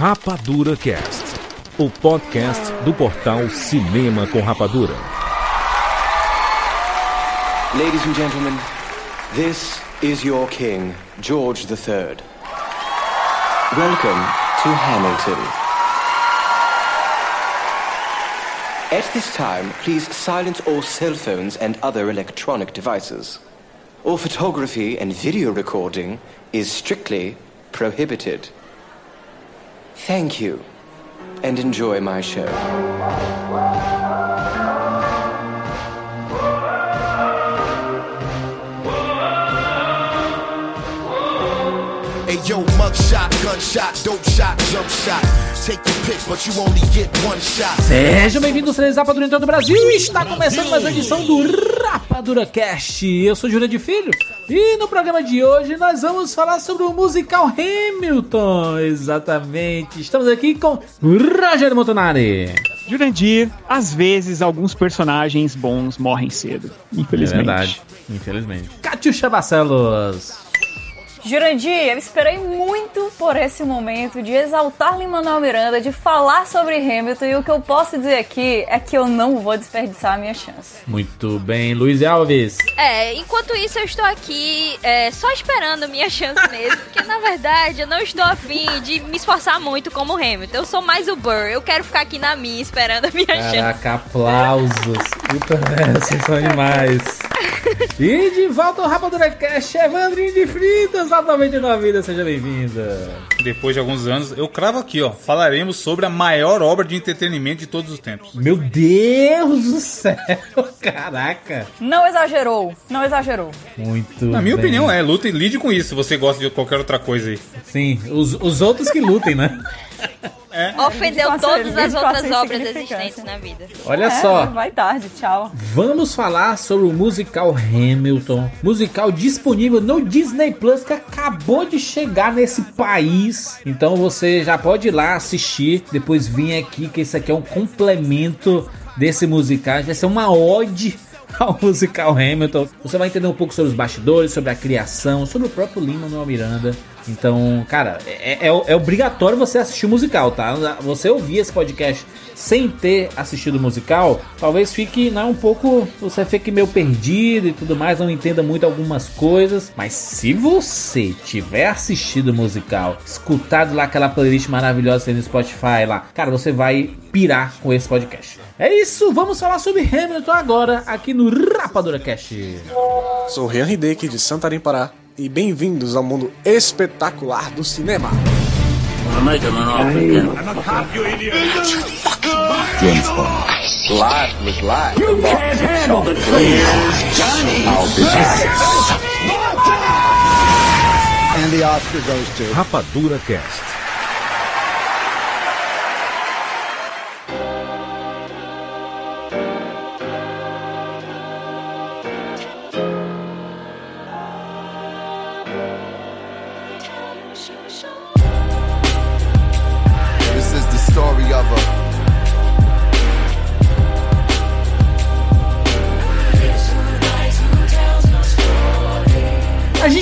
Rapadura Cast, o podcast do portal Cinema com Rapadura. Ladies and gentlemen, this is your king, George III. Welcome to Hamilton. At this time, please silence all cell phones and other electronic devices. All photography and video recording is strictly prohibited. Thank you, and enjoy my show. Hey yo, mugshot, gunshot, dope shot, jump shot. Take your pick, but you only get one shot. Sejam bem-vindos, três Rapadura em todo o Brasil. Está começando mais uma edição do Rapadura Cast. Eu sou Júlia de Filho e no programa de hoje nós vamos falar sobre o musical Hamilton. Exatamente. Estamos aqui com Roger Montanari. Jurandir, às vezes alguns personagens bons morrem cedo, infelizmente. É verdade, infelizmente. Catiuxa Barcelos. Jurandir, eu esperei muito por esse momento de exaltar Lin-Manuel Miranda, de falar sobre Hamilton e o que eu posso dizer aqui é que eu não vou desperdiçar a minha chance. Muito bem, Luiz Alves. É, enquanto isso eu estou aqui é, só esperando a minha chance mesmo, porque na verdade eu não estou afim de me esforçar muito como Hamilton. Eu sou mais o Burr, eu quero ficar aqui na minha esperando a minha chance. Caraca, aplausos. Puta merda, vocês são demais. E de volta ao Rapadura Cast, Evandrinho de Fritas, lá 99 Vida, seja bem-vinda. Depois de alguns anos, eu cravo aqui, ó. Falaremos sobre a maior obra de entretenimento de todos os tempos. Meu Deus do céu, caraca. Não exagerou, não exagerou. Muito Na minha bem. opinião, é. Luta e lide com isso se você gosta de qualquer outra coisa aí. Sim, os, os outros que lutem, né? Ofendeu Ele todas as outras obras existentes na vida. Olha É, só, Vai tarde, tchau. vamos falar sobre o musical Hamilton, musical disponível no Disney Plus que acabou de chegar nesse país. Então você já pode ir lá assistir, depois vir aqui que esse aqui é um complemento desse musical, vai ser uma ode ao musical Hamilton. Você vai entender um pouco sobre os bastidores, sobre a criação, sobre o próprio Lin-Manuel Miranda. Então, cara, é, é- é obrigatório você assistir o musical, tá? Você ouvir esse podcast sem ter assistido o musical, talvez fique né, um pouco. Você fique meio perdido e tudo mais, não entenda muito algumas coisas. Mas se você tiver assistido o musical, escutado lá aquela playlist maravilhosa no Spotify lá, cara, você vai pirar com esse podcast. É isso, vamos falar sobre Hamilton agora aqui no Rapadura Cast. Sou Rian Hideki de Santarém, Pará, e bem-vindos ao mundo espetacular do cinema. Rapadura Cast.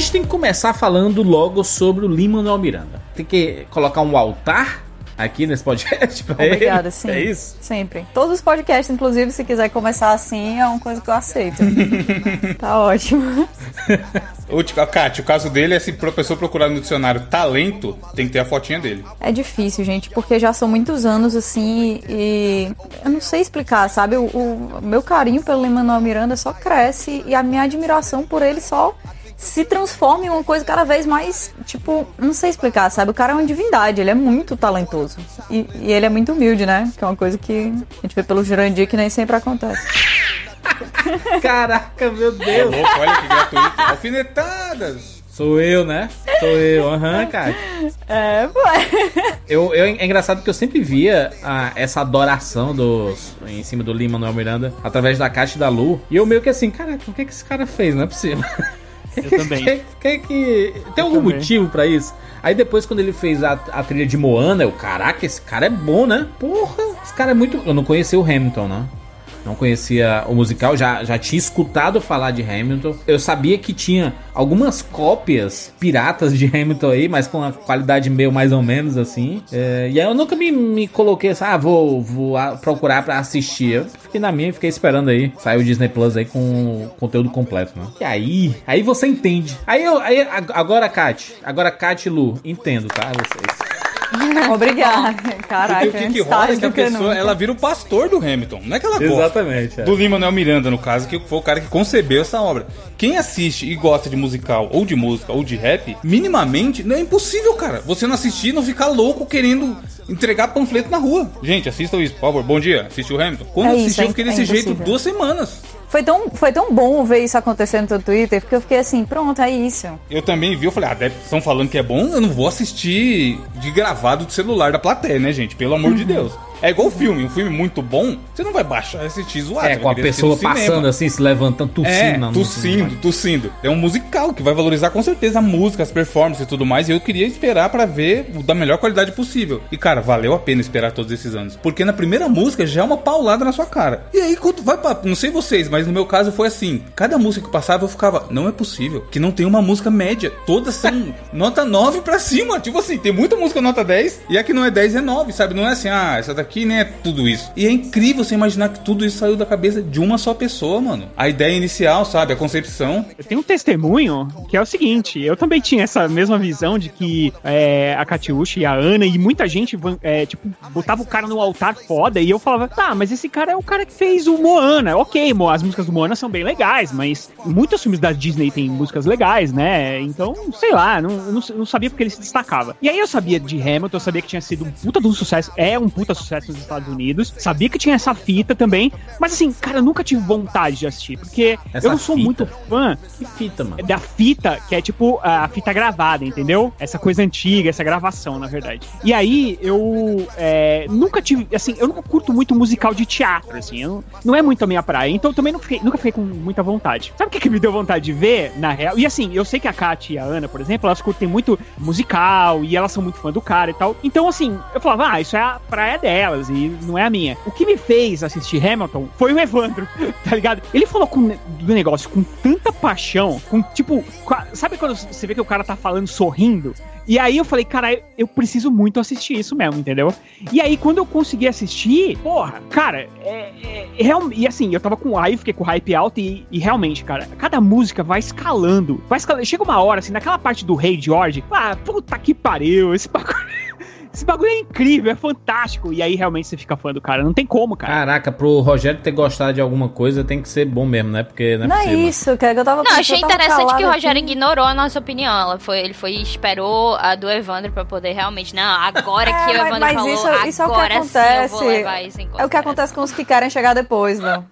Gente tem que começar falando logo sobre o Lin-Manuel Miranda. Tem que colocar um altar aqui nesse podcast pra Obrigada, ele. sim. É isso? Sempre. Todos os podcasts, inclusive, se quiser começar assim, é uma coisa que eu aceito. tá ótimo. Kátia, o caso dele é se a pessoa procurar no dicionário talento, tem que ter a fotinha dele. É difícil, gente, porque já são muitos anos assim e eu não sei explicar, sabe? O, o meu carinho pelo Lin-Manuel Miranda só cresce e a minha admiração por ele só se transforma em uma coisa cada vez mais, tipo, não sei explicar, sabe? O cara é uma divindade, ele é muito talentoso. E, e ele é muito humilde, né? Que é uma coisa que a gente vê pelo Jurandir que nem sempre acontece. Caraca, meu Deus. louco, olha que gratuito. Alfinetadas! Sou eu, né? Sou eu, aham, cara. É, pô. Eu, eu, é engraçado que eu sempre via ah, essa adoração dos, em cima do Lin-Manuel Miranda através da Caixa da Lu. E eu meio que assim, caraca, o que, que esse cara fez? Não é possível. Eu também. Que, que, que- tem algum também. motivo pra isso? Aí depois, quando ele fez a, a trilha de Moana, eu, caraca, esse cara é bom, né? Porra, esse cara é muito. Eu não conheci o Hamilton, né? Não conhecia o musical, já, já tinha escutado falar de Hamilton. Eu sabia que tinha algumas cópias piratas de Hamilton aí, mas com a qualidade meio mais ou menos assim. É, e aí eu nunca me, me coloquei assim, ah, vou, vou procurar pra assistir. Eu fiquei na minha e fiquei esperando aí. Saiu o Disney Plus aí com o conteúdo completo, né? E aí, aí você entende. Aí eu, aí, ag- agora, Kat, agora Kat e Lu, entendo, tá? Vocês. Obrigada. Caraca, Porque o que, que rola é que a pessoa, nunca. ela vira o pastor do Hamilton. Não é que ela gosta. Exatamente. é. Do Lin-Manuel Miranda, no caso, que foi o cara que concebeu essa obra. Quem assiste e gosta de musical, ou de música, ou de rap, minimamente, não é impossível, cara. Você não assistir e não ficar louco querendo entregar panfleto na rua. Gente, assistam isso, por favor. Bom dia, assistiu o Hamilton. Quando É eu isso, assisti, eu é- fiquei é desse jeito impossível. duas semanas. Foi tão, foi tão bom ver isso acontecendo no Twitter, porque eu fiquei assim, pronto, é isso. Eu também vi, eu falei, ah, estão falando que é bom, eu não vou assistir de gravado do celular da plateia, né, gente? Pelo amor de Uhum. Deus. É igual filme, um filme muito bom, você não vai baixar assistir zoado. É, com a pessoa passando assim, se levantando, tossindo. É, tossindo, tossindo. É um musical que vai valorizar com certeza a música, as performances e tudo mais. E eu queria esperar pra ver da melhor qualidade possível. E cara, valeu a pena esperar todos esses anos. Porque na primeira música já é uma paulada na sua cara. E aí, quando vai pra. Não sei vocês, mas no meu caso foi assim: cada música que passava eu ficava, não é possível que não tem uma música média. Todas são nota 9 pra cima. Tipo assim, tem muita música nota 10 e a que não é 10 é 9, sabe? Não é assim, ah, essa daqui nem é tudo isso. E é incrível você imaginar que tudo isso saiu da cabeça de uma só pessoa, mano. A ideia inicial, sabe? A concepção. Eu tenho um testemunho que é o seguinte: eu também tinha essa mesma visão de que é, a Katiushi e a Ana e muita gente, é, tipo, botava o cara no altar foda e eu falava, tá, mas esse cara é o cara que fez o Moana. Ok, Mo, as músicas do Moana são bem legais, mas muitos filmes da Disney têm músicas legais, né? Então, sei lá, não, não, não sabia porque ele se destacava. E aí eu sabia de Hamilton, eu sabia que tinha sido um puta de um sucesso, é um puta sucesso nos Estados Unidos, sabia que tinha essa fita também, mas assim, cara, eu nunca tive vontade de assistir, porque Essa eu não sou fita? muito fã Que fita, mano. da fita, que é tipo a fita gravada, entendeu? Essa coisa antiga, essa gravação, na verdade. E aí, eu é, nunca tive, assim, eu nunca curto muito musical de teatro, assim, eu não, é muito a minha praia, então eu também fiquei, nunca fiquei com muita vontade. Sabe o que, que me deu vontade de ver, na real? E assim, eu sei que a Kat e a Ana, por exemplo, elas curtem muito musical e elas são muito fã do cara e tal. Então, assim, eu falava, ah, isso é a praia delas e não é a minha. O que me fez assistir Hamilton foi o Evandro, tá ligado? Ele falou com, do negócio com tanta paixão, com tipo, sabe quando você vê que o cara tá falando sorrindo? E aí eu falei, cara, eu- preciso muito assistir isso mesmo, entendeu? E aí quando eu consegui assistir, porra, cara, é, é, é e assim, eu tava com hype, fiquei com hype alto e, e realmente, cara, cada música vai escalando, vai escalando. Chega uma hora, assim, naquela parte do Rei George, ah, puta que pariu, esse bagulho. Esse bagulho é incrível, é fantástico. E aí realmente você fica fã do cara. Não tem como, cara. Caraca, pro Rogério ter gostado de alguma coisa tem que ser bom mesmo, né? Porque não é Não é isso, que eu tava Não, achei eu tava interessante que o Rogério aqui. ignorou a nossa opinião. Ela foi, ele foi esperou a do Evandro pra poder realmente. Não, agora É, que o Evandro mas falou, isso, isso é o que agora sim eu acontece. vou levar isso em é o que acontece com os que querem chegar depois, meu.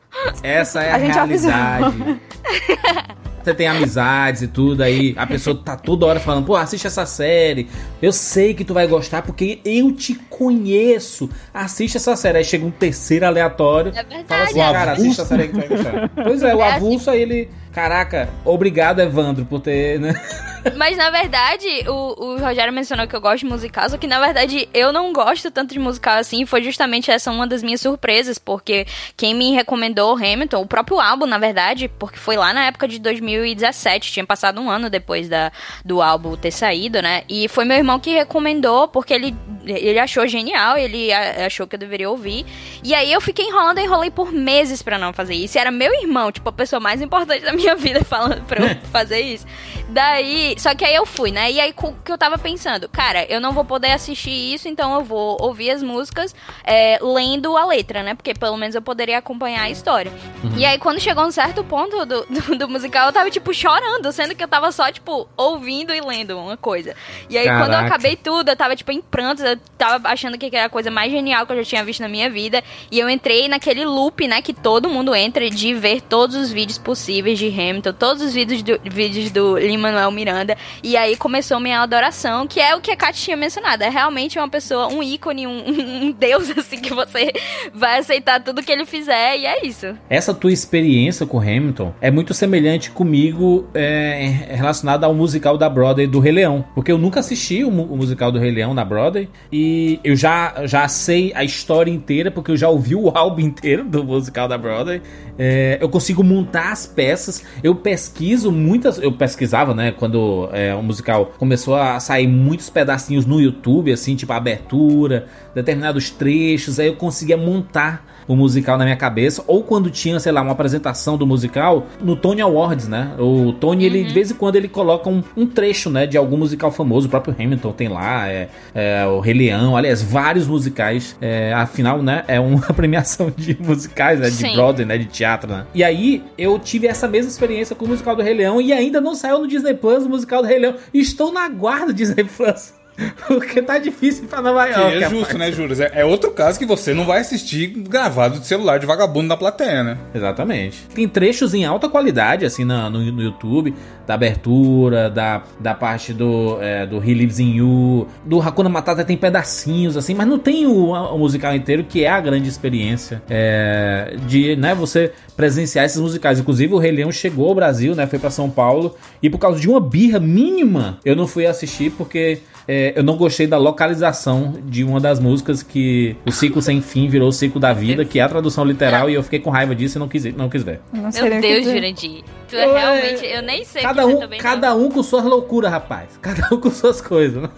Essa é a, A gente avisou. realidade. Você tem amizades e tudo, aí a pessoa tá toda hora falando, pô, assiste essa série. Eu sei que tu vai gostar porque eu te conheço. Assiste essa série. Aí chega um terceiro aleatório. É verdade. Fala assim, cara, assiste a série que tu vai gostar. Pois é, o É avulso aí ele. Caraca, obrigado, Evandro, por ter, né? Mas na verdade, o, o Rogério mencionou que eu gosto de musical, só que na verdade eu não gosto tanto de musical assim. Foi justamente essa uma das minhas surpresas, porque quem me recomendou Hamilton, o próprio álbum, na verdade, porque foi lá na época de 2017, tinha passado um ano depois da, do álbum ter saído, né? E foi meu irmão que recomendou, porque ele, ele achou genial, ele achou que eu deveria ouvir. E aí eu fiquei enrolando, enrolei por meses pra não fazer isso. E era meu irmão, tipo, a pessoa mais importante da minha vida falando pra eu fazer isso. Daí, só que aí eu fui, né? E aí o que eu tava pensando, cara, eu não vou poder assistir isso, então eu vou ouvir as músicas é, lendo a letra, né? Porque pelo menos eu poderia acompanhar a história. E aí quando chegou um certo ponto do, do, do musical, eu tava, tipo, chorando, sendo que eu tava só, tipo, ouvindo e lendo uma coisa. E aí quando eu Caraca. acabei tudo, eu tava, tipo, em prantos, eu tava achando que era a coisa mais genial que eu já tinha visto na minha vida. E eu entrei naquele loop, né, que todo mundo entra de ver todos os vídeos possíveis de Hamilton, todos os vídeos do, vídeos do Lin-Manuel Miranda. E aí começou minha adoração, que é o que a Kat tinha mencionado. É realmente uma pessoa, um ícone, um, um deus, assim, que você vai aceitar tudo que ele fizer, e é isso. Essa tua experiência com Hamilton é muito semelhante comigo é, relacionada ao musical da Broadway do Rei Leão. Porque eu nunca assisti o, o musical do Rei Leão na Broadway e eu já, já sei a história inteira, porque eu já ouvi o álbum inteiro do musical da Broadway. É, eu consigo montar as peças. Eu pesquiso muitas. Eu pesquisava, né? Quando é, o musical começou a sair muitos pedacinhos no YouTube, assim, tipo abertura, determinados trechos. Aí eu conseguia montar o musical na minha cabeça, ou quando tinha, sei lá, uma apresentação do musical no Tony Awards, né? O Tony, ele de vez em quando ele coloca um, um trecho, né, de algum musical famoso, o próprio Hamilton tem lá, é, é, o Rei Leão, aliás, vários musicais, é, afinal, né, é uma premiação de musicais, né, de Sim. Broadway, né, de teatro, né? E aí, eu tive essa mesma experiência com o musical do Rei Leão, e ainda não saiu no Disney Plus o musical do Rei Leão, estou na guarda do Disney Plus. Porque tá difícil pra Nova Que York. é rapaz. justo, né, Juras? É, é outro caso que você não vai assistir gravado de celular de vagabundo na plateia, né? Exatamente. Tem trechos em alta qualidade, assim, na- no, no YouTube, da abertura, da, da parte do, é, do He Lives in You, do Hakuna Matata tem pedacinhos, assim, mas não tem o, o musical inteiro, que é a grande experiência é, de, né, você presenciar esses musicais. Inclusive, o Rei Leão chegou ao Brasil, né, foi pra São Paulo, e por causa de uma birra mínima, eu não fui assistir porque é, eu não gostei da localização de uma das músicas que o ciclo sem fim virou o ciclo da vida, que é a tradução literal, e eu fiquei com raiva disso e não quis, não quis ver. Não sei Meu Deus. Jurandir. Tu é Ué, realmente. Eu nem sei Cada o que um, também cada um com suas loucuras, rapaz. Cada um com suas coisas. né?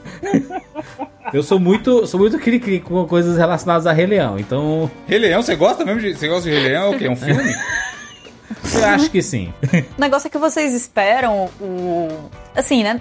Eu sou muito, sou muito cri-cri com coisas relacionadas a Rei Leão, então Rei Leão, você gosta mesmo de. Você gosta de Rei Leão? É o quê? É um filme? eu acho que sim. O negócio é que vocês esperam o. Assim, né?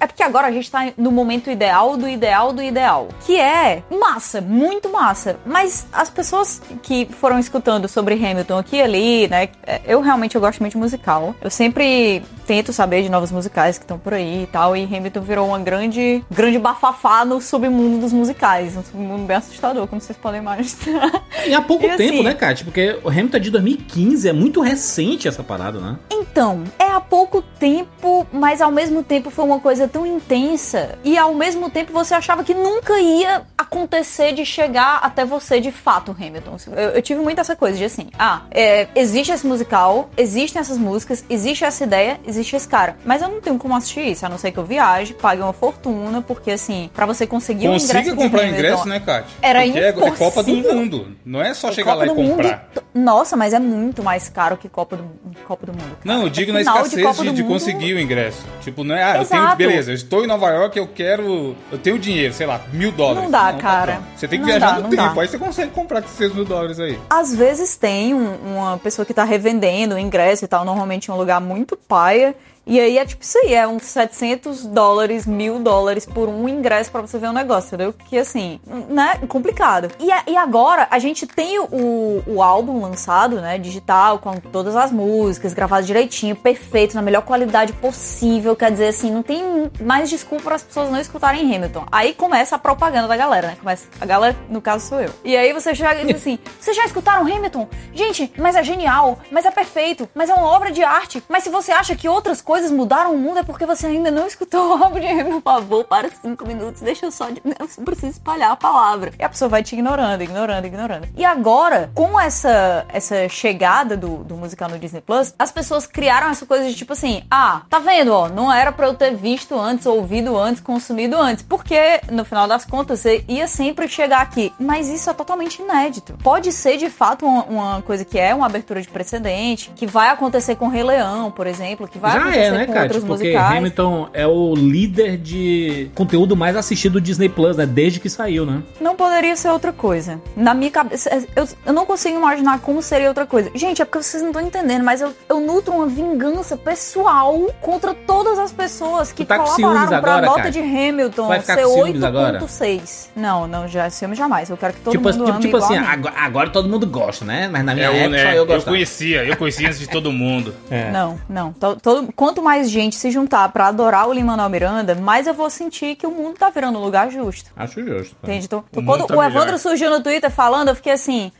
É porque agora a gente tá no momento ideal do ideal do ideal. Que é massa, muito massa. Mas as pessoas que foram escutando sobre Hamilton aqui e ali, né? é, Eu realmente eu gosto muito de musical. Eu sempre tento saber de novos musicais que estão por aí e tal. E Hamilton virou uma grande, grande bafafá no submundo dos musicais. Um submundo bem assustador, como vocês podem imaginar. E há pouco E tempo, assim- né, Kátia? Porque o Hamilton é de 2015, é muito recente essa parada, né? Então, é há pouco tempo, mas ao mesmo tempo foi uma coisa tão intensa. E ao mesmo tempo você achava que nunca ia acontecer de chegar até você de fato, Hamilton. Eu, eu tive muito essa coisa de assim: ah, é, existe esse musical, existem essas músicas, existe essa ideia, existe esse cara. Mas eu não tenho como assistir isso, a não ser que eu viaje, pague uma fortuna, porque assim, pra você conseguir um ingresso. Consiga de comprar Hamilton, ingresso, né, Kátia? Era Porque é- é Copa do impossível. Mundo. Não é só É chegar lá Copa e do Mundo comprar. e- Nossa, mas é muito mais caro que Copa do, Copa do Mundo. cara. Não, eu É digo na final escassez de, do de Mundo. conseguir o ingresso. Tipo, não é, ah, eu tenho, Exato. beleza, eu estou em Nova York, eu quero, eu tenho dinheiro, sei lá, mil dólares. Não dá, cara. patrão. Você tem que Não viajar dá, no tempo, dá. aí você consegue comprar com esses mil dólares aí. Às vezes tem um- uma pessoa que tá revendendo o ingresso e tal, normalmente em um lugar muito paia. E aí é tipo isso aí, é uns 700 dólares, mil dólares por um ingresso pra você ver um negócio, entendeu? Que assim, né, complicado. E, a- e agora a gente tem o, o álbum lançado, né, digital, com todas as músicas, gravado direitinho, perfeito, na melhor qualidade possível. Quer dizer, assim, não tem mais desculpa para as pessoas não escutarem Hamilton. Aí começa a propaganda da galera, né? Começa, a galera, no caso, sou eu. E aí você chega e diz assim: vocês já escutaram Hamilton? Gente, mas é genial, mas é perfeito, mas é uma obra de arte. Mas se você acha que outras coisas mudaram o mundo, é porque você ainda não escutou o álbum de Hamilton. Por favor, para cinco minutos, deixa eu só. De... Eu preciso espalhar a palavra. E a pessoa vai te ignorando, ignorando, ignorando. E agora, com essa, essa chegada do, do musical no Disney Plus, as pessoas criaram essa coisa de tipo assim: ah, tá vendo, ó, não era pra eu ter visto antes, ouvido antes, consumido antes. Porque, no final das contas, você ia sempre chegar aqui. Mas isso é totalmente inédito. Pode ser, de fato, uma, uma coisa que é uma abertura de precedente, que vai acontecer com Rei Leão, por exemplo, que vai Já acontecer é, né, com Kátia? outros Porque musicais. Hamilton é o líder de conteúdo mais assistido do Disney Plus, né? Desde que saiu, né? Não poderia ser outra coisa. Na minha cabeça, eu, eu não consigo imaginar como seria outra coisa. Gente, é porque vocês não estão entendendo, mas eu, eu nutro uma vingança pessoal contra todas as pessoas que Tu tá colaboraram pra agora, nota Kátia? de Hamilton Vai ficar ser com ciúmes agora? 8.6. Não, não, já ciúme jamais. Eu quero que todo tipo mundo tipo, ame tipo igual assim, a mim. agora, agora todo mundo gosta, né? Mas na minha É, época né, só eu eu gostava. conhecia, eu conhecia antes de todo mundo. É. Não, não. To- todo- quanto mais gente se juntar pra adorar o Lin-Manuel Miranda, mais eu vou sentir que o mundo tá virando um lugar justo. Acho justo. Entende? Então, O quando tá o Evandro melhor. surgiu no Twitter falando, eu fiquei assim,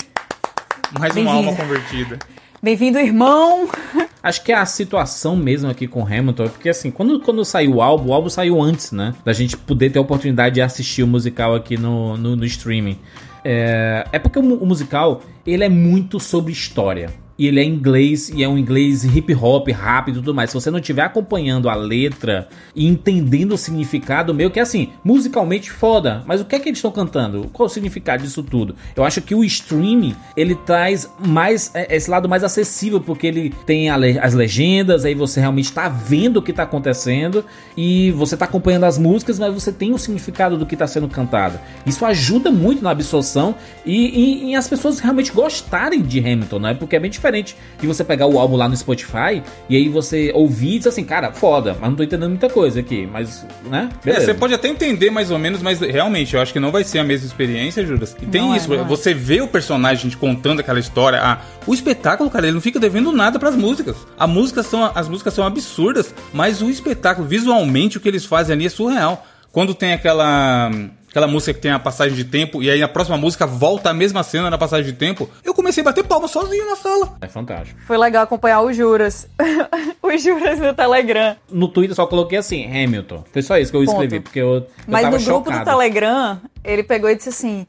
Mais uma alma convertida. Bem-vindo, irmão. Acho que é a situação mesmo aqui com Hamilton, porque assim, quando, quando saiu o álbum, o álbum saiu antes, né? Da gente poder ter a oportunidade de assistir o musical aqui no, no, no streaming. É, é porque o, o musical, ele é muito sobre história e ele é inglês e é um inglês hip hop rápido e tudo mais. Se você não estiver acompanhando a letra e entendendo o significado, meio que assim, musicalmente foda, mas o que é que eles estão cantando? Qual o significado disso tudo? Eu acho que o streaming ele traz mais é, esse lado mais acessível porque ele tem as legendas, aí você realmente está vendo o que está acontecendo e você está acompanhando as músicas, mas você tem o significado do que está sendo cantado. Isso ajuda muito na absorção e, e, e as pessoas realmente gostarem de Hamilton, né? Porque é bem diferente de você pegar o álbum lá no Spotify e aí você ouvir e dizer assim, cara, foda, mas não tô entendendo muita coisa aqui, mas, né? É, você pode até entender mais ou menos, mas realmente eu acho que não vai ser a mesma experiência, Juras. E tem Não é, isso, é. você vê o personagem te contando aquela história, ah, o espetáculo, cara, ele não fica devendo nada pras músicas. A música são, as músicas são absurdas, mas o espetáculo, visualmente, o que eles fazem ali é surreal. Quando tem aquela aquela música que tem a passagem de tempo e aí a próxima música volta a mesma cena na passagem de tempo, eu comecei a bater palma sozinho na sala. É fantástico. Foi legal acompanhar o Juras. o Juras no Telegram. No Twitter só coloquei assim, Hamilton. Foi só isso que eu Ponto. escrevi, porque eu, eu Mas tava no grupo do chocado. Telegram, ele pegou e disse assim: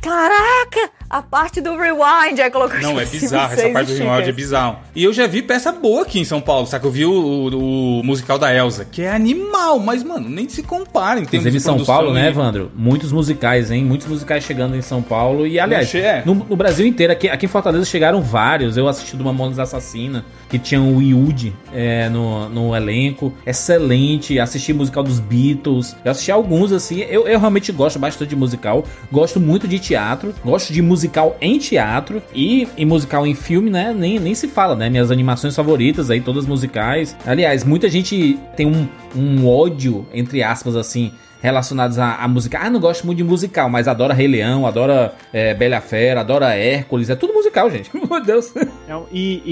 Caraca, a parte do rewind. Aí colocou Não, é bizarro, essa parte do Rinaldi é stickers. bizarro. E eu já vi peça boa aqui em São Paulo, sabe? Eu vi o, o- o musical da Elsa, que é animal, mas, mano, nem se compara em termos Inclusive de em São Paulo, né, Evandro? Muitos musicais, hein? Muitos musicais chegando em São Paulo. E, aliás, é. no, no Brasil inteiro, aqui, aqui em Fortaleza chegaram vários. Eu assisti do Mamonas Assassina, que tinha o Yudi é, no, no elenco. Excelente. Assisti musical dos Beatles. Eu assisti alguns, assim. Eu, eu realmente gosto bastante de musical. Gosto muito de teatro. Gosto de musical em teatro. E, e musical em filme, né? Nem, nem se fala, né? Minhas animações favoritas aí, todas musicais. Aliás, muita gente tem um, um ódio, entre aspas, assim relacionados à, à música. Ah, não gosto muito de musical, mas adora Rei Leão, adora é, Bela Fera, adora Hércules. É tudo musical, gente. Meu Deus. Não, e,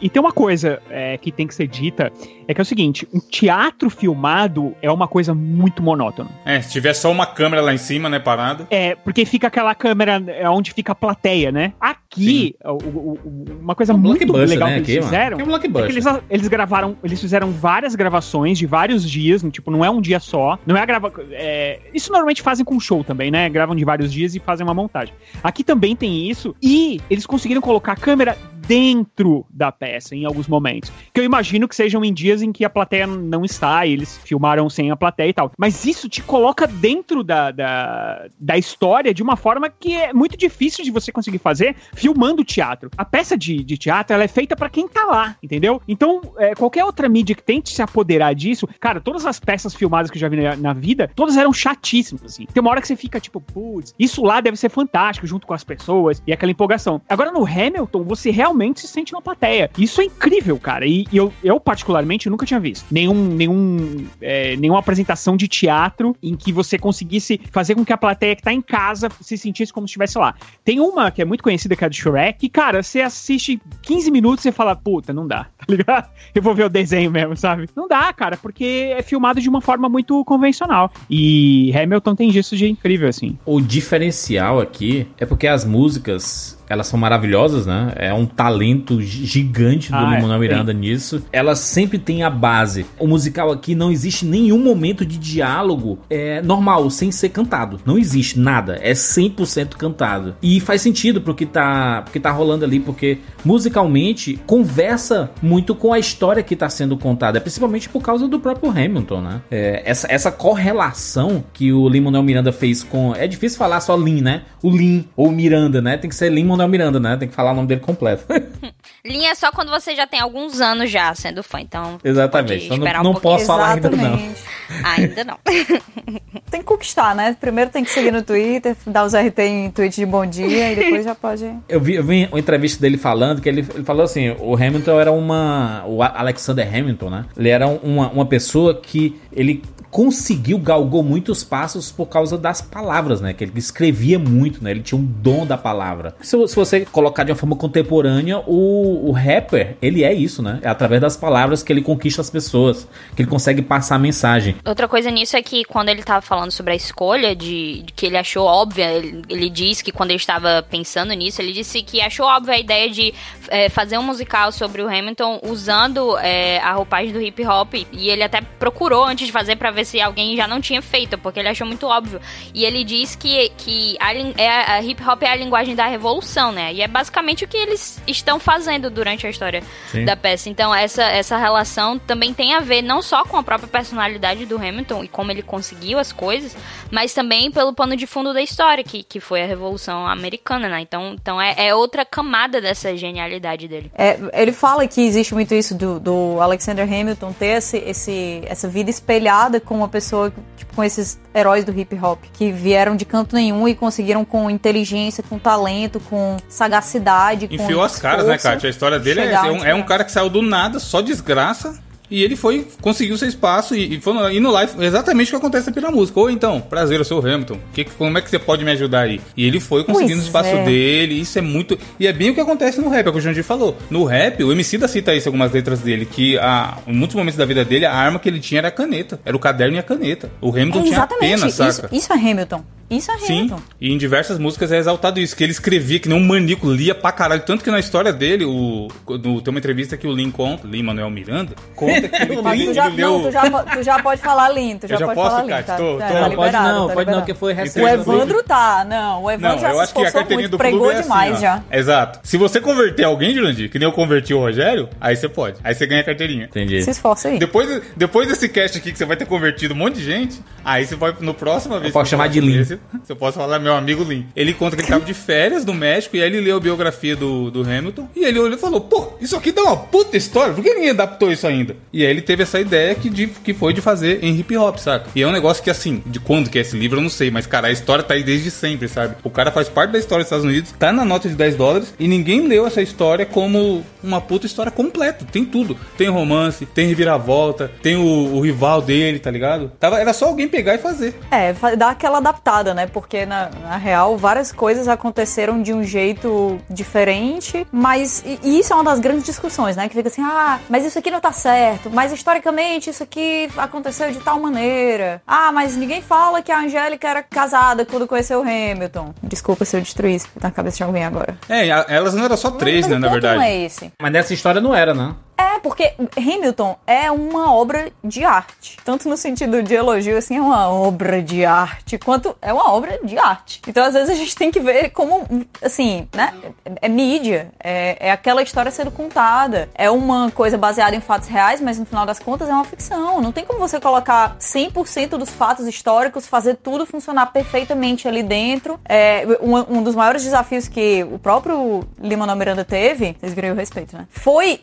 e, e tem uma coisa é, que tem que ser dita, é que é o seguinte, um teatro filmado é uma coisa muito monótona. É, se tiver só uma câmera lá em cima, né, parada. É, porque fica aquela câmera é, onde fica a plateia, né? Aqui, o- o- o- uma coisa É um muito legal né, que eles aqui, mano? fizeram É um é que eles, eles gravaram, eles fizeram várias gravações de vários dias, tipo, não é um dia só, não é a grava... é, isso normalmente fazem com show também, né? Gravam de vários dias e fazem uma montagem. Aqui também tem isso, e eles conseguiram colocar a câmera dentro da peça em alguns momentos. Que eu imagino que sejam em dias em que a plateia não está, eles filmaram sem a plateia e tal. Mas isso te coloca dentro da, da, da história de uma forma que é muito difícil de você conseguir fazer filmando teatro. A peça de, de teatro ela é feita pra quem tá lá, entendeu? Então, é, qualquer outra mídia que tente se apoderar disso, cara, todas as peças filmadas que eu já vi na, na vida, todas eram chatíssimas, assim. Tem uma hora que você fica tipo, putz, isso lá deve ser fantástico junto com as pessoas e aquela empolgação. Agora no Hamilton, você realmente se sente numa plateia. Isso é incrível, cara. E, e eu, eu, particularmente, nunca tinha visto nenhum, nenhum, é, nenhuma apresentação de teatro em que você conseguisse fazer com que a plateia que tá em casa se sentisse como se estivesse lá. Tem uma que é muito conhecida, que é a do Shrek, que, cara, você assiste 15 minutos e fala, puta, não dá, tá ligado? Eu vou ver o desenho mesmo, sabe? Não dá, cara, porque é filmado de uma forma muito convencional. E Hamilton tem isso de incrível, assim. O diferencial aqui é porque as músicas, elas são maravilhosas, né? É um talento gi- gigante do Ah, é, Lin-Manuel Miranda nisso. Elas sempre têm a base. O musical aqui não existe nenhum momento de diálogo é, normal, sem ser cantado. Não existe nada. É 100% cantado. E faz sentido pro que tá, pro que tá rolando ali, porque musicalmente conversa muito com a história que tá sendo contada. Principalmente por causa do próprio Hamilton, né? É, essa, essa correlação que o Lin-Manuel Miranda fez com... É difícil falar só Lin, né? O Lin ou Miranda, né? Tem que ser Lin-Manuel Miranda, né? Tem que falar o nome dele completo. Linha é só quando você já tem alguns anos já sendo fã, então. Exatamente. pode Então não, um não posso falar ainda não. Exatamente. Ainda não. Tem que conquistar, né? Primeiro tem que seguir no Twitter, dar os RT em tweet de bom dia e depois já pode. Eu vi, eu vi uma entrevista dele falando que ele, ele falou assim: o Hamilton era uma. O Alexander Hamilton, né? Ele era uma, uma pessoa que ele conseguiu, galgou muitos passos por causa das palavras, né? Que ele escrevia muito, né? Ele tinha um dom da palavra. Se, se você colocar de uma forma contemporânea, o, o rapper, ele é isso, né? É através das palavras que ele conquista as pessoas, que ele consegue passar a mensagem. Outra coisa nisso é que quando ele tava falando sobre a escolha, de, de que ele achou óbvia, ele, ele disse que quando ele estava pensando nisso, ele disse que achou óbvia a ideia de é, fazer um musical sobre o Hamilton usando é, a roupagem do hip hop. E ele até procurou antes de fazer para ver se alguém já não tinha feito, porque ele achou muito óbvio. E ele diz que, que a, é, a hip hop é a linguagem da revolução, né? E é basicamente o que eles estão fazendo durante a história Sim. da peça. Então, essa, essa relação também tem a ver não só com a própria personalidade do Hamilton e como ele conseguiu as coisas, mas também pelo pano de fundo da história, que, que foi a Revolução Americana, né? Então, então é, é outra camada dessa genialidade dele. É, ele fala que existe muito isso do, do Alexander Hamilton ter esse, esse, essa vida espelhada com uma pessoa, tipo, com esses heróis do hip hop, que vieram de canto nenhum e conseguiram com inteligência, com talento, com sagacidade, Enfiou com as caras, né, esforço, Kátia? A história dele é, é um, é um cara que saiu do nada, só desgraça. E ele foi, conseguiu seu espaço e, e foi no, e no live exatamente o que acontece aqui na música. Ou então, prazer, eu sou o Hamilton. Que, como é que você pode me ajudar aí? E ele foi conseguindo o espaço é. dele. Isso é muito. E é bem o que acontece no rap, é o que o Jandir falou. No rap, o MC da cita isso em algumas letras dele, que a, em muitos momentos da vida dele, a arma que ele tinha era a caneta. Era o caderno e a caneta. O Hamilton É, tinha apenas, isso, saca? isso é Hamilton. Isso é Sim, Hamilton. e em diversas músicas é exaltado isso, que ele escrevia que nem um manico, lia pra caralho. Tanto que na história dele, o, no, tem uma entrevista que o Lin conta, Lin Manuel Miranda, conta que ele, Mas tu já, não, tu já, tu já pode falar Lin, tu já, Eu já pode posso, falar Lin. Kátia? Tá, Tô- tá, tô- tá Não, pode liberado, não, tá pode não, liberado. que foi O recente. Evandro tá, não, o Evandro Não, já eu se acho que a esforçou muito, do pregou é assim, demais ó. já. Exato. Se você converter alguém, Jurandir, que nem eu converti o Rogério, aí você pode. Aí você ganha a carteirinha. Entendi. Se esforça aí. Depois, depois desse cast aqui que você vai ter convertido um monte de gente, aí você vai no próximo vez. posso que chamar de Lin. Você pode falar meu amigo Lin. Ele conta que ele tava de férias no México e aí ele leu a biografia do, do Hamilton e ele olhou e falou: pô, isso aqui dá uma puta história, por que ninguém adaptou isso ainda? E aí ele teve essa ideia que, de, que foi de fazer em hip hop, saca? E é um negócio que assim, de quando que é esse livro eu não sei, mas cara, a história tá aí desde sempre, sabe? O cara faz parte da história dos Estados Unidos, tá na nota de 10 dólares e ninguém leu essa história como uma puta história completa. Tem tudo. Tem romance, tem reviravolta, tem o, o rival dele, tá ligado? Tava, era só alguém pegar e fazer. É, dá aquela adaptada, né? Porque na, na real várias coisas aconteceram de um jeito diferente, mas e, e isso é uma das grandes discussões, né? Que fica assim, ah, mas isso aqui não tá certo, mas historicamente isso aqui aconteceu de tal maneira. Ah, mas ninguém fala que a Angélica era casada quando conheceu o Hamilton. Desculpa se eu destruí isso na cabeça de alguém agora. É, elas não eram só três, Mas né, na verdade. não é esse. Mas nessa história não era, né? É, porque Hamilton é uma obra de arte. Tanto no sentido de elogio, assim, é uma obra de arte, quanto é uma obra de arte. Então, às vezes, a gente tem que ver como, assim, né? É, é mídia, é, é aquela história sendo contada. É uma coisa baseada em fatos reais, mas no final das contas é uma ficção. Não tem como você colocar 100% dos fatos históricos, fazer tudo funcionar perfeitamente ali dentro. É, um, um dos maiores desafios que o próprio Lima Miranda teve, vocês o respeito, né? Foi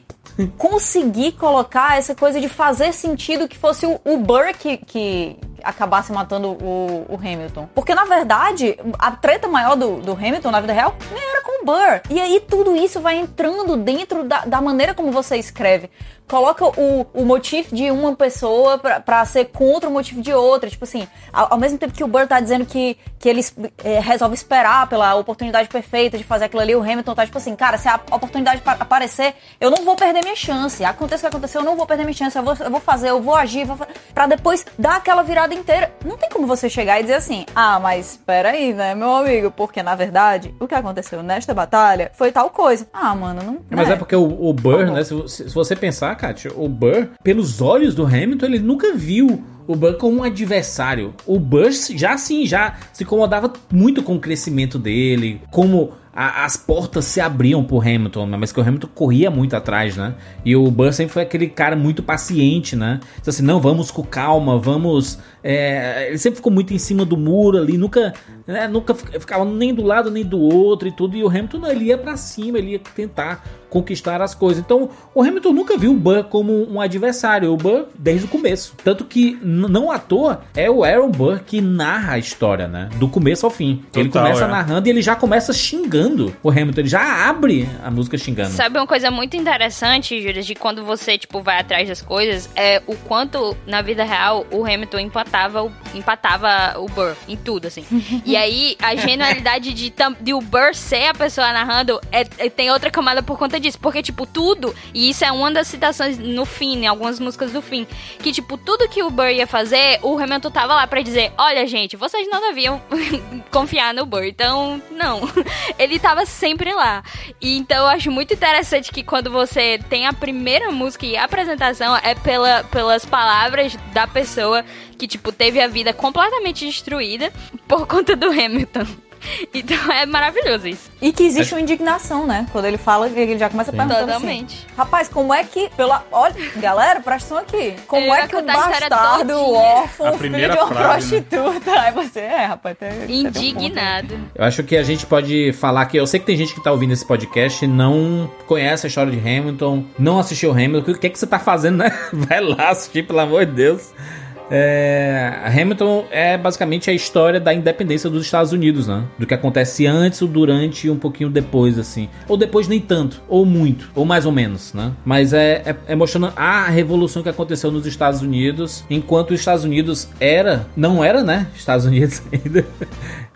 conseguir colocar essa coisa de fazer sentido que fosse o, o Burr que, que acabasse matando o, o Hamilton. Porque, na verdade, a treta maior do, do Hamilton na vida real nem era com o Burr. E aí tudo isso vai entrando dentro da, da maneira como você escreve. Coloca o, o motivo de uma pessoa pra, pra ser contra o motivo de outra. Tipo assim, ao, ao mesmo tempo que o Burr tá dizendo que, que ele é, resolve esperar pela oportunidade perfeita de fazer aquilo ali, o Hamilton tá tipo assim, cara, se a oportunidade pa- aparecer, eu não vou perder minha chance. Aconteça o que acontecer, eu não vou perder minha chance. Eu vou, eu vou fazer, eu vou agir, vou pra depois dar aquela virada inteira. Não tem como você chegar e dizer assim, ah, mas peraí, né, meu amigo? Porque na verdade, o que aconteceu nesta batalha foi tal coisa. Ah, mano, não. Mas né? é porque o, o Burr, Tá né? Se, se você pensar, O Burr, pelos olhos do Hamilton, ele nunca viu o Burr como um adversário. O Burr já assim, já se incomodava muito com o crescimento dele, como a- as portas se abriam pro Hamilton, né? mas que o Hamilton corria muito atrás, né? E o Burr sempre foi aquele cara muito paciente, né? Diz assim, não, vamos com calma, vamos É, ele sempre ficou muito em cima do muro ali, nunca, né, nunca ficava nem do lado nem do outro e tudo. E o Hamilton não, ele ia para cima, ele ia tentar conquistar as coisas. Então, o Hamilton nunca viu o Burr como um adversário, o Burr desde o começo. Tanto que, não à toa, é o Aaron Burr que narra a história, né? Do começo ao fim. Total, ele começa é. narrando e ele já começa xingando o Hamilton. Ele já abre a música xingando. Sabe uma coisa muito interessante, Júlia, de quando você, tipo, vai atrás das coisas, é o quanto, na vida real, o Hamilton empatava o, empatava o Burr em tudo, assim. e aí, a genialidade de, de o Burr ser a pessoa narrando é, é, tem outra camada por conta disso. Porque, tipo, tudo, e isso é uma das citações no fim, em algumas músicas do fim, que, tipo, tudo que o Burr ia fazer, o Hamilton tava lá para dizer: olha, gente, vocês não deviam confiar no Burr. Então, não. Ele tava sempre lá. E então eu acho muito interessante que quando você tem a primeira música e a apresentação é pela, pelas palavras da pessoa que, tipo, teve a vida completamente destruída por conta do Hamilton. Então é maravilhoso isso. E que existe uma indignação, né? Quando ele fala, ele já começa a perguntar assim, Totalmente. Assim, Rapaz, como é que. Pela... Olha, galera, presta atenção aqui. Como ele é que o bastardo, o órfão, filho de uma frase, né? prostituta. Né? Aí você é, rapaz. Tem, Indignado. Um eu acho que a gente pode falar que. Eu sei que tem gente que tá ouvindo esse podcast e não conhece a história de Hamilton, não assistiu Hamilton. O que é que você tá fazendo, né? Vai lá assistir, pelo amor de Deus. É, Hamilton é basicamente a história da independência dos Estados Unidos, né? Do que acontece antes, ou durante e um pouquinho depois, assim. Ou depois nem tanto, ou muito, ou mais ou menos, né? Mas é, é, é mostrando a revolução que aconteceu nos Estados Unidos, enquanto os Estados Unidos era, não era, né? Estados Unidos ainda.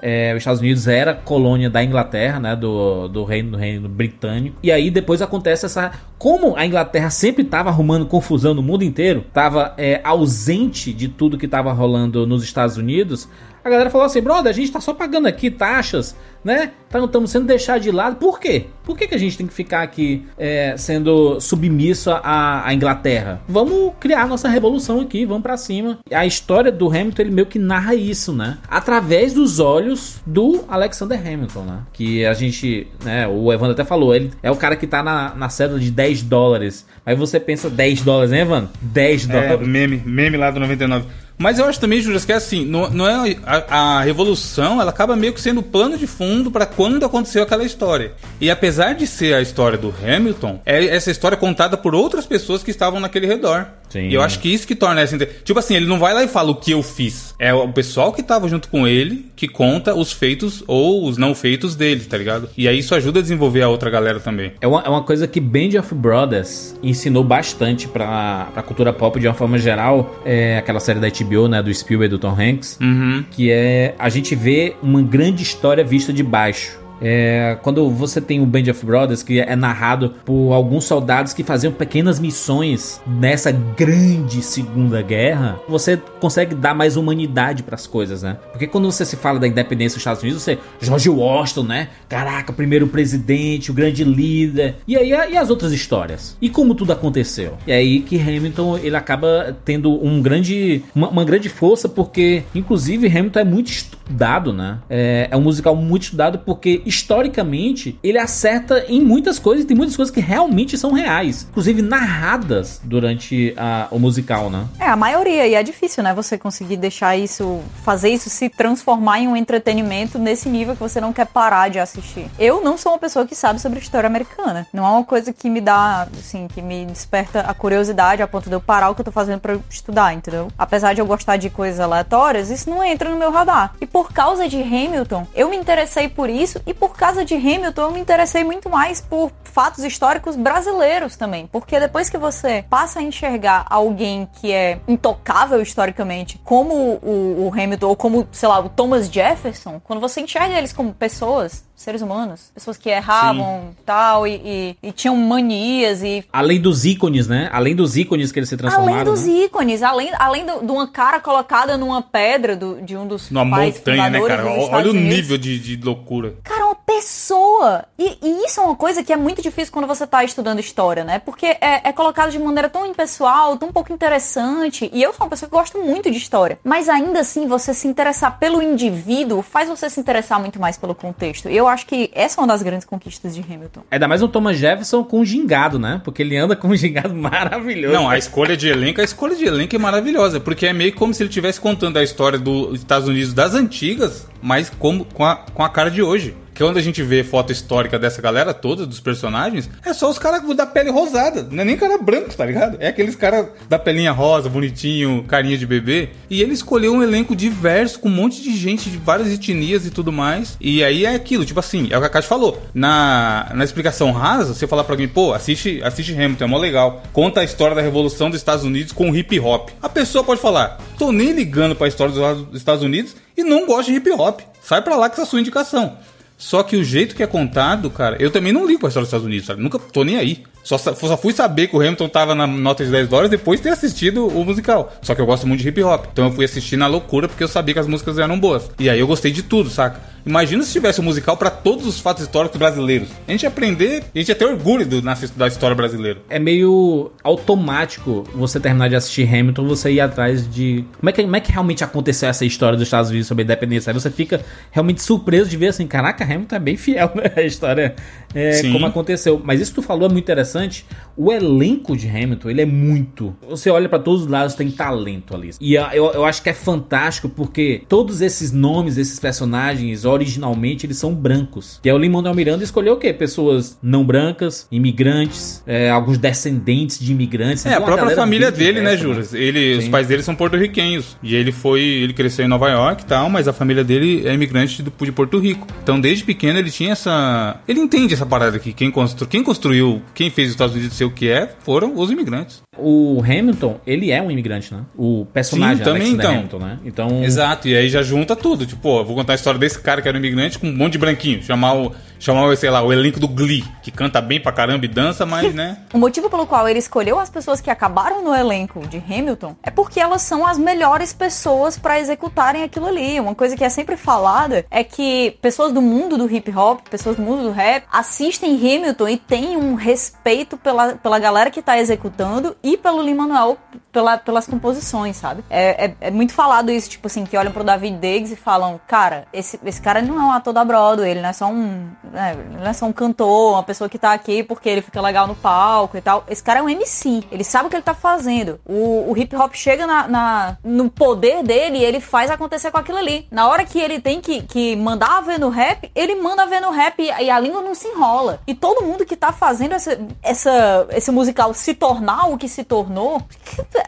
É, os Estados Unidos era colônia da Inglaterra, né? Do, do reino do reino britânico. E aí depois acontece essa. Como a Inglaterra sempre estava arrumando confusão no mundo inteiro, estava é, ausente de tudo que estava rolando nos Estados Unidos, a galera falou assim, brother, a gente tá só pagando aqui taxas, né? Estamos sendo deixados de lado. Por quê? Por que, que a gente tem que ficar aqui é, sendo submisso à, à, Inglaterra? Vamos criar nossa revolução aqui, vamos para cima. A história do Hamilton, ele meio que narra isso, né? Através dos olhos do Alexander Hamilton, né? Que a gente, né? O Evandro até falou, ele é o cara que tá na, na cédula de 10 dólares. Aí você pensa 10 dólares, né, Evandro? 10 dólares. É, meme, meme lá do 99. Mas eu acho também, Júlio, que é assim, não, não é a, a, revolução, ela acaba meio que sendo plano de fundo para quando aconteceu aquela história. E apesar de ser a história do Hamilton, é essa história contada por outras pessoas que estavam naquele redor. Sim. E eu acho que isso que torna essa. Tipo assim, ele não vai lá e fala o que eu fiz. É o pessoal que tava junto com ele que conta os feitos ou os não feitos dele, tá ligado? E aí isso ajuda a desenvolver a outra galera também. É uma, é uma coisa que Band of Brothers ensinou bastante pra, pra cultura pop de uma forma geral. É aquela série da HBO, né? Do Spielberg e do Tom Hanks. Uhum. Que é a gente vê uma grande história vista de baixo. É, quando você tem o Band of Brothers, que é narrado por alguns soldados que faziam pequenas missões nessa grande Segunda Guerra, você consegue dar mais humanidade para as coisas, né? Porque quando você se fala da independência dos Estados Unidos, você. George Washington, né? Caraca, primeiro presidente, o grande líder. E aí e as outras histórias? E como tudo aconteceu? E aí que Hamilton ele acaba tendo um grande, uma, uma grande força, porque, inclusive, Hamilton é muito estudado, né? É, é um musical muito estudado porque historicamente, ele acerta em muitas coisas tem muitas coisas que realmente são reais, inclusive narradas durante a, o musical, né? É, a maioria, e é difícil, né? Você conseguir deixar isso, fazer isso se transformar em um entretenimento nesse nível que você não quer parar de assistir. Eu não sou uma pessoa que sabe sobre história americana. Não é uma coisa que me dá, assim, que me desperta a curiosidade a ponto de eu parar o que eu tô fazendo para estudar, entendeu? Apesar de eu gostar de coisas aleatórias, isso não entra no meu radar. E por causa de Hamilton, eu me interessei por isso e por causa de Hamilton, eu me interessei muito mais por fatos históricos brasileiros também. Porque depois que você passa a enxergar alguém que é intocável historicamente, como o, o Hamilton, ou como, sei lá, o Thomas Jefferson, quando você enxerga eles como pessoas, seres humanos, pessoas que erravam tal, e, e, e, tinham manias e. Além dos ícones, né? Além dos ícones que eles se transformaram. Além dos né? ícones, além, além de uma cara colocada numa pedra do, de um dos Numa montanha, né, cara? Olha o nível de, de loucura. Cara, uma pessoa. E, e isso é uma coisa que é muito difícil quando você tá estudando história, né? Porque é, é colocado de maneira tão impessoal, tão pouco interessante. E eu sou uma pessoa que gosto muito de história. Mas ainda assim, você se interessar pelo indivíduo faz você se interessar muito mais pelo contexto. E eu acho que essa é uma das grandes conquistas de Hamilton. Ainda mais o Thomas Jefferson com o gingado, né? Porque ele anda com um gingado maravilhoso. Não, a escolha de elenco, a escolha de elenco é maravilhosa, porque é meio como se ele estivesse contando a história dos Estados Unidos das antigas, mas como, com, a, com a cara de hoje. Que quando a gente vê foto histórica dessa galera toda, dos personagens, é só os caras da pele rosada. Não é nem cara branco, tá ligado? É aqueles caras da pelinha rosa, bonitinho, carinha de bebê. E ele escolheu um elenco diverso, com um monte de gente de várias etnias e tudo mais. E aí é aquilo, tipo assim, é o que a Kátia falou. Na, na explicação rasa, você falar pra alguém, pô, assiste, assiste Hamilton, é mó legal. Conta a história da Revolução dos Estados Unidos com hip hop. A pessoa pode falar, tô nem ligando pra história dos Estados Unidos e não gosto de hip hop. Sai pra lá com essa sua indicação. Só que o jeito que é contado, cara, eu também não ligo pra história dos Estados Unidos, sabe? Nunca tô nem aí. Só, só fui saber que o Hamilton tava na nota de 10 dólares depois de ter assistido o musical. Só que eu gosto muito de hip hop. Então eu fui assistir na loucura porque eu sabia que as músicas eram boas. E aí eu gostei de tudo, saca? Imagina se tivesse um musical pra todos os fatos históricos brasileiros. A gente ia aprender, a gente ia ter orgulho do, na- da história brasileira. É meio automático você terminar de assistir Hamilton, você ir atrás de. Como é que, como é que realmente aconteceu essa história dos Estados Unidos sobre a independência? Aí você fica realmente surpreso de ver assim: caraca, Hamilton é bem fiel, né? A história é como aconteceu. Mas isso que tu falou é muito interessante. O elenco de Hamilton, ele é muito. Você olha pra todos os lados, tem talento ali. E eu, eu acho que é fantástico porque todos esses nomes, esses personagens, originalmente, eles são brancos. E aí o Lin-Manuel Miranda escolheu o quê? Pessoas não brancas, imigrantes, é, alguns descendentes de imigrantes. É, a Então, própria família dele, né, diversa, Juras? Ele, os pais dele são porto-riquenhos. E ele foi, ele cresceu em Nova York e tal, mas a família dele é imigrante de Porto Rico. Então, desde pequeno, ele tinha essa. Ele entende essa parada aqui. Quem, constru... quem construiu, quem fez os Estados Unidos ser o que é, foram os imigrantes. O Hamilton, ele é um imigrante, né? O personagem Sim, também, então. Hamilton, né? Então, Exato, e aí já junta tudo. Tipo, ó, vou contar a história desse cara que era um imigrante com um monte de branquinho. Chamar o, chamar o sei lá, o elenco do Glee, que canta bem pra caramba e dança, mas, né? O motivo pelo qual ele escolheu as pessoas que acabaram no elenco de Hamilton é porque elas são as melhores pessoas pra executarem aquilo ali. Uma coisa que é sempre falada é que pessoas do mundo do hip hop, pessoas do mundo do rap, assistem Hamilton e têm um respeito pela, pela galera que tá executando e pelo Lin-Manuel pela, pelas composições, sabe? É, é, é muito falado isso, tipo assim, que olham pro David Diggs e falam, cara, esse, esse cara não é um ator da Broadway, ele não é só um. né, não é só um cantor, uma pessoa que tá aqui porque ele fica legal no palco e tal. Esse cara é um MC. Ele sabe o que ele tá fazendo. O, o hip hop chega na, na- no poder dele e ele faz acontecer com aquilo ali. Na hora que ele tem que, que mandar ver no rap, ele manda ver no rap e, e a língua não se enrola. E todo mundo que tá fazendo essa, essa, esse musical se tornar o que se tornou,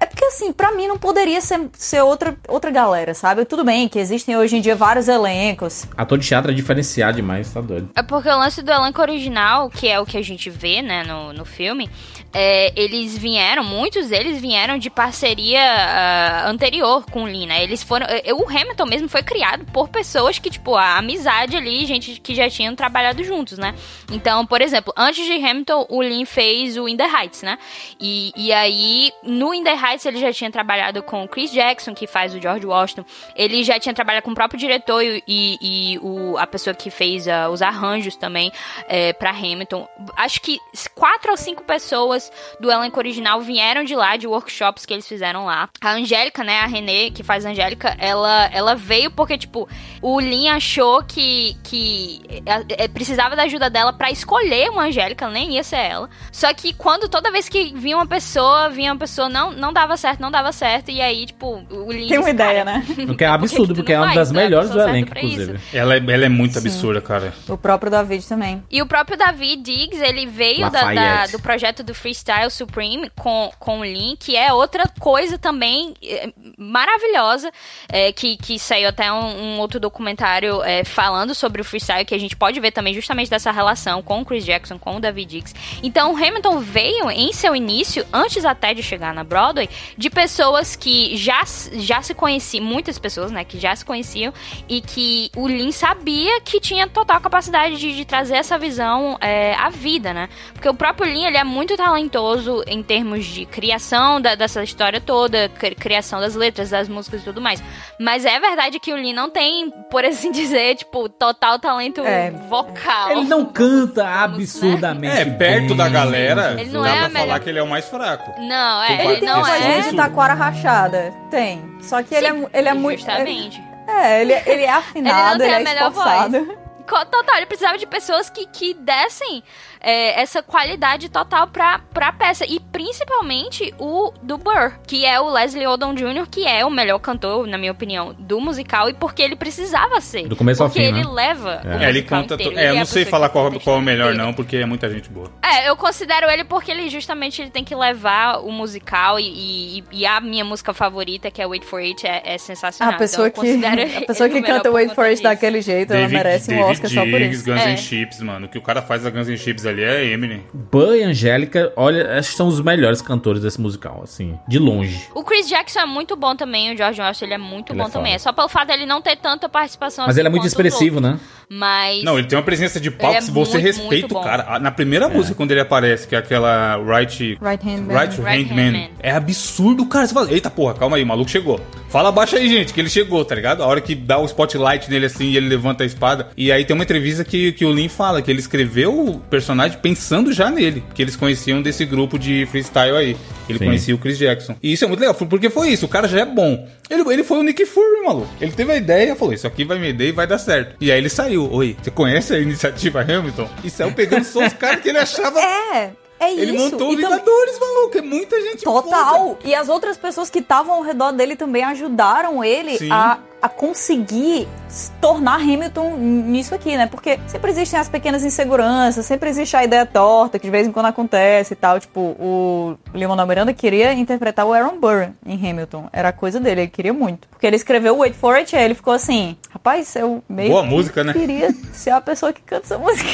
é porque assim, pra mim não poderia ser, ser outra, outra galera, sabe? Tudo bem que existem hoje em dia vários elencos. ator de teatro é diferenciado demais, tá doido. É porque o lance do elenco original, que é o que a gente vê, né, no, no filme, é, eles vieram, muitos deles vieram de parceria ah, anterior com o Lin, né? Eles foram. eh, O Hamilton mesmo foi criado por pessoas que, tipo, a amizade ali, gente que já tinham trabalhado juntos, né? Então, por exemplo, antes de Hamilton, o Lin fez o In the Heights, né? E, e aí, no In the Heights, ele já tinha trabalhado com o Chris Jackson, que faz o George Washington. Ele já tinha trabalhado com o próprio diretor e, e- o, a pessoa que fez ah, os arranjos também é, para Hamilton. Acho que quatro ou cinco pessoas do elenco original vieram de lá, de workshops que eles fizeram lá. A Angélica, né, a Renê, que faz a Angélica, ela, ela veio porque, tipo, o Lin achou que, que é, é, precisava da ajuda dela pra escolher uma Angélica, nem ia ser ela. Só que quando toda vez que vinha uma pessoa, vinha uma pessoa, não, não dava certo, não dava certo, e aí, tipo, o Lin. Tem uma ideia, "Cara, né? O que é absurdo, porque não é uma das melhores do elenco, inclusive. Ela, é- ela é muito absurda, cara. O próprio David também. E o próprio David Diggs, ele veio da- da- do projeto do Freestyle Supreme com, com o Lin, que é outra coisa também é, maravilhosa, é, que, que saiu até um, um outro documentário é, falando sobre o freestyle, que a gente pode ver também justamente dessa relação criação com o Chris Jackson, com o David Dix. Então, o Hamilton veio em seu início, antes até de chegar na Broadway, de pessoas que já, já se conheciam, muitas pessoas, né, que já se conheciam e que o Lin sabia que tinha total capacidade de, de trazer essa visão é, à vida, né? Porque o próprio Lin, ele é muito talentoso em termos de criação da, dessa história toda, criação das letras, das músicas e tudo mais. Mas é verdade que o Lin não tem, por assim dizer, tipo, total talento É. vocal. Ele não canta né? absurdamente. É, perto bem. da galera, Ele não dá é pra falar melhor- que ele é o mais fraco. Não, é, Ele ele não voz é. de taquara rachada. Tem. Só que ele é, ele é muito. Justamente. É, ele, ele é afinado, Ele ele, não tem é a melhor esforçado. Co- Total, ele precisava de pessoas que, que dessem é, essa qualidade total pra, pra peça. E principalmente o do Burr, que é o Leslie Odom Jr., que é o melhor cantor, na minha opinião, do musical. E porque ele precisava ser. Do começo ao porque fim, ele né? leva. o É, ele canta. inteiro. to- É, eu Ele não a sei falar qual, a qual é o melhor, inteira. não, porque é muita gente boa. É, eu considero ele porque ele justamente ele tem que levar o musical e, e, e a minha música favorita, que é Wait For It, é, é sensacional. A pessoa então, eu que, considero a pessoa ele que canta Wait For It daquele jeito, ela merece um Oscar só por Diggs, isso. Guns É. N' Chips, mano. O que o cara faz da Guns N' Chips ali é Eminem. Burr e Angélica, olha, acho que são os melhores cantores desse musical, assim, de longe. O Chris Jackson é muito bom também, o George Washington ele é muito Ele é bom também. foda. É só pelo fato dele não ter tanta participação Mas assim ele é muito quanto os expressivo, né? Mas. Não, ele tem uma presença de palco, é se você muito, respeita muito o cara. Ah, Na primeira música, quando ele aparece, que é aquela Right... Right Hand Man. Right Hand Right Hand Man. Man. É absurdo, cara. Você fala, eita porra, calma aí, o maluco chegou. Fala abaixo aí, gente, que ele chegou, tá ligado? A hora que dá o spotlight nele assim e ele levanta a espada. E aí tem uma entrevista que, que o Lin fala que ele escreveu o personagem pensando já nele. Que eles conheciam desse grupo de freestyle aí. Ele Sim. conhecia o Chris Jackson. E isso é muito legal, porque foi isso. O cara já é bom. Ele, ele foi o Nick Fury, maluco. Ele teve a ideia e falou: Isso aqui vai me dar e vai dar certo. E aí ele saiu. Oi, você conhece a iniciativa Hamilton? E saiu pegando só os caras que ele achava. É, é Ele isso. montou E tam- Vingadores, maluco. É muita gente foda. Total. E as outras pessoas que estavam ao redor dele também ajudaram ele Sim. a, a conseguir se tornar Hamilton nisso aqui, né? Porque sempre existem as pequenas inseguranças, sempre existe a ideia torta, que de vez em quando acontece e tal. Tipo, o Lin-Manuel Miranda queria interpretar o Aaron Burr em Hamilton. Era a coisa dele, ele queria muito. Porque ele escreveu Wait For It, aí ele ficou assim, rapaz, eu meio Boa que música, né? queria ser a pessoa que canta essa música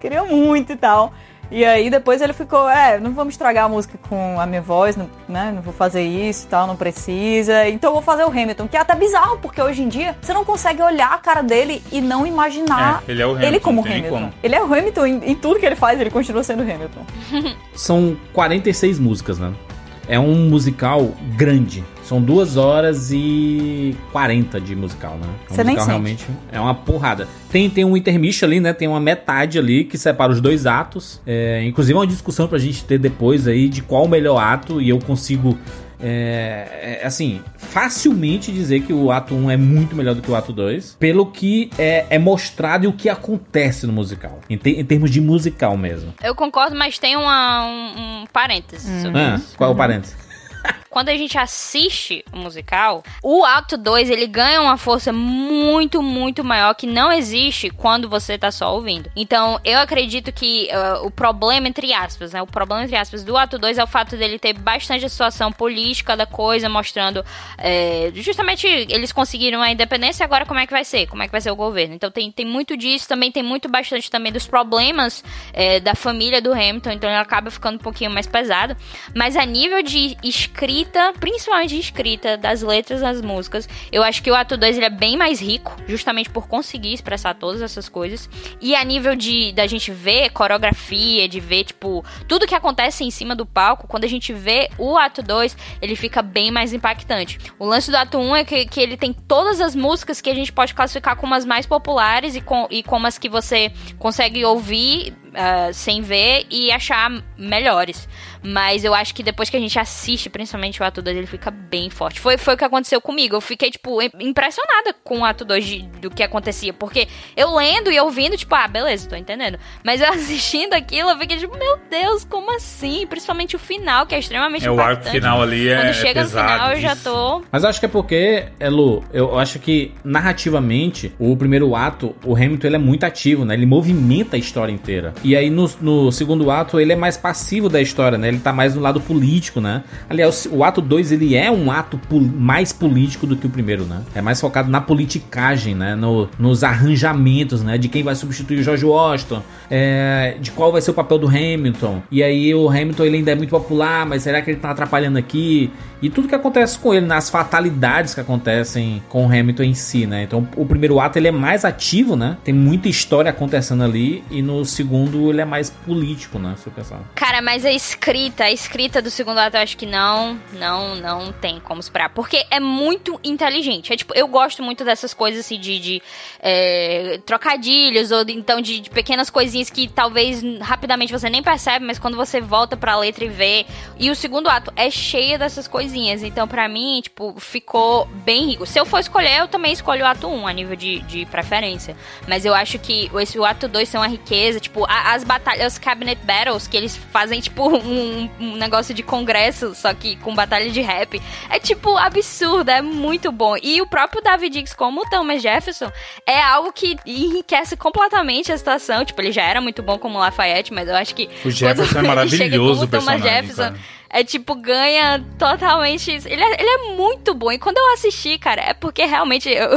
queria muito e tal. E aí depois ele ficou, é, não vamos estragar a música com a minha voz, não, né? Não vou fazer isso e tal, não precisa. Então eu vou fazer o Hamilton, que é até bizarro, porque hoje em dia você não consegue olhar a cara dele e não imaginar É, ele é o ele Hamilton, como não tem Hamilton. como. Ele é o Hamilton em, em tudo que ele faz, ele continua sendo Hamilton. São 46 músicas, né? É um musical grande. São duas horas e 40 de musical, né? É um Você nem musical sente. realmente é uma porrada. Tem, tem um intermission ali, né? Tem uma metade ali que separa os dois atos. É, inclusive é uma discussão pra gente ter depois aí de qual o melhor ato. E eu consigo, é, é, assim, facilmente dizer que o ato 1 é muito melhor do que o ato 2. Pelo que é, é mostrado e o que acontece no musical. Em, te- em termos de musical mesmo. Eu concordo, mas tem uma, um, um parênteses sobre Ah, isso. qual é o parênteses? Quando a gente assiste o musical, o ato 2 ele ganha uma força muito, muito maior que não existe quando você tá só ouvindo. Então, eu acredito que ah, o problema, entre aspas, né? O problema, entre aspas, do ato 2 é o fato dele ter bastante a situação política da coisa, mostrando é, justamente eles conseguiram a independência, agora como é que vai ser? Como é que vai ser o governo? Então tem, tem muito disso, também tem muito bastante também dos problemas é, da família do Hamilton, então ele acaba ficando um pouquinho mais pesado. Mas a nível de escrita, principalmente de escrita das letras das músicas, eu acho que o ato 2 ele é bem mais rico, justamente por conseguir expressar todas essas coisas. E a nível de da gente ver coreografia, de ver, tipo, tudo que acontece em cima do palco, quando a gente vê o ato 2, ele fica bem mais impactante. O lance do ato 1 um é que, que ele tem todas as músicas que a gente pode classificar como as mais populares e, com, e como as que você consegue ouvir ah, sem ver e achar melhores. Mas eu acho que depois que a gente assiste, principalmente o ato 2, ele fica bem forte. Foi, foi o que aconteceu comigo. Eu fiquei, tipo, im- impressionada com o ato 2 de- do que acontecia. Porque eu lendo e ouvindo, tipo, ah, beleza, tô entendendo. Mas eu assistindo aquilo, eu fiquei, tipo, meu Deus, como assim? Principalmente o final, que é extremamente É, o arco final ali é- Quando é chega no pesado, final, eu já isso. tô. Mas eu acho que é porque, Elu, eu acho que narrativamente, o primeiro ato, o Hamilton ele é muito ativo, né? Ele movimenta a história inteira. E aí no, no segundo ato ele é mais passivo da história, né? Ele tá mais no lado político, né? Aliás, o ato 2 ele é um ato pol- mais político do que o primeiro, né? É mais focado na politicagem, né? No, nos arranjamentos, né? De quem vai substituir o George Washington, é, de qual vai ser o papel do Hamilton. E aí o Hamilton ele ainda é muito popular, mas será que ele tá atrapalhando aqui? E tudo que acontece com ele, nas fatalidades que acontecem com o Hamilton em si, né? Então o primeiro ato ele é mais ativo, né? Tem muita história acontecendo ali. E no segundo ele é mais político, né? Se eu pensar. Cara, mas a escrita, a escrita do segundo ato eu acho que não, não, não tem como esperar. Porque é muito inteligente. É tipo, eu gosto muito dessas coisas assim de, de é, trocadilhos, ou então de, de pequenas coisinhas que talvez rapidamente você nem percebe, mas quando você volta pra letra e vê. E o segundo ato é cheio dessas coisinhas. Então, pra mim, tipo, ficou bem rico. Se eu for escolher, eu também escolho o ato 1 a nível de, de preferência. Mas eu acho que esse, o ato 2 tem uma riqueza, tipo, a- as batalhas, os cabinet battles, que eles fazem, tipo, um, um negócio de congresso, só que com batalha de rap. É, tipo, absurdo, é muito bom. E o próprio David Diggs, como o Thomas Jefferson, é algo que enriquece completamente a situação. Tipo, ele já era muito bom como Lafayette, mas eu acho que. O Jefferson é maravilhoso, o Thomas personagem, Jefferson, cara. É tipo, ganha totalmente. Ele é, ele é muito bom. E quando eu assisti, cara, é porque realmente eu-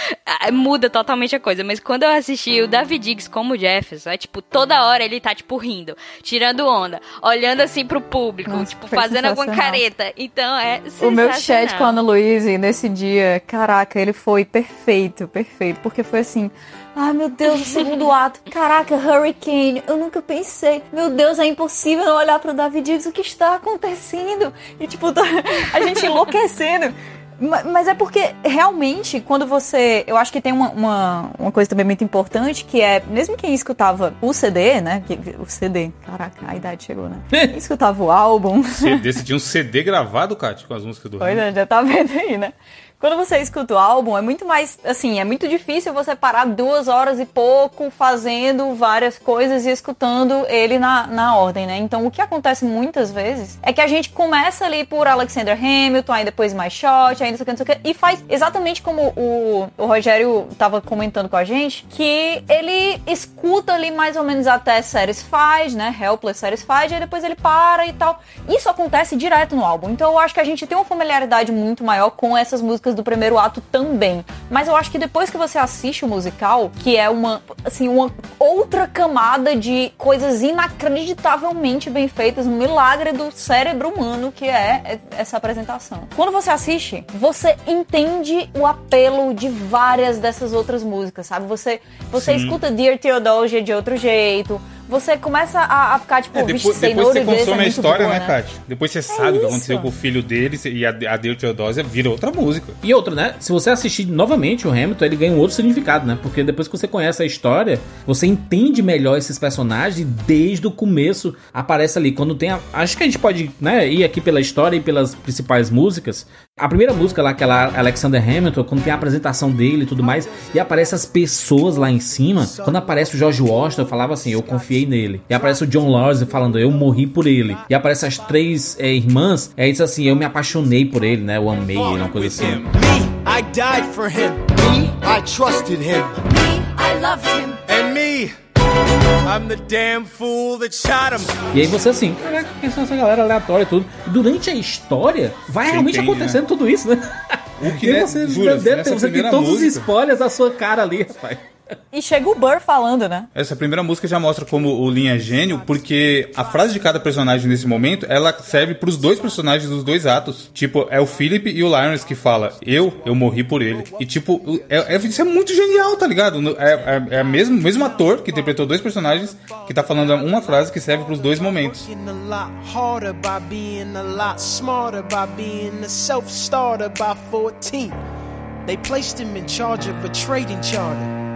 muda totalmente a coisa. Mas quando eu assisti o David Diggs como Jefferson, é tipo, toda hora ele tá, tipo, rindo, tirando onda, olhando assim pro público, Nossa, tipo, fazendo alguma careta. Então é O meu chat com a Ana Luísa nesse dia, caraca, ele foi perfeito, perfeito. Porque foi assim. Ai meu Deus, o segundo ato. Caraca, Hurricane, eu nunca pensei. Meu Deus, é impossível não olhar pro David Diggs, o que está acontecendo? E tipo, tá- a gente enlouquecendo. Ma- Mas é porque realmente, quando você. Eu acho que tem uma, uma, uma coisa também muito importante, que é, mesmo quem escutava o CD, né? que- O CD, caraca, a idade chegou, né? Quem escutava o álbum. CD, você tinha um CD gravado, Kátia, com as músicas do Pois é, já tá vendo aí, né? Quando você escuta o álbum, é muito mais, assim, é muito difícil você parar duas horas e pouco fazendo várias coisas e escutando ele na, na ordem, né? Então, o que acontece muitas vezes é que a gente começa ali por Alexander Hamilton, aí depois mais shot, aí não sei o que, não sei o que, e faz exatamente como o, o Rogério tava comentando com a gente, que ele escuta ali mais ou menos até Satisfied, né? Helpless Satisfied, aí depois ele para e tal. Isso acontece direto no álbum. Então eu acho que a gente tem uma familiaridade muito maior com essas músicas do primeiro ato também. Mas eu acho que depois que você assiste o musical, que é uma, assim, uma outra camada de coisas inacreditavelmente bem feitas, um milagre do cérebro humano que é essa apresentação. Quando você assiste, você entende o apelo de várias dessas outras músicas, sabe? Você, você Sim. escuta Dear Theodosia de outro jeito, você começa a, a ficar tipo, É, "Vixe, depois, Say depois você é consome a história, boa, né, Kátia? Depois você sabe o que aconteceu com o filho dele e a, a Deus Teodósia vira outra música. E outra, né? Se você assistir novamente o Hamilton, ele ganha um outro significado, né? Porque depois que você conhece a história, você entende melhor esses personagens e desde o começo aparece ali. Quando tem a... Acho que a gente pode né, ir aqui pela história e pelas principais músicas. A primeira música lá, aquela Alexander Hamilton, quando tem a apresentação dele e tudo mais, e aparece as pessoas lá em cima. Quando aparece o George Washington, eu falava assim, eu confiei nele. E aparece o John Lawrence falando, eu morri por ele. E aparece as três é, irmãs, é isso assim, eu me apaixonei por ele, né? Eu amei ele, uma coisa assim. Me, I died for him. Me, I trusted him. I loved him. E aí você assim, caraca, quem são essa galera aleatória e tudo. E durante a história, vai Você realmente entende, acontecendo tudo isso, né? O que, e aí né, você, jura, você tem primeira todos os música- spoilers da sua cara ali, rapaz. E chega o Burr falando, né? Essa primeira música já mostra como o Lin é gênio, porque a frase de cada personagem nesse momento, ela serve pros dois personagens dos dois atos. Tipo, é o Philip e o Lawrence que fala, eu, eu morri por ele. E tipo, é, é- isso é muito genial, tá ligado? É, é, é o mesmo, mesmo ator que interpretou dois personagens que tá falando uma frase que serve pros dois momentos. Working a lot harder by being a lot smarter by being a self-starter by 14. They placed him in charge of a trading charter.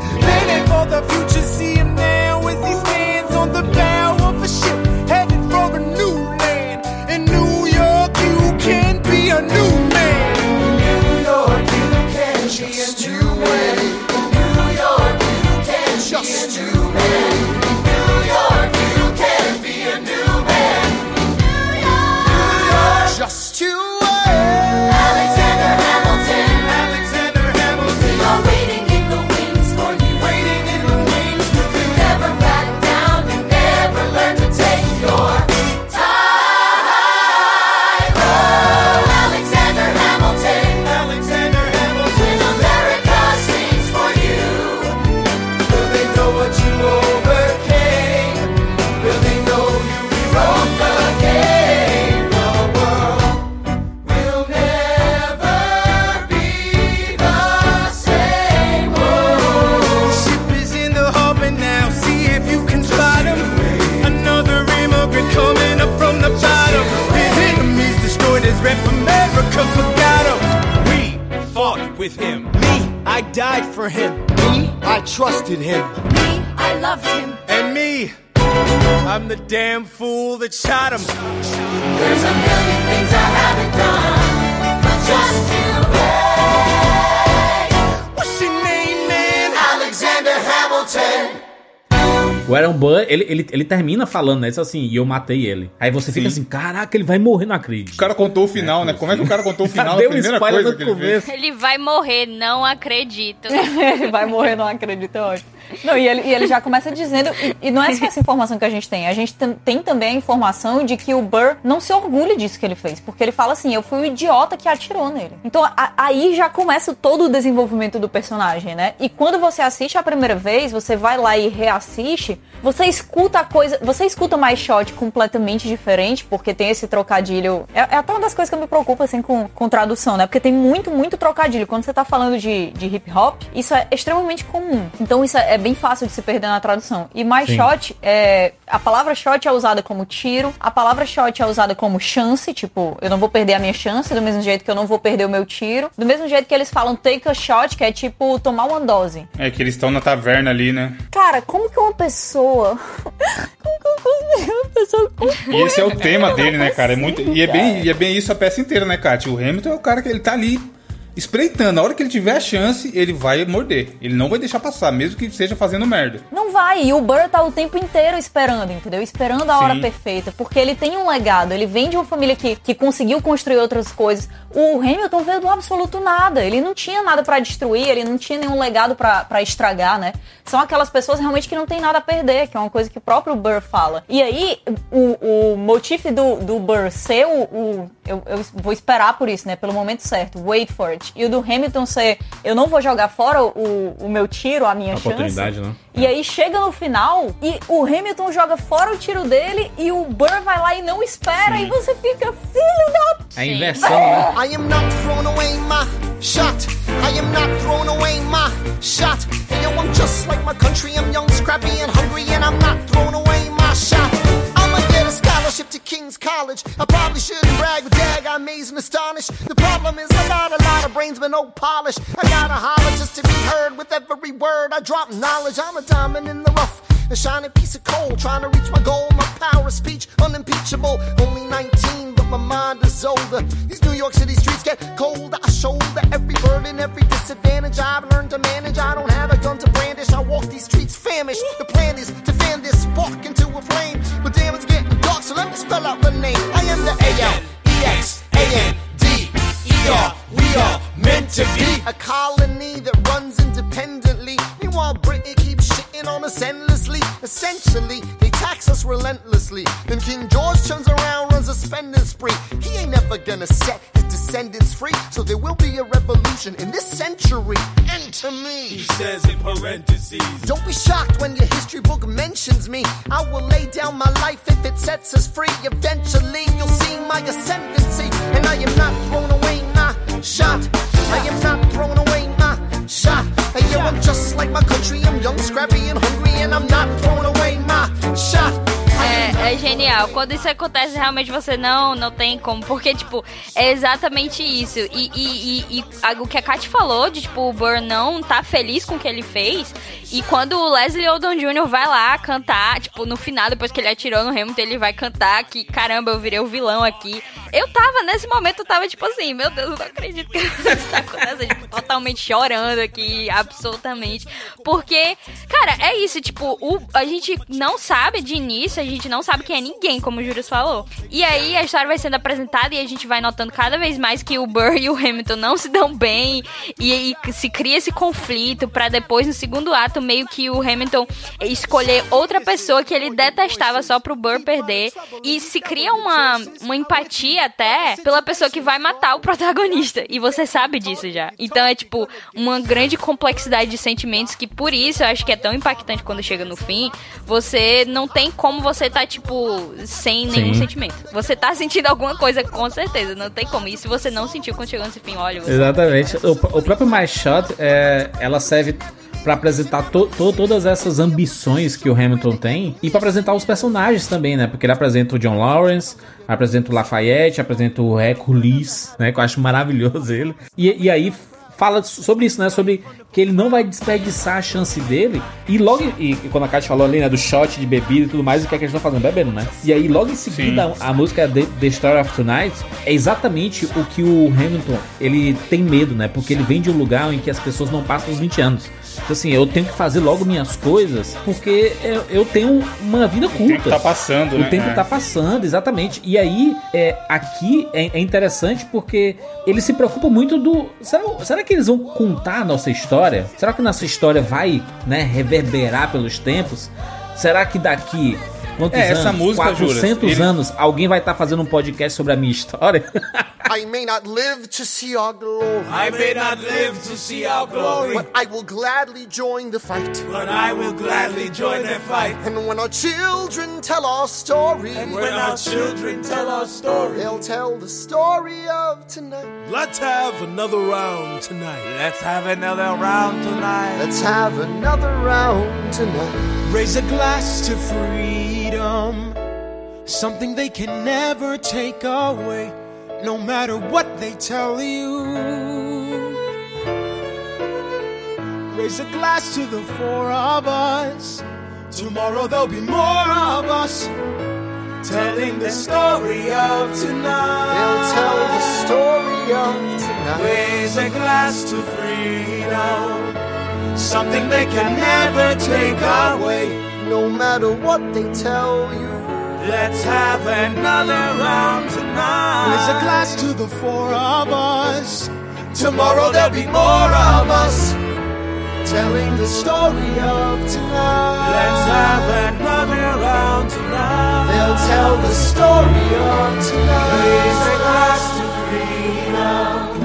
Planning for the future, see with him. Me, I died for him. Me, I trusted him. Me, I loved him. And me, I'm the damn fool that shot him. There's a million things I haven't done, but just you wait. What's your name, man? Alexander Hamilton. O Aaron Burr, ele, ele, ele termina falando, né? Isso assim, e eu matei ele. Aí você fica assim, caraca, ele vai morrer, não acredito. O cara contou o final, né? Como é que o cara contou o final? Deu um primeira spoiler coisa que ele fez. começo. Ele vai morrer, não acredito. Vai morrer, não acredito, é ótimo. Não, e ele, e ele já começa dizendo, e, e não é só essa informação que a gente tem, a gente tem, também a informação de que o Burr não se orgulha disso que ele fez, porque ele fala assim, eu fui o idiota que atirou nele. Então a- aí já começa todo o desenvolvimento do personagem, né? E quando você assiste a primeira vez, você vai lá e reassiste, você escuta a coisa, você escuta mais shot completamente diferente, porque tem esse trocadilho. É, é até uma das coisas que eu me preocupo assim com, com tradução, né? Porque tem muito, muito trocadilho. Quando você tá falando de, de hip hop, isso é extremamente comum. Então isso é, é bem fácil de se perder na tradução. E mais Sim. shot, é, a palavra shot é usada como tiro, a palavra shot é usada como chance, tipo, eu não vou perder a minha chance, do mesmo jeito que eu não vou perder o meu tiro. Do mesmo jeito que eles falam take a shot, que é tipo tomar uma dose. É que eles estão na taverna ali, né? Cara, como que uma pessoa. Como que uma pessoa. E esse é o tema dele, né, cara? É muito, e, é bem, e é bem isso a peça inteira, né, Kátia? O Hamilton é o cara que ele tá ali espreitando. A hora que ele tiver a chance, ele vai morder. Ele não vai deixar passar, mesmo que seja fazendo merda. Não vai, e o Burr tá o tempo inteiro esperando, entendeu? Esperando a hora Sim. perfeita, porque ele tem um legado, ele vem de uma família que, que conseguiu construir outras coisas. O Hamilton veio do absoluto nada, ele não tinha nada pra destruir, ele não tinha nenhum legado pra pra estragar, né? São aquelas pessoas realmente que não tem nada a perder, que é uma coisa que o próprio Burr fala. E aí, o, o motivo do, do Burr ser o. o- eu, eu vou esperar por isso, né? Pelo momento certo, wait for it. E o do Hamilton ser, eu não vou jogar fora o, o meu tiro, a minha A chance. oportunidade, né? E aí chega no final e o Hamilton joga fora o tiro dele e o Burr vai lá e não espera e você fica, filho da. É a inversão, né? I am not throwing away my shot. I am not throwing away my shot. yo, I'm just like my country. I'm young, scrappy, and hungry, and I'm not throwing away my shot. Scholarship to King's College. I probably shouldn't brag, but dag, I'm amazed and astonished. The problem is I got a lot of brains, but no polish. I gotta holler just to be heard with every word. I drop knowledge. I'm a diamond in the rough. A shining piece of coal, trying to reach my goal. My power of speech, unimpeachable. Only 19, but my mind is older. These New York City streets get colder. I shoulder every burden, every disadvantage I've learned to manage. I don't have a gun to brandish. I walk these streets famished. The plan is to fan this spark into a flame. But damn, it's so let me spell out the name. I am the A-L-E-X-A-N-D-E-R. We are meant to be a colony that runs independently. Meanwhile, Britain keeps shitting on us endlessly. Essentially, they tax us relentlessly. Then King George turns around, runs a spending spree. He ain't never gonna set his descendants free. So there will be a revolution in this century. Enter me. He says in parentheses. Don't be shocked when your history book mentions me. I will lay down my life if it sets us free. Eventually, you'll see my ascendancy. And I am not thrown away my shot. I am not throwing away. Hey, yo, I'm just like my country. I'm young, scrappy, and hungry. And I'm not throwing away my shot. É, é genial. Quando isso acontece, realmente você não, não tem como. Porque, tipo, é exatamente isso. E, e, e, e o que a Kat falou de, tipo, o Burr não tá feliz com o que ele fez. E quando o Leslie Odom Jr. vai lá cantar, tipo, no final, depois que ele atirou no Hamilton, ele vai cantar que, caramba, eu virei o vilão aqui. Eu tava, nesse momento, eu tava, tipo assim, meu Deus, eu não acredito que isso tá acontecendo. Tipo, totalmente chorando aqui, absolutamente. Porque, cara, é isso, tipo, o, a gente não sabe de início, a gente não sabe quem é ninguém, como o Júlio falou. E aí a história vai sendo apresentada e a gente vai notando cada vez mais que o Burr e o Hamilton não se dão bem e, e se cria esse conflito pra depois, no segundo ato, meio que o Hamilton escolher outra pessoa que ele detestava só pro Burr perder. E se cria uma, uma empatia até pela pessoa que vai matar o protagonista. E você sabe disso já. Então é tipo uma grande complexidade de sentimentos que por isso eu acho que é tão impactante quando chega no fim. Você não tem como você tá, tipo, sem nenhum Sim. sentimento. Você tá sentindo alguma coisa, com certeza. Não tem como. E se você não sentiu quando chegou nesse fim, olha, você Exatamente. O, o próprio My Shot, é, ela serve pra apresentar to- to- todas essas ambições que o Hamilton tem e pra apresentar os personagens também, né? Porque ele apresenta o John Lawrence, apresenta o Lafayette, apresenta o Hercules, né? Que eu acho maravilhoso ele. E, e aí fala sobre isso, né? Sobre que ele não vai desperdiçar a chance dele. E logo, e, e quando a Kátia falou ali, né, do shot de bebida e tudo mais, o que é que eles estão fazendo? Bebendo, né? E aí, logo em seguida, a, a música The, The Story of Tonight é exatamente o que o Hamilton, ele tem medo, né? Porque ele vem de um lugar em que as pessoas não passam os 20 anos. Então, assim, eu tenho que fazer logo minhas coisas, porque eu, eu tenho uma vida curta. tempo tá passando, O né? tempo É. tá passando, exatamente. E aí, é, aqui é, é interessante porque ele se preocupa muito do. Será, será que eles vão contar a nossa história? Será que nossa história vai, né, reverberar pelos tempos? Será que daqui. Quantos É, essa anos? música, 400 Juras, ele- anos, alguém vai estar fazendo um podcast sobre a minha história? I may not live to see our glory. I may not live to see our glory, But I will gladly join the fight. but I will gladly join that fight. And when our children tell our story, And when our children tell our story, they'll tell the story of tonight. let's have another round tonight. Let's have another round tonight. Let's have another round tonight. Raise a glass to freedom, something they can never take away, no matter what they tell you. Raise a glass to the four of us. Tomorrow there'll be more of us telling the story of tonight. They'll tell the story of tonight. Raise a glass to freedom, something they can never take away. No matter what they tell you, Let's have another round tonight. Raise a glass to the four of us. Tomorrow there'll be more of us telling the story of tonight. Let's have another round tonight. They'll tell the story of tonight. Raise a glass to freedom.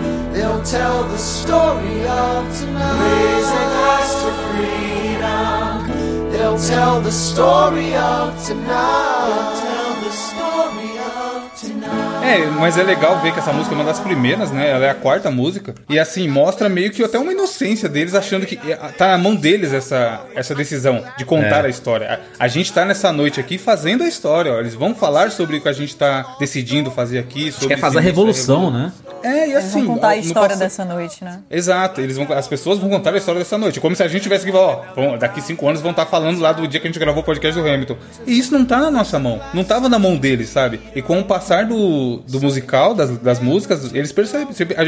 They'll tell the story of tonight. Raise a glass to freedom. They'll tell the story of tonight. É, mas é legal ver que essa música é uma das primeiras, né? Ela é a quarta música. E assim, mostra meio que até uma inocência deles, achando que eh, tá na mão deles essa, essa decisão de contar É. a história. A, a gente tá nessa noite aqui fazendo a história, ó. Eles vão falar sobre o que a gente tá decidindo fazer aqui. Acho Sobre que é fazer a revolução, né? É, e Eles assim. vão contar a história pass- dessa noite, né? Exato, eles vão, as pessoas vão contar a história dessa noite. Como se a gente tivesse que falar, ó, bom, daqui cinco anos vão estar falando lá do dia que a gente gravou o podcast do Hamilton. E isso não tá na nossa mão. Não tava na mão deles, sabe? E com o passar do, do musical, das, das músicas, eles percebem.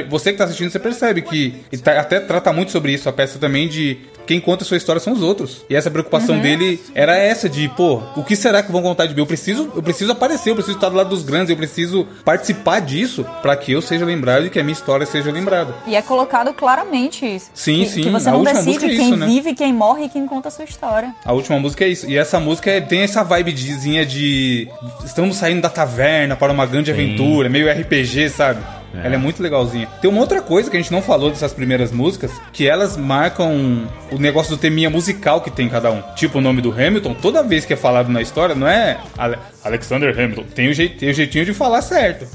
Você, que tá assistindo, você percebe que. Tá- até trata muito sobre isso, a peça também de. Quem conta a sua história são os outros. E essa preocupação Uhum. dele era essa de, pô, o que será que vão contar de mim? Eu preciso, eu preciso aparecer, eu preciso estar do lado dos grandes, eu preciso participar disso pra que eu seja lembrado e que a minha história seja lembrada. E é colocado claramente isso. Sim, que, sim, Que você a não última decide música é quem isso, né? vive, quem morre e quem conta a sua história. A última música é isso. E essa música é- tem essa vibezinha de. Estamos saindo da taverna para uma grande aventura, meio RPG, sabe? Ela é muito legalzinha. Tem uma outra coisa que a gente não falou dessas primeiras músicas, que elas marcam o negócio do teminha musical que tem cada um. Tipo o nome do Hamilton, toda vez que é falado na história, não é Ale- Alexander Hamilton. Tem o, tem o jeitinho de falar certo.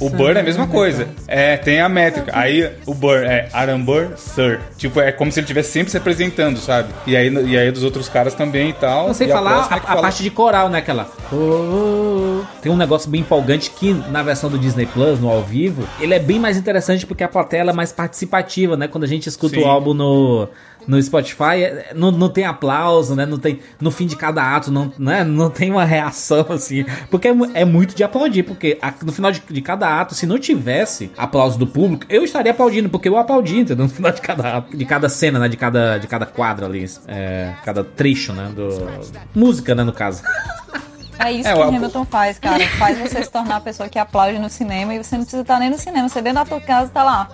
O Burr é a mesma coisa. É, tem a métrica. Aí o Burr é Arambur Sir. Tipo, é como se ele estivesse sempre se apresentando, sabe? E aí, e aí dos outros caras também e tal. E a falar a, é que a fala- parte de coral, né? Aquela. "Oh, oh, oh". Tem um negócio bem empolgante que na versão do Disney Plus, no ao vivo, ele é bem mais interessante porque a plateia é mais participativa, né? Quando a gente escuta Sim. o álbum no. No Spotify é- não, não tem aplauso, né? Não tem no fim de cada ato não, né? não tem uma reação assim, porque é, é muito de aplaudir, porque a- no final de, de cada ato, se não tivesse aplauso do público, eu estaria aplaudindo, porque eu aplaudi, entendeu? No final de cada ato, de cada cena, né? De cada de cada quadro ali, é, cada trecho, né? Do música, né? No caso. É isso É, que o- Hamilton faz, cara. Faz você se tornar a pessoa que aplaude no cinema e você não precisa estar nem no cinema. Você dentro da tua casa tá lá.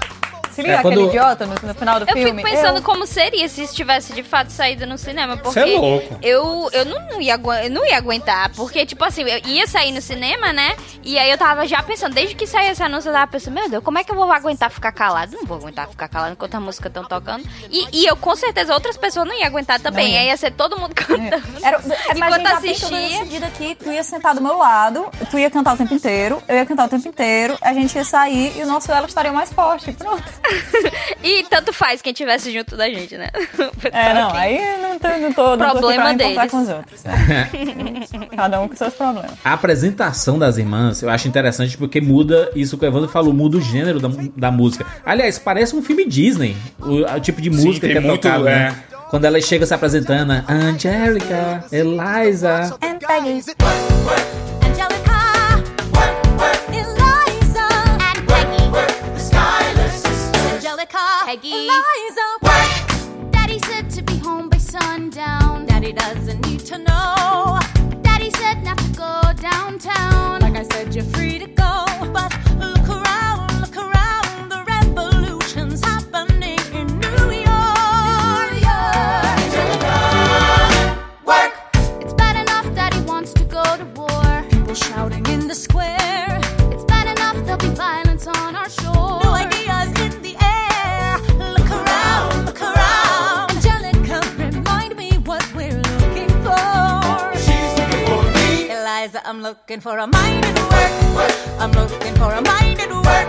Se liga É, quando- aquele idiota no, no final do Eu filme? fico pensando Eu- como seria se isso tivesse de fato saído no cinema, porque Cê é louco. eu, eu não, ia, eu não ia aguentar, porque, tipo assim, eu ia sair no cinema, né? E aí eu tava já pensando, desde que saiu esse anúncio, eu tava pensando, meu Deus, como é que eu vou aguentar ficar calado? Não vou aguentar ficar calado enquanto a música estão tocando. E, e eu, com certeza, outras pessoas não iam aguentar também. Não ia. Aí ia ser todo mundo cantando. Era, é, mas enquanto assistia. decidido aqui. Tu ia sentar do meu lado, tu ia cantar o tempo inteiro, eu ia cantar o tempo inteiro, a gente ia sair e o nosso elo estaria mais forte. Pronto. E tanto faz quem tivesse junto da gente, né? É, não, aí não tô, não tô, não tô aqui Problema importar deles. com os outros. Cada um com seus problemas. A apresentação das irmãs eu acho interessante porque muda isso que o Evandro falou, muda o gênero da, da música. Aliás, parece um filme Disney, o, o tipo de Sim, música tem que é muito, tocado, é. né? Quando ela chega se apresentando, Angélica, Eliza. And Peggy. Peggy, Eliza. Daddy said to be home by sundown. Daddy doesn't need to know. Daddy said not to go downtown. Like I said, you're free to go. But look around, look around. The revolution's happening in New York. Angelica, work. It's bad enough Daddy wants to go to war. People shouting in the square. It's bad enough there'll be violence on our shore. New looking for a mind work. I'm looking for a mind at work.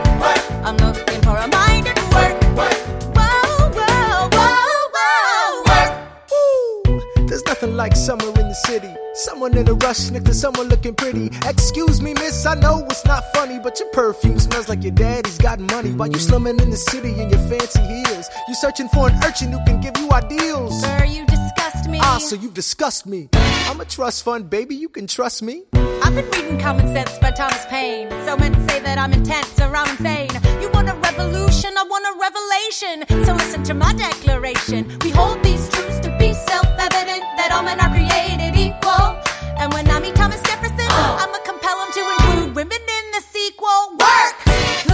I'm looking for a mind work. Whoa, whoa, whoa, whoa, work. Ooh, There's nothing like summer in the city. Someone in a rush next to someone looking pretty. Excuse me, miss, I know it's not funny, but your perfume smells like your daddy's got money. While you slumming in the city in your fancy heels, you searching for an urchin who can give you ideals. Sir, you disgust me. Ah, so you disgust me. I'm a trust fund, baby, you can trust me. I've been reading Common Sense by Thomas Paine. So men say that I'm intense or I'm insane. You want a revolution, I want a revelation. So listen to my declaration. We hold these truths to be self-evident that all men are created equal. And when I meet Thomas Jefferson, uh. I'ma compel him to include women in the sequel. Work!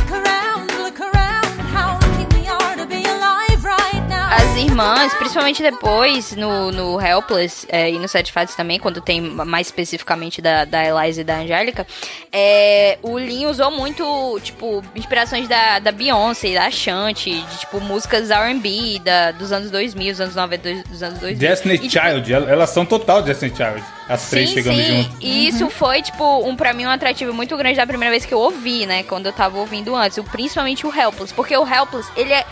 Irmãs, principalmente depois no, no Helpless é, e no Sete Fatos também, quando tem mais especificamente da, da Eliza e da Angélica, é, o Lin usou muito, tipo, inspirações da, da Beyoncé, da Shanti, de, tipo, músicas R&B da, dos anos 2000, dos anos 90, dos anos 2000. Destiny E, tipo, Child, el- elas são total Destiny Child. As três sim, chegando sim. junto. E isso foi, tipo, um, pra mim, um atrativo muito grande da primeira vez que eu ouvi, né? Quando eu tava ouvindo antes. o- Principalmente o Helpless. Porque o Helpless, ele é.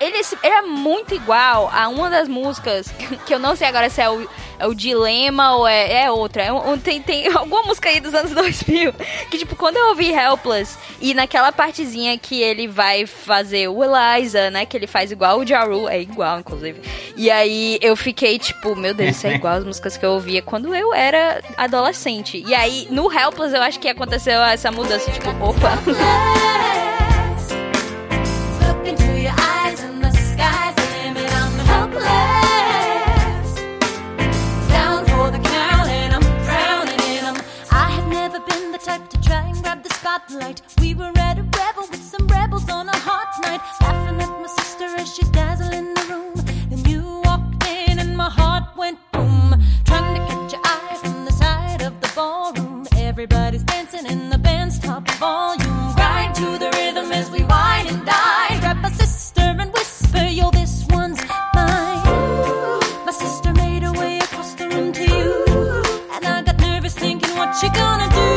Ele, é se- ele é muito igual a uma das músicas que eu não sei agora se é o, é o Dilema ou é, é outra. É um- um- tem, tem alguma música aí dos anos 2000 que, tipo, quando eu ouvi Helpless e naquela partezinha que ele vai fazer o Eliza, né? Que ele faz igual o Jaru, é igual, inclusive. E aí eu fiquei, tipo, meu Deus, isso é igual as músicas que eu ouvia quando eu era adolescente. E aí, no Helpless, eu acho que aconteceu essa mudança, tipo, opa. Type to try and grab the spotlight. We were at a revel with some rebels on a hot night, laughing at my sister as she's dazzling the room. And you walked in and my heart went boom, trying to catch your eye from the side of the ballroom. Everybody's dancing in the band's top volume. Grind to the rhythm as we wine and dine. Grab my sister and whisper, yo, this one's mine. My sister made her way across the room to you. And I got nervous thinking, what you gonna do?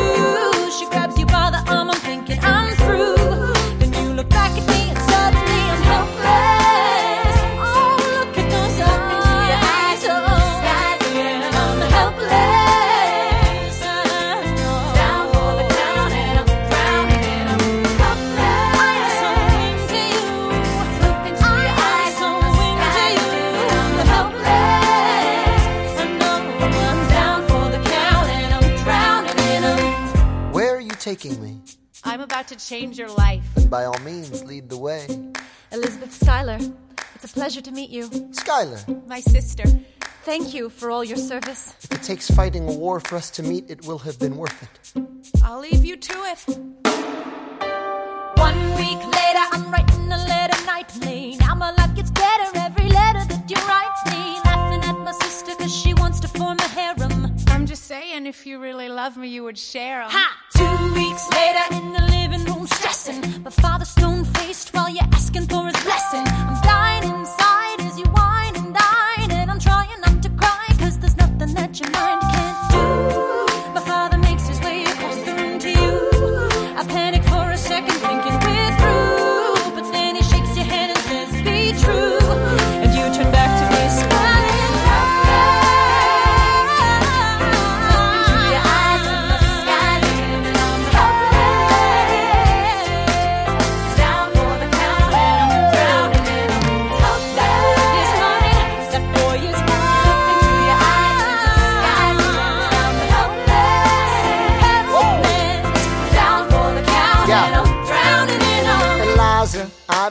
Taking me? I'm about to change your life. And by all means, lead the way. Elizabeth Schuyler, it's a pleasure to meet you. Schuyler. My sister. Thank you for all your service. if it takes fighting a war for us to meet, it will have been worth it. I'll leave you to it. One week later, I'm writing a letter nightly. Now my life gets better every letter that you write me. Laughing at my sister cause she wants to form a harem. Saying, if you really love me, you would share 'em. Ha! Two weeks later, in the living room, stressing. My father stone faced while you're asking for his blessing. I'm dying inside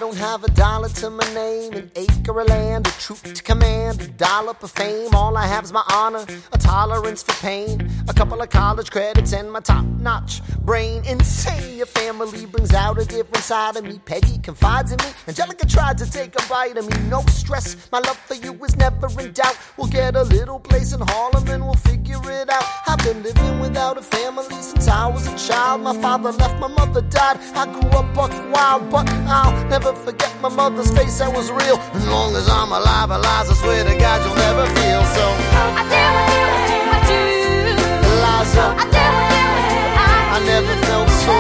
don't have a dollar to my name, an acre of land, a troop to command, a dollar of fame. All I have is my honor, a tolerance for pain, a couple of college credits, and my top notch brain. Insane, your family brings out a different side of me. Peggy confides in me, Angelica tried to take a bite of me. No stress, my love for you is never in doubt. We'll get a little place in Harlem and we'll figure it out. I've been living without a family since I was a child. My father left, my mother died. I grew up buck wild, but I'll never forget my mother's face. That was real. As long as I'm alive, Eliza, swear to God you'll never feel so. I you, I do. Eliza, I you, I never felt so.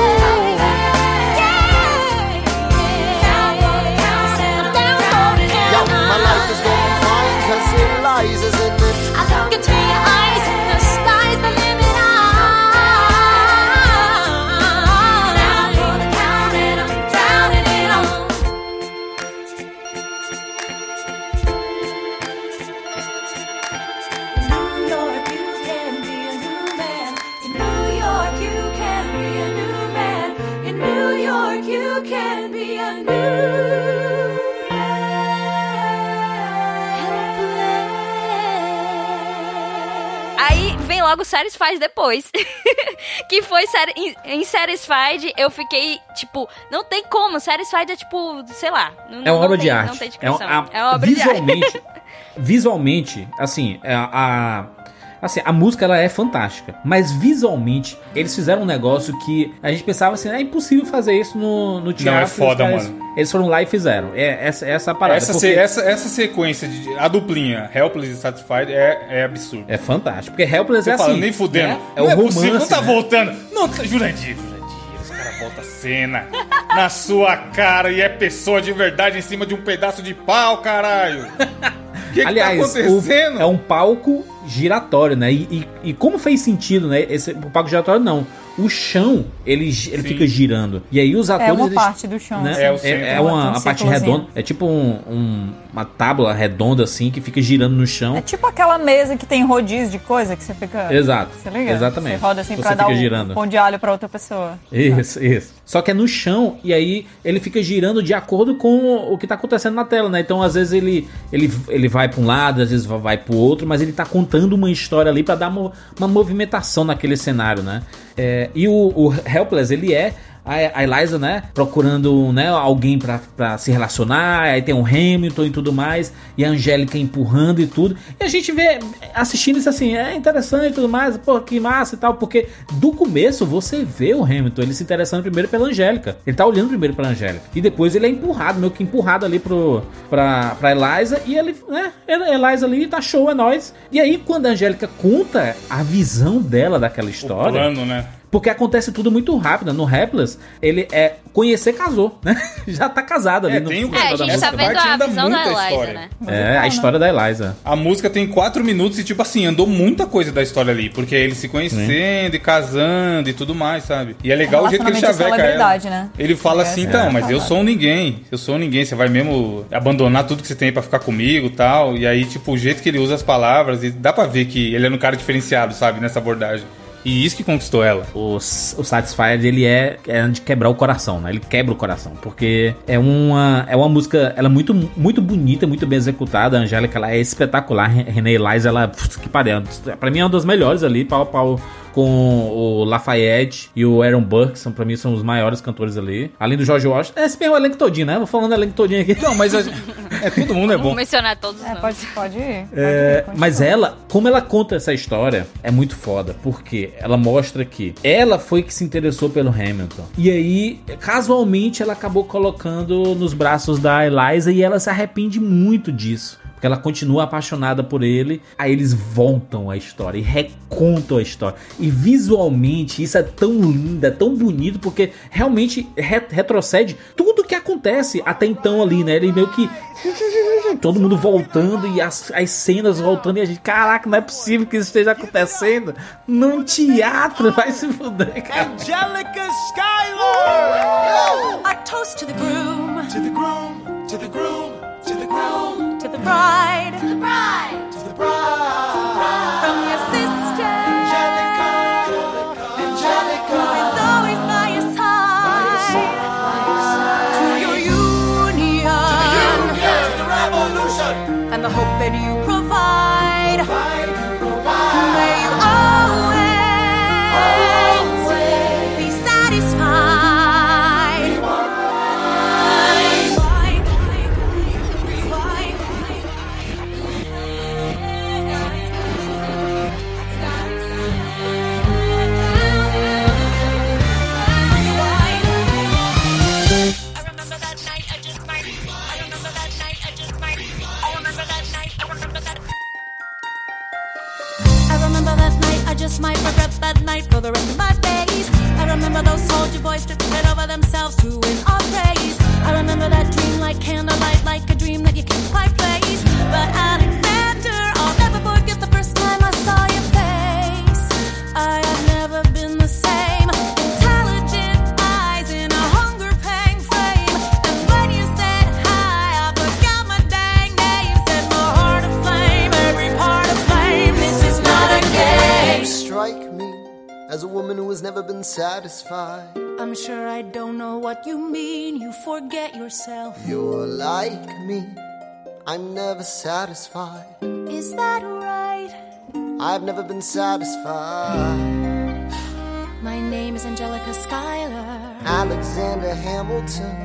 My life is going fine, cause Eliza's in it. I look into your eyes logo Satisfied depois. que foi em, em Satisfied, eu fiquei, tipo, não tem como. Satisfied é tipo, sei lá. Não, É uma obra tem- de arte. Não tem é, descrição. uma, É uma obra de arte. visualmente, visualmente, assim, é, a, a- assim, a música ela é fantástica, mas visualmente eles fizeram um negócio que a gente pensava assim, é impossível fazer isso no, no teatro. é foda, caras- mano. Eles foram lá e fizeram. É essa essa é parada. Essa, porque essa, essa sequência, de, a duplinha, Helpless e Satisfied, é, é absurdo. É fantástico. Porque Helpless Você é fala, assim. nem fudendo. né? É não o é possível, não tá né? voltando. Não, tá- Jurandir, Jurandir, os caras voltam a cena na sua cara e é pessoa de verdade em cima de um pedaço de pau, caralho. O que, que Aliás, tá o- acontecendo? é um palco giratório, né? E, e- e como fez sentido, né? Esse o palco giratório não. O chão, ele, ele fica girando. E aí os atores. É uma eles- parte do chão, né? assim. É, É o centro. é uma, um uma parte círculozinho. redonda. É tipo um- um- uma tábua redonda assim que fica girando no chão. É tipo aquela mesa que tem rodízio de coisa que você fica. Exato. Você liga? Exatamente. Você roda assim Você pra dar o girando. pão de alho pra outra pessoa. Isso, isso. Só que é no chão e aí ele fica girando de acordo com o que tá acontecendo na tela, né? Então às vezes ele, ele, ele vai pra um lado, às vezes vai pro outro, mas ele tá contando uma história ali pra dar mo- uma movimentação naquele cenário, né? É, e o, o Helpless, ele é a, a Eliza, né, procurando né, alguém pra, pra se relacionar, aí tem o Hamilton e tudo mais, e a Angélica empurrando e tudo. E a gente vê, assistindo isso assim, é interessante e tudo mais, pô, que massa e tal, porque do começo você vê o Hamilton, ele se interessando primeiro pela Angélica. Ele tá olhando primeiro pela Angélica. E depois ele é empurrado, meio que empurrado ali pro, pra, pra Eliza, e ele, né, Eliza ali tá show, é nóis. E aí quando a Angélica conta a visão dela daquela história... plano, né? Porque acontece tudo muito rápido. No Helpless, ele é conhecer casou, né? Já tá casado ali. É, no tem o- É, a da gente música. tá vendo parte a visão da Eliza, história. né? É, a história da Eliza. A música tem quatro minutos e, tipo assim, andou muita coisa da história ali. Porque é eles se conhecendo e casando e tudo mais, sabe? E é legal o jeito que ele chaveca ela. celebridade, né? Ele fala assim, É, então, é. mas eu sou um ninguém. Eu sou um ninguém. Você vai mesmo abandonar tudo que você tem pra ficar comigo e tal. E aí, tipo, o jeito que ele usa as palavras, e dá pra ver que ele é um cara diferenciado, sabe? Nessa abordagem. E isso que conquistou ela. O, o Satisfied, ele é, é de quebrar o coração, né? Ele quebra o coração, porque é uma, é uma música, ela é muito, muito bonita, muito bem executada. A Angélica, ela é espetacular. René Eliza, ela, que pariu. Pra mim é uma das melhores ali, pau pau com o Lafayette e o Aaron Burke, são, pra mim são os maiores cantores ali. Além do George Washington. É, se bem o elenco todinho, né? Vou falando o elenco todinho aqui. Não, mas é, todo mundo é Vamos bom. mencionar todos os É, pode, pode ir. Pode É, ir, continua. mas ela, como ela conta essa história, é muito foda, porque ela mostra que ela foi que se interessou pelo Hamilton. E aí, casualmente, ela acabou colocando nos braços da Eliza e ela se arrepende muito disso. Porque ela continua apaixonada por ele. Aí eles voltam a história e recontam a história. E visualmente isso é tão lindo, é tão bonito, porque realmente re- retrocede tudo que acontece até então ali, né? Ele meio que todo mundo voltando e as, as cenas voltando e a gente, caraca, não é possível que isso esteja acontecendo num teatro, vai se fuder, cara. Angelica Schuyler! I toast to the groom, To the groom, to the groom, bride, to the bride, to the bride. from your sister, Angelica, Angelica, who's always by your side, to your union, to the revolution. and the hope that you for the rest of my days. I remember those soldier boys tripping over themselves to win our praise. I remember that dream like candlelight, like a dream that you can't quite place. But Alexander, satisfied. I'm sure I don't know what you mean. You forget yourself. You're like me, I'm never satisfied. Is that right? I've never been satisfied. My name is Angelica Schuyler. Alexander Hamilton,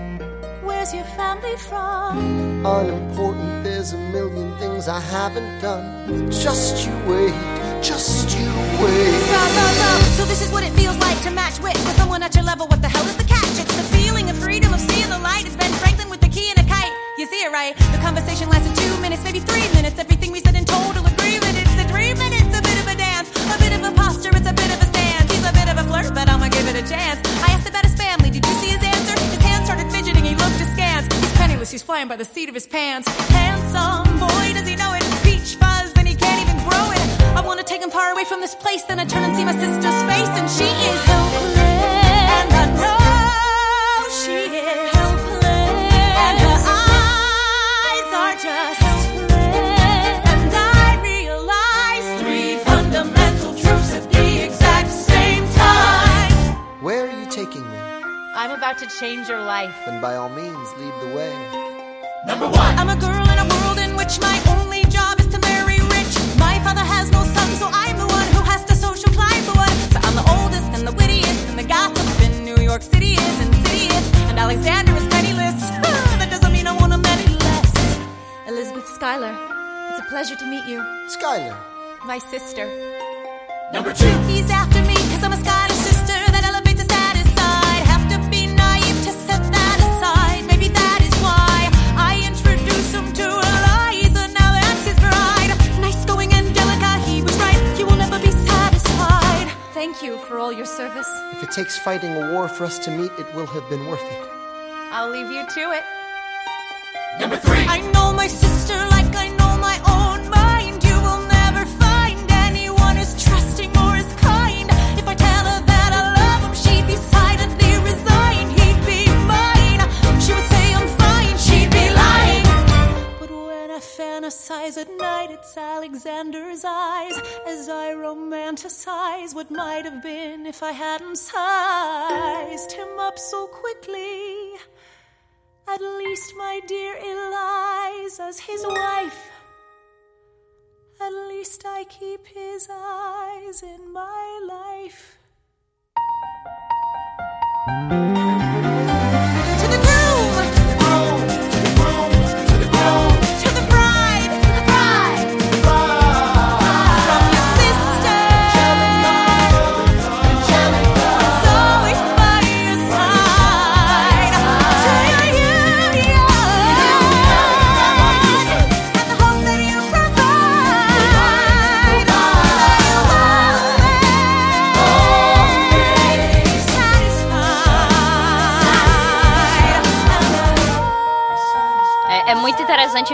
Where's your family from? unimportant. There's a million things I haven't done. Just you wait, just you wait. So, so, so, so this is what it feels like to match wits with someone at your level. What the hell is the catch? It's the feeling of freedom of seeing the light. It's Ben Franklin with the key and a kite. You see it right? The conversation lasted two minutes, maybe three minutes. Everything we said in total agreement. It's a three minutes, a bit of a dance, a bit of a posture. It's a bit of a stance. He's a bit of a flirt, but I'ma give it a chance. I asked about his family. Did you see his answer? His hands started fidgeting. He looked askance. He's penniless. He's flying by the seat of his pants. Handsome boy, does he know I wanna take him far away from this place. Then I turn and see my sister's face, and she is helpless. And I know she is helpless. And her eyes are just helpless. And I realize three fundamental truths at the exact same time. Where are you taking me? I'm about to change your life. Then by all means, lead the way. Number one. I'm a girl in a world in which my only father has no son, so I'm the one who has to social climb the one. So I'm the oldest and the wittiest, and the gossip in New York City is insidious. And Alexander is penniless. that doesn't mean I want him any less. Elizabeth Schuyler, it's a pleasure to meet you. Schuyler. My sister. Number two. He's after me because I'm a Schuyler Thank you for all your service. If it takes fighting a war for us to meet, it will have been worth it. I'll leave you to it. Number three. I know my sister like I know my own Fantasize at night, it's Alexander's eyes as I romanticize what might have been if I hadn't sized him up so quickly. At least, my dear Eliza's his wife. At least I keep his eyes in my life.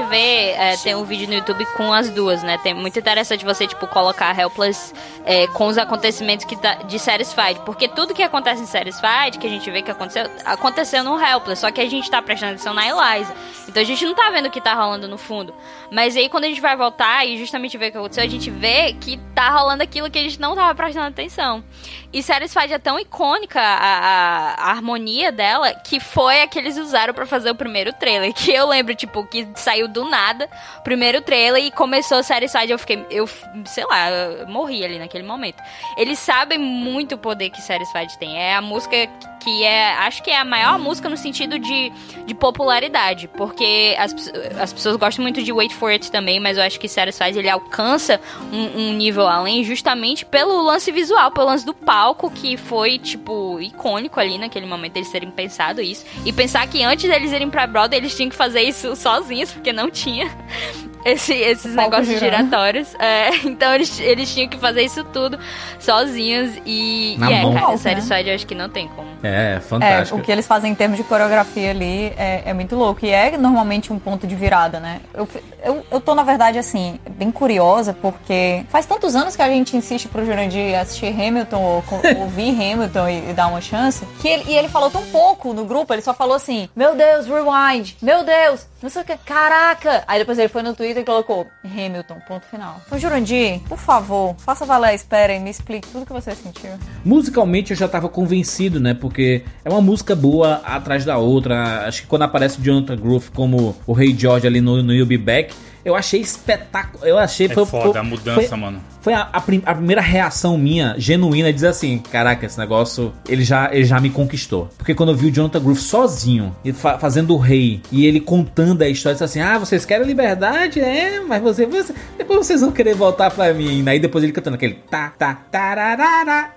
Ver, é, tem um vídeo no YouTube com as duas, né? Tem muito interessante você, tipo, colocar Helpless é, com os acontecimentos que tá, de Satisfied. Porque tudo que acontece em Satisfied, que a gente vê que aconteceu, aconteceu no Helpless. Só que a gente tá prestando atenção na Eliza. Então a gente não tá vendo o que tá rolando no fundo. Mas aí quando a gente vai voltar e justamente ver o que aconteceu, a gente vê que tá rolando aquilo que a gente não tava prestando atenção. E Satisfied é tão icônica a, a- a harmonia dela que foi a que eles usaram pra fazer o primeiro trailer. Que eu lembro, tipo, que saiu do nada, primeiro trailer e começou Satisfied. Eu fiquei, eu, sei lá, eu morri ali naquele momento. Eles sabem muito o poder que Satisfied tem. É a música que é, acho que é a maior música no sentido de, de popularidade. Porque as, as pessoas gostam muito de Wait For It também, mas eu acho que Satisfied ele alcança um, um nível além justamente pelo lance visual, pelo lance do palco, que foi, tipo, icônico ali naquele momento eles terem pensado isso. E pensar que antes deles irem pra Broadway, eles tinham que fazer isso sozinhos, porque não tinha esse- esses negócios girando. giratórios. É, então eles, eles tinham que fazer isso tudo sozinhos. E, Na e é, mão. cara, Né? Satisfied eu acho que não tem como. É, É, fantástico. o que eles fazem em termos de coreografia ali é, é muito louco. E é normalmente um ponto de virada, né? Eu, eu, eu tô, na verdade, assim, bem curiosa, porque faz tantos anos que a gente insiste pro Jurandir assistir Hamilton, ou ouvir Hamilton e, e dar uma chance, que ele, e ele falou tão pouco no grupo, ele só falou assim, meu Deus, rewind, meu Deus, não sei o que, caraca! Aí depois ele foi no Twitter e colocou Hamilton, ponto final. Então, Jurandir, por favor, faça valer a espera e me explique tudo que você sentiu. Musicalmente eu já tava convencido, né? Porque é uma música boa atrás da outra. Acho que quando aparece o Jonathan Groove como o Rei George ali no, no You'll Be Back, eu achei espetáculo. Eu achei É foi, foda foi- a mudança, foi- mano. foi a, a prim- a primeira reação minha, genuína, dizer assim: caraca, esse negócio, ele já, ele já me conquistou. Porque quando eu vi o Jonathan Groove sozinho, fa- fazendo o rei, e ele contando a história, disse assim: ah, vocês querem liberdade? É, mas você, você- depois vocês vão querer voltar pra mim. Aí depois ele cantando aquele tá, tá, tararara.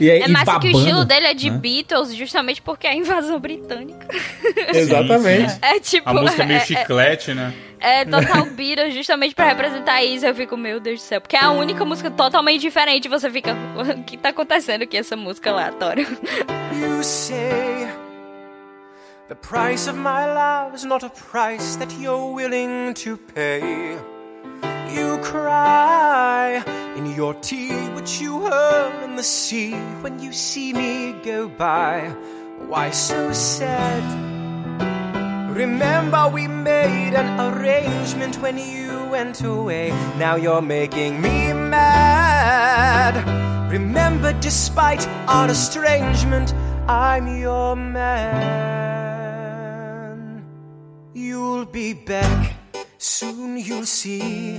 E aí, É e massa que o estilo dele é de né? Beatles, justamente porque é a invasão britânica. Exatamente. É tipo. A música é meio é- chiclete, né? É total Beatles, justamente pra representar isso. Eu fico, meu Deus do céu. Porque é a única música totalmente diferente. Você fica, o que tá acontecendo aqui, essa música aleatória? You say the price of my love is not a price that you're willing to pay. You cry in your tea, which you hurl in the sea when you see me go by. Why so sad? Remember, we made an arrangement when you went away. Now you're making me mad. Remember, despite our estrangement, I'm your man. You'll be back, soon you'll see.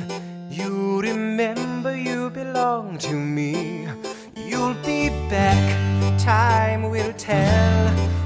You remember you belong to me. You'll be back, time will tell.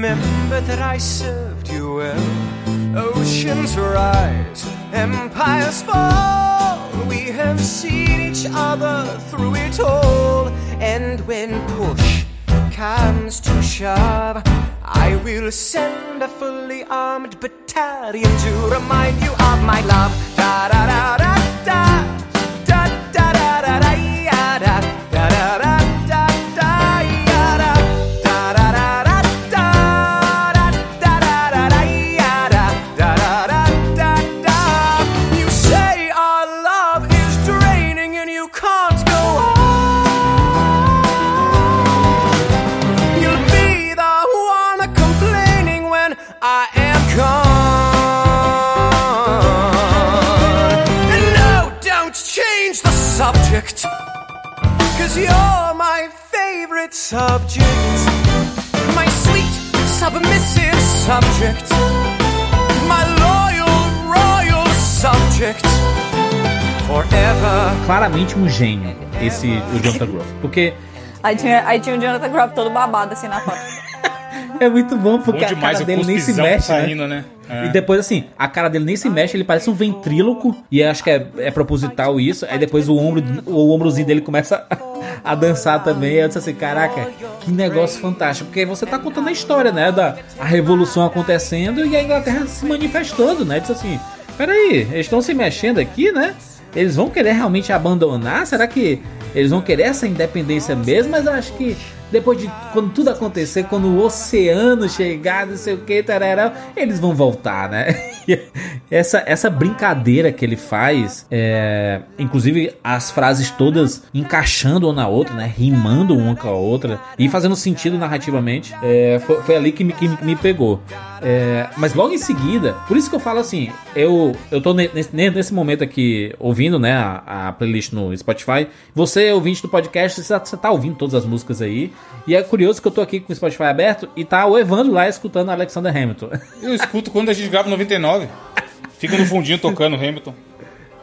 Remember that I served you well. Oceans rise, empires fall. We have seen each other through it all. And when push comes to shove, I will send a fully armed battalion to remind you of my love. Da da da da. Da Cause you're my favorite subject. My sweet, submissive subject. My loyal, royal subject. Forever. Claramente um gênio, esse o Jonathan Groove. Porque Aí tinha, aí tinha o Jonathan Groff todo babado assim na foto. É muito bom, porque Bom a demais cara o dele nem se mexe, saindo, né? né? É. E depois, assim, a cara dele nem se mexe, ele parece um ventríloco. E acho que é, é proposital isso. Aí depois o ombro, o ombrozinho dele começa a, a dançar também. Aí eu disse assim: caraca, que negócio fantástico. Porque você tá contando a história, né? Da a revolução acontecendo e a Inglaterra se manifestando, né? Disse assim: peraí, eles estão se mexendo aqui, né? Eles vão querer realmente abandonar? Será que eles vão querer essa independência mesmo? Mas eu acho que depois de quando tudo acontecer, quando o oceano chegar, não sei o que, tarará, eles vão voltar, né? Essa, essa brincadeira que ele faz, é, inclusive as frases todas encaixando uma na outra, né? Rimando uma com a outra e fazendo sentido narrativamente, é, foi, foi ali que me, que me pegou. É, mas logo em seguida, por isso que eu falo assim, eu, eu tô ne- nesse, nesse momento aqui ouvindo, né, a, a playlist no Spotify. Você, ouvinte do podcast, você tá, você tá ouvindo todas as músicas aí. E é curioso que eu tô aqui com o Spotify aberto e tá o Evandro lá escutando Alexander Hamilton. Eu escuto quando a gente grava 99. Fica no fundinho tocando Hamilton.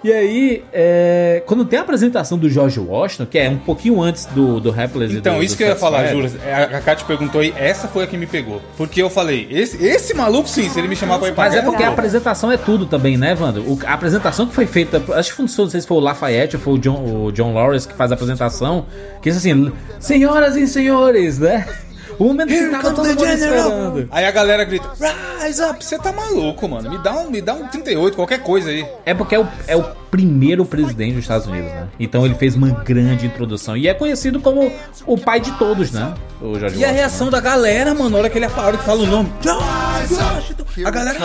E aí, é, quando tem a apresentação do George Washington, que é um pouquinho antes do, do Hapless Então, do, isso do que eu ia falar. Júlio. A a Kátia perguntou aí, essa foi a que me pegou. Porque eu falei, esse, esse maluco sim, se ele me chamar pra ir pra Mas é porque a apresentação é tudo também, né, Wanda? O- a apresentação que foi feita, acho que não sei se foi o Lafayette ou foi o John, o John Lawrence que faz a apresentação, que diz assim, senhoras e senhores, né? O momento que tava todo mundo esperando. Aí a galera grita, rise up, você tá maluco, mano. Me dá um, me dá um 38, qualquer coisa aí. É porque é o, é o primeiro presidente dos Estados Unidos, né? Então ele fez uma grande introdução. E é conhecido como o pai de todos, né? O George E a Washington. reação da galera, mano, na hora que ele a hora que fala o nome. George Washington. A galera.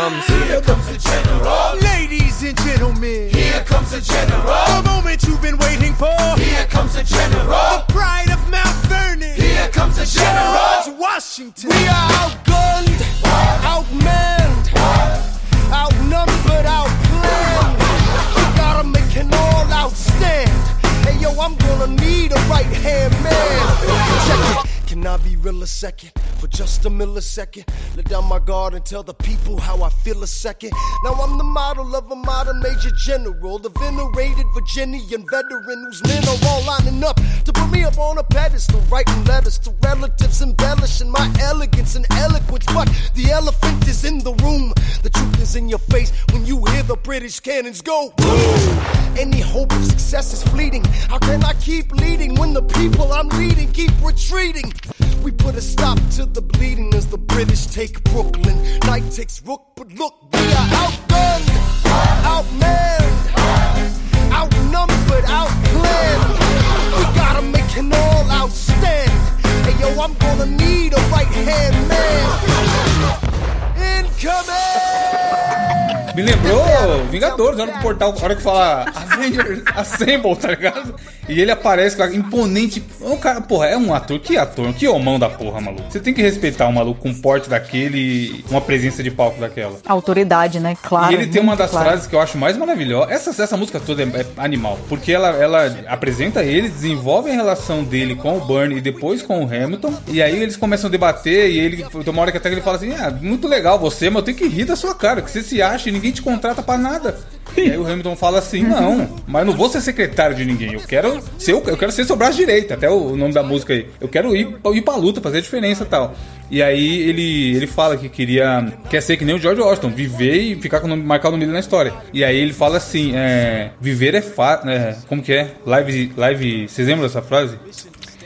Ladies and gentlemen, here comes a general. The moment you've been waiting for. Here comes a general. The pride of Mount Vernon. Here comes a general. Washington. We are outgunned, outmanned, outnumbered, outplanned. We gotta make an all-out stand. Hey yo, I'm gonna need a right hand man. Check it. Can I be real a second? For just a millisecond, let down my guard and tell the people how I feel a second. Now I'm the model of a modern major general, the venerated Virginian veteran whose men are all lining up to put me up on a pedestal, writing letters to relatives, embellishing my elegance and eloquence. But the elephant is in the room. The truth is in your face when you hear the British cannons go. Any hope of success is fleeting. How can I keep leading when the people I'm leading keep retreating? We put a stop to the bleeding as the British take Brooklyn. Night takes Rook, but look, we are outgunned, outmanned, outnumbered, outplanned. We gotta make an all outstand. Hey yo, I'm gonna need a right hand man. Incoming! Me lembrou Vingadores, na hora do portal, na hora que fala Avengers Assemble, tá ligado? E ele aparece com a imponente. O cara, porra, é um ator. Que ator? Que homão da porra, maluco. Você tem que respeitar um maluco com um porte daquele e uma presença de palco daquela. Autoridade, né? Claro. E ele tem uma das claro. frases que eu acho mais maravilhosa. Essa, essa música toda é, é animal. Porque ela, ela apresenta ele, desenvolve a relação dele com o Burn e depois com o Hamilton. E aí eles começam a debater. E ele tem uma hora que até que ele fala assim: Ah, muito legal você, mas eu tenho que rir da sua cara. Que você se acha e ninguém te contrata pra nada. E aí o Hamilton fala assim: Não, mas não vou ser secretário de ninguém. Eu quero ser, eu quero ser seu braço direito. Até o, o nome da música aí. Eu quero ir, ir pra luta, fazer a diferença e tal. E aí ele, ele fala que queria. Quer ser que nem o George Washington, viver e ficar com o nome, marcar o nome dele na história. E aí ele fala assim: é, Viver é fácil. É, como que é? Live. live Vocês lembram dessa frase?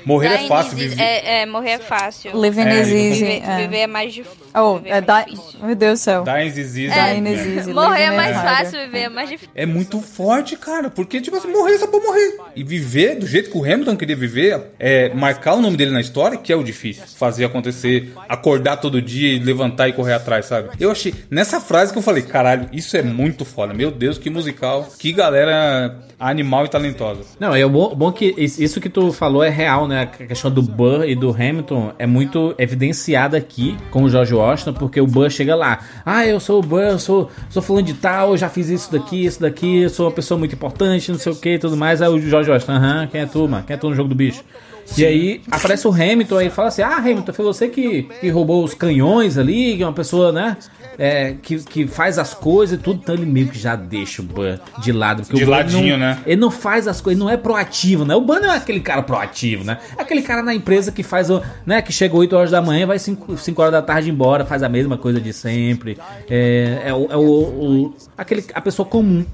Morrer é Dying fácil, viver. É, é, morrer é fácil. Living É, is easy. Viver, é. viver é mais difícil. Oh, é. Meu Deus do céu. Dying is easy. Dying né? is easy. Morrer é mais fácil, viver é mais difícil. É muito forte, cara. Porque, tipo assim, morrer só pra morrer. E viver do jeito que o Hamilton queria viver, é marcar o nome dele na história, que é o difícil. Fazer acontecer, acordar todo dia e levantar e correr atrás, sabe? Eu achei. Nessa frase que eu falei, caralho, isso é muito foda. Meu Deus, que musical. Que galera animal e talentosa. Não, é bom, bom que is- isso que tu falou é real, né? A questão do Burr e do Hamilton é muito evidenciada aqui com o George Washington, porque o Burr chega lá, ah, eu sou o Burr, eu sou, sou fulano de tal, eu já fiz isso daqui, isso daqui, eu sou uma pessoa muito importante, não sei o que e tudo mais. Aí o George Washington, aham, quem é tu, mano? Quem é tu no jogo do bicho? E aí aparece o Hamilton aí e fala assim: Ah, Hamilton, foi você que, que roubou os canhões ali, que é uma pessoa, né? é, que, que faz as coisas e tudo, então ele meio que já deixa o Ban de lado. Porque De o Ban ladinho, não, né? Ele não faz as coisas, ele não é proativo, né? O Ban não é aquele cara proativo, né? É aquele cara na empresa que faz, o, né? Que chega 8 horas da manhã vai 5, 5 horas da tarde embora, faz a mesma coisa de sempre. É, é, o, é o, o- aquele, a pessoa comum.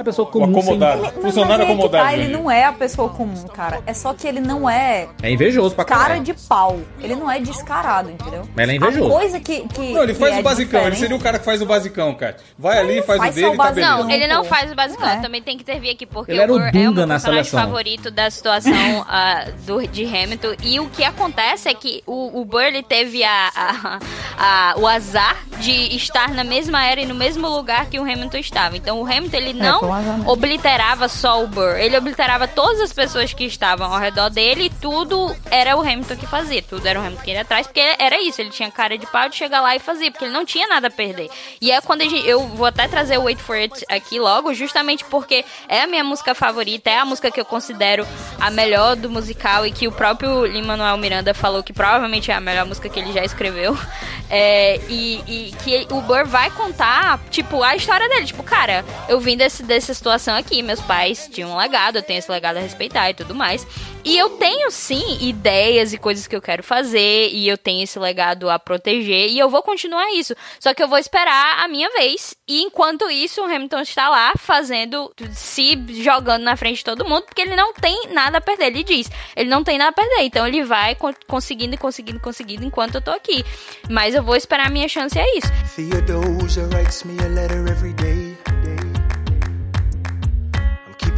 A pessoa comum. acomodado. sem- mas aí que tá, ele não é a pessoa comum, cara. É só que ele não é É invejoso pra cara caralho. de pau. Ele não é descarado, entendeu? Mas ele é invejoso. A coisa que. que Não, ele que faz é o basicão, ele seria o cara que faz o basicão, cara. Vai ali, faz, faz o dele o tá beleza. Não, ele não faz o basicão, É. também tem que intervir aqui, porque Ele era o Burr é o Dunga meu na personagem seleção. favorito da situação ah, do, de Hamilton. E o que acontece é que o, o Burr ele teve a, a- a- o azar de estar na mesma era e no mesmo lugar que o Hamilton estava. Então o Hamilton ele não obliterava só o Burr, ele obliterava todas as pessoas que estavam ao redor dele e tudo era o Hamilton que fazia. Tudo era o Hamilton que ia atrás, porque era isso, ele tinha cara de pau de chegar lá e fazer, porque ele não tinha nada a perder. E é quando gente, eu vou até trazer o Wait For It aqui logo, justamente porque é a minha música favorita, é a música que eu considero a melhor do musical e que o próprio Lin-Manuel Miranda falou que provavelmente é a melhor música que ele já escreveu. É, e, e que o Burr vai contar, tipo, a história dele. Tipo, cara, eu vim desse, dessa situação aqui, meus pais tinham um legado, eu tenho esse legado a respeitar e tudo mais. E eu tenho, sim, ideias e coisas que eu quero fazer, e eu tenho esse legado a proteger, e eu vou continuar isso. Só que eu vou esperar a minha vez, e enquanto isso, o Hamilton está lá fazendo, se jogando na frente de todo mundo, porque ele não tem nada a perder. Ele diz, ele não tem nada a perder, então ele vai con- conseguindo, conseguindo, conseguindo enquanto eu tô aqui. Mas eu vou esperar a minha chance, é isso. Theodosia writes me a letter every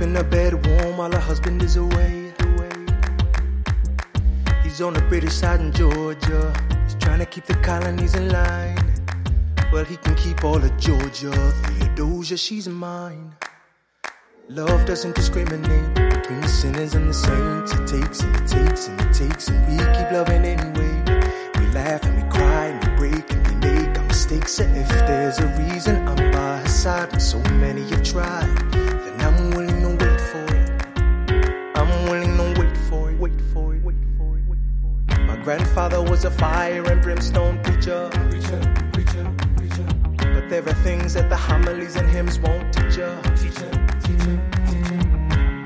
keeping her bed warm while her husband is away. He's on the British side in Georgia. He's trying to keep the colonies in line. Well, he can keep all of Georgia. Theodosia, she's mine. Love doesn't discriminate between the sinners and the saints. It takes and it takes and it takes, and we keep loving anyway. We laugh and we cry and we break and we make our mistakes. If there's a reason I'm by her side, so many have tried, grandfather was a fire and brimstone preacher. Preacher, preacher, preacher. But there are things that the homilies and hymns won't teach ya. Teacher, teacher, teacher.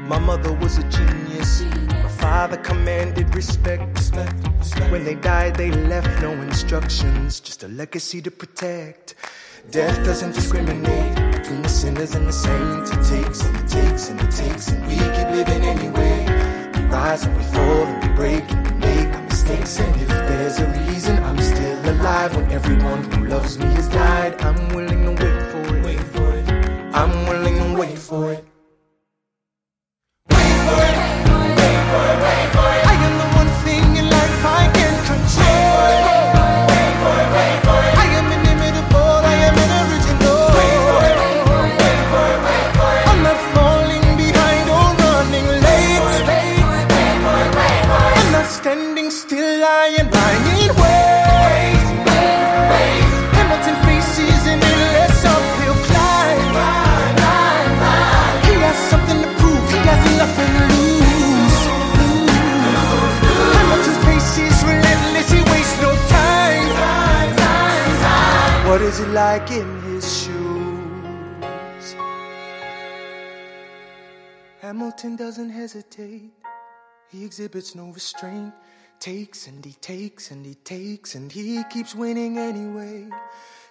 My mother was a genius. My father commanded respect. respect, respect. When they died, they left no instructions, just a legacy to protect. Death doesn't discriminate between the sinners and the saints. It takes and it takes and it takes, and we keep living anyway. We rise and we fall and we break and we mistakes. And if there's a reason I'm still alive when everyone who loves me has died, I'm willing to wait for it. Wait for it. I'm willing to wait for it. It like in his shoes? Hamilton doesn't hesitate, he exhibits no restraint. Takes and he takes and he takes and he keeps winning anyway.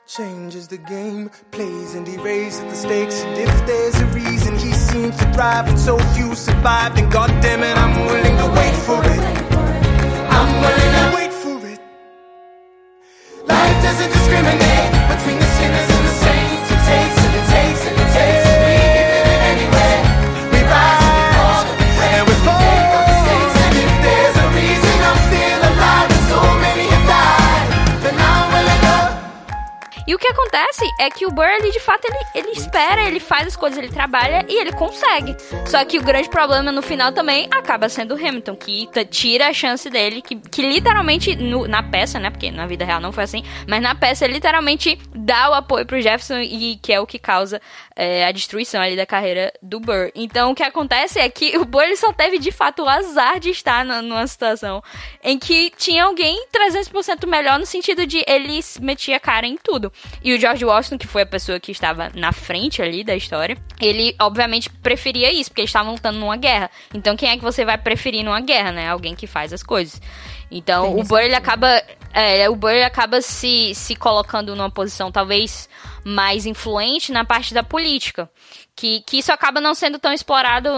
Changes the game, plays and he raises the stakes. And if there's a reason he seems to thrive and so few survive, then goddamn it, I'm willing to wait for it. I'm willing to wait for it. Life doesn't discriminate between the sinners E o que acontece é que o Burr, ele de fato, ele, ele espera, ele faz as coisas, ele trabalha e ele consegue. Só que o grande problema no final também acaba sendo o Hamilton, que tira a chance dele, que, que literalmente, no- na peça, né? Porque na vida real não foi assim, mas na peça ele literalmente dá o apoio pro Jefferson e que é o que causa é, a destruição ali da carreira do Burr. Então o que acontece é que o Burr só teve de fato o azar de estar na- numa situação em que tinha alguém 300% melhor no sentido de ele metia a cara em tudo. E o George Washington, que foi a pessoa que estava na frente ali da história, ele obviamente preferia isso, porque eles estavam lutando numa guerra. Então quem é que você vai preferir numa guerra, né? Alguém que faz as coisas. Então Tem o Burr ele acaba, é, o Burr ele acaba se, se colocando numa posição talvez mais influente na parte da política. Que, que isso acaba não sendo tão explorado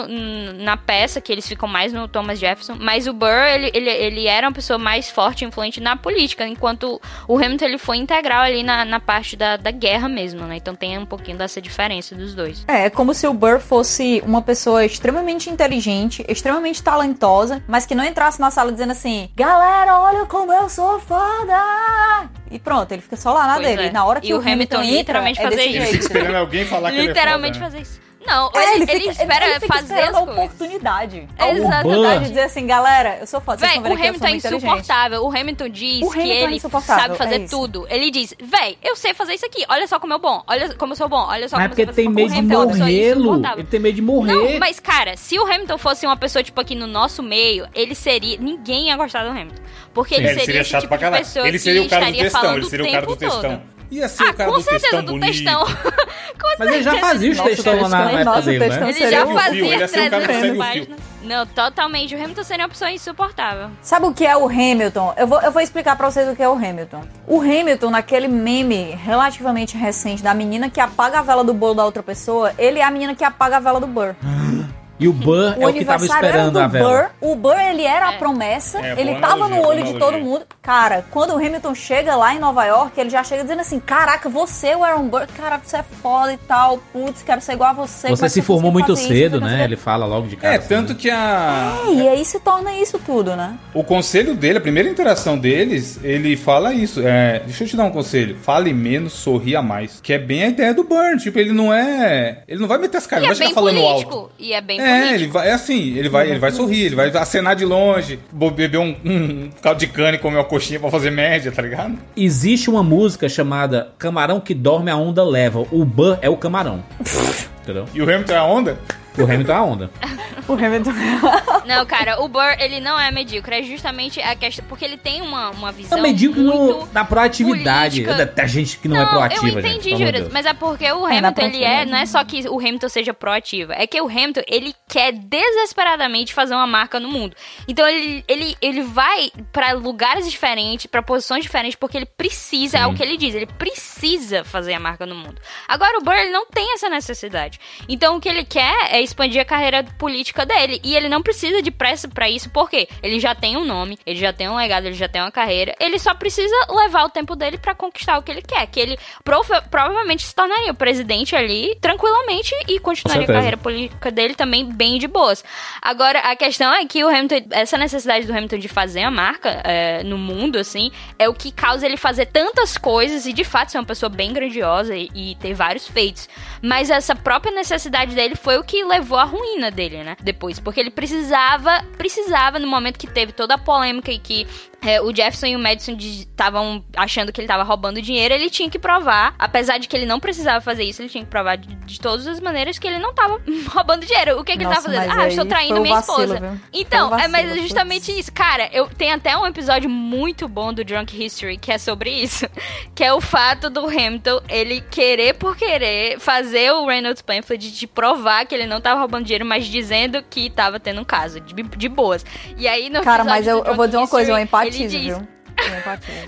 na peça, que eles ficam mais no Thomas Jefferson. Mas o Burr, ele, ele, ele era uma pessoa mais forte e influente na política, enquanto o Hamilton ele foi integral ali na, na parte da, da guerra mesmo, né? Então tem um pouquinho dessa diferença dos dois. É, é como se o Burr fosse uma pessoa extremamente inteligente, extremamente talentosa, mas que não entrasse na sala dizendo assim: Galera, olha como eu sou foda! E pronto, ele fica só lá na Pois dele. é. Na hora que E o o Hamilton, Hamilton entra, literalmente é fazer isso. Jeito. esperando alguém falar que Literalmente ele é foda, né? fazer isso. Não, É, ele, ele, ele fica, espera ele fica fazer as a coisas. oportunidade. É, A exatamente. oportunidade de dizer assim, galera, eu sou foda. Véi, o que Hamilton é insuportável. O Hamilton diz O que Hamilton é ele insuportável, sabe fazer é tudo. Ele diz, véi, eu sei fazer isso aqui. Olha só como eu bom. Olha como eu sou bom. Olha só Mas é como porque eu sei tem medo de é insuportável. Ele tem medo de morrer. Não, mas cara, se o Hamilton fosse uma pessoa, tipo, aqui no nosso meio, ele seria. Ninguém ia gostar do Hamilton. Porque É, ele ele seria, seria esse chato tipo pra de caralho. pessoa Ele seria que o cara do estaria textão, falando ele seria o cara do tempo todo. textão. Ia ser Ah, o cara com do certeza textão do bonito. textão. Com Mas ele já certeza. fazia os textão na, na época nossa, dele, né? Ele já fazia ele ia ser o cara que 300 segue o fio. páginas. Não, totalmente. O Hamilton seria uma pessoa insuportável. Sabe o que é o Hamilton? Eu vou, eu vou explicar pra vocês o que é o Hamilton. O Hamilton, naquele meme relativamente recente da menina que apaga a vela do bolo da outra pessoa, ele é a menina que apaga a vela do Burr. E o Burr O é o que tava aniversário esperando era a do vela. Burr. O Burr, ele era a promessa. É, ele tava analogia, no olho de todo mundo. Cara, quando o Hamilton chega lá em Nova York, ele já chega dizendo assim: Caraca, você, o Aaron Burr, cara, você é foda e tal. Putz, quero ser igual a você. Você é se formou muito isso? cedo, Não sei o né? Ele fala logo de cara. É, assim, tanto que a. É, e aí se torna isso tudo, né? O conselho dele, a primeira interação deles, ele fala isso. É, deixa eu te dar um conselho. Fale menos, sorria mais. Que é bem a ideia do Burn. Tipo, ele não é. Ele não vai meter as caras, E não é vai bem ficar falando político. alto. E é bem É, ele vai, é assim, ele vai, ele vai sorrir, ele vai acenar de longe, beber um, um caldo de cana e comer uma coxinha pra fazer média, tá ligado? Existe uma música chamada Camarão que dorme a onda leva. O Burr é o camarão. Entendeu? E o Hamilton é a onda? O Hamilton é a onda. O Hamilton. Não, cara, o Burr, ele não é medíocre. É justamente a questão. Porque ele tem uma, uma visão. Não, medíocre muito no, na proatividade. política. Eu detesto gente que não, é proativa, eu entendi, gente. Júlio, mas é porque o É, Hamilton, ele é, não é só que o Hamilton seja proativo, é que o Hamilton, ele quer desesperadamente fazer uma marca no mundo. Então ele, ele, ele vai pra lugares diferentes, pra posições diferentes, porque ele precisa, é o que ele diz, ele precisa fazer a marca no mundo. Agora o Burr, ele não tem essa necessidade. Então o que ele quer é expandir a carreira política dele, e ele não precisa de pressa pra isso, porque ele já tem um nome, ele já tem um legado, ele já tem uma carreira, ele só precisa levar o tempo dele pra conquistar o que ele quer, que ele prova- provavelmente se tornaria o presidente ali tranquilamente e continuaria a carreira política dele também bem de boas. Agora, a questão é que o Hamilton, essa necessidade do Hamilton de fazer a marca é, no mundo, assim, é o que causa ele fazer tantas coisas e de fato ser uma pessoa bem grandiosa e, e ter vários feitos. Mas essa própria necessidade dele foi o que levou à ruína dele, né? Depois, porque ele precisava, precisava no momento que teve toda a polêmica e que é, o Jefferson e o Madison estavam achando que ele tava roubando dinheiro, ele tinha que provar, apesar de que ele não precisava fazer isso, ele tinha que provar de, de todas as maneiras que ele não tava roubando dinheiro. O que, que ele Nossa, tava fazendo? mas Ah, eu estou traindo minha vacilo, esposa. viu? Então, Foi o é mas vacilo, é justamente isso. Cara, eu tem até um episódio muito bom do Drunk History que é sobre isso, que é o fato do Hamilton ele querer por querer fazer o Reynolds Pamphlet de provar que ele não tava roubando dinheiro, mas dizendo que tava tendo um caso de, de boas. E aí no Cara, mas eu, eu vou dizer uma coisa, eu History, ele diz- viu?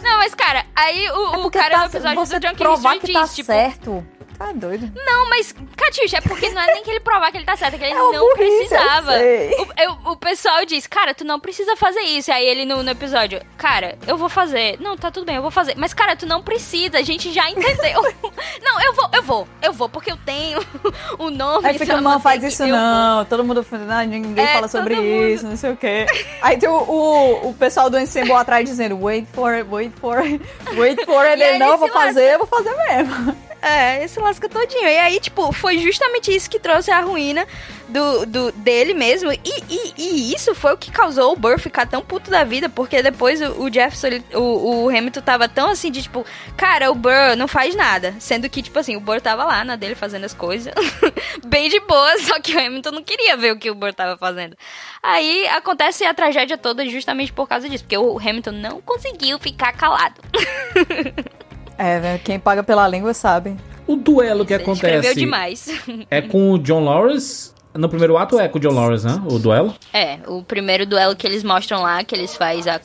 Não, mas cara, aí o, o Porque cara tá- no episódio você do Drunk provar que tá diz, tipo, certo. Tá doido. não, mas, Catiuxa, é porque não é nem que ele provar que ele tá certo, é que ele É não precisava. eu sei. O, eu- o pessoal diz, cara, tu não precisa fazer isso. E aí ele no, no episódio, cara, eu vou fazer. Não, tá tudo bem, eu vou fazer. Mas, cara, tu não precisa, a gente já entendeu. não, eu vou, eu vou, eu vou, porque eu tenho o nome. Aí fica, não, faz isso eu vou." não. Todo mundo ah, ninguém É, fala sobre mundo. isso, não sei o quê. Aí tem o, o, o pessoal do Ensemble atrás dizendo, wait for it, wait for it, wait for it. Ele, não, eu vou fazer, eu vou fazer mesmo. É, esse lasca todinho. E aí, tipo, foi justamente isso que trouxe a ruína do, do, dele mesmo. E, e, e isso foi o que causou o Burr ficar tão puto da vida, porque depois o, o Jefferson, o, o Hamilton tava tão assim de tipo, cara, o Burr não faz nada. Sendo que, tipo assim, o Burr tava lá na dele fazendo as coisas, bem de boa, só que o Hamilton não queria ver o que o Burr tava fazendo. Aí acontece a tragédia toda justamente por causa disso, porque o Hamilton não conseguiu ficar calado. É, velho, quem paga pela língua sabe. O duelo que Ele escreveu acontece demais. é com o John Lawrence. No primeiro ato é com o John Lawrence, né? O duelo. É, o primeiro duelo que eles mostram lá, que eles faz a, a-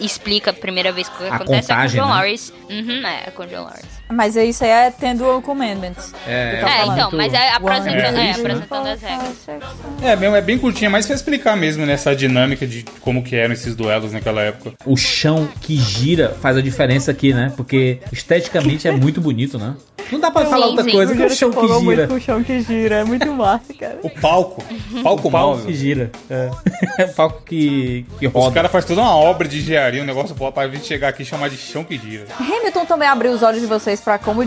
explica a primeira vez que A acontece contagem, é com o John né? Lawrence. Uhum, é, é com o John Lawrence. Mas isso aí é tendo o Commandments. É, Tá É, então, mas é apresentando, É, é, né? apresentando as regras. É, mesmo, é bem curtinha, mas pra explicar mesmo nessa dinâmica de como que eram esses duelos naquela época. O chão que gira faz a diferença aqui, né? Porque esteticamente é muito bonito, né? Não dá pra Sim, falar outra sim. coisa que o chão que muito gira. com o chão que gira, é muito massa, cara. O palco. Palco O palco que gira. É. o palco que, que Os roda. caras fazem toda uma obra de engenharia, um negócio pra gente chegar aqui e chamar de chão que gira. Hamilton também abriu os olhos de vocês pra como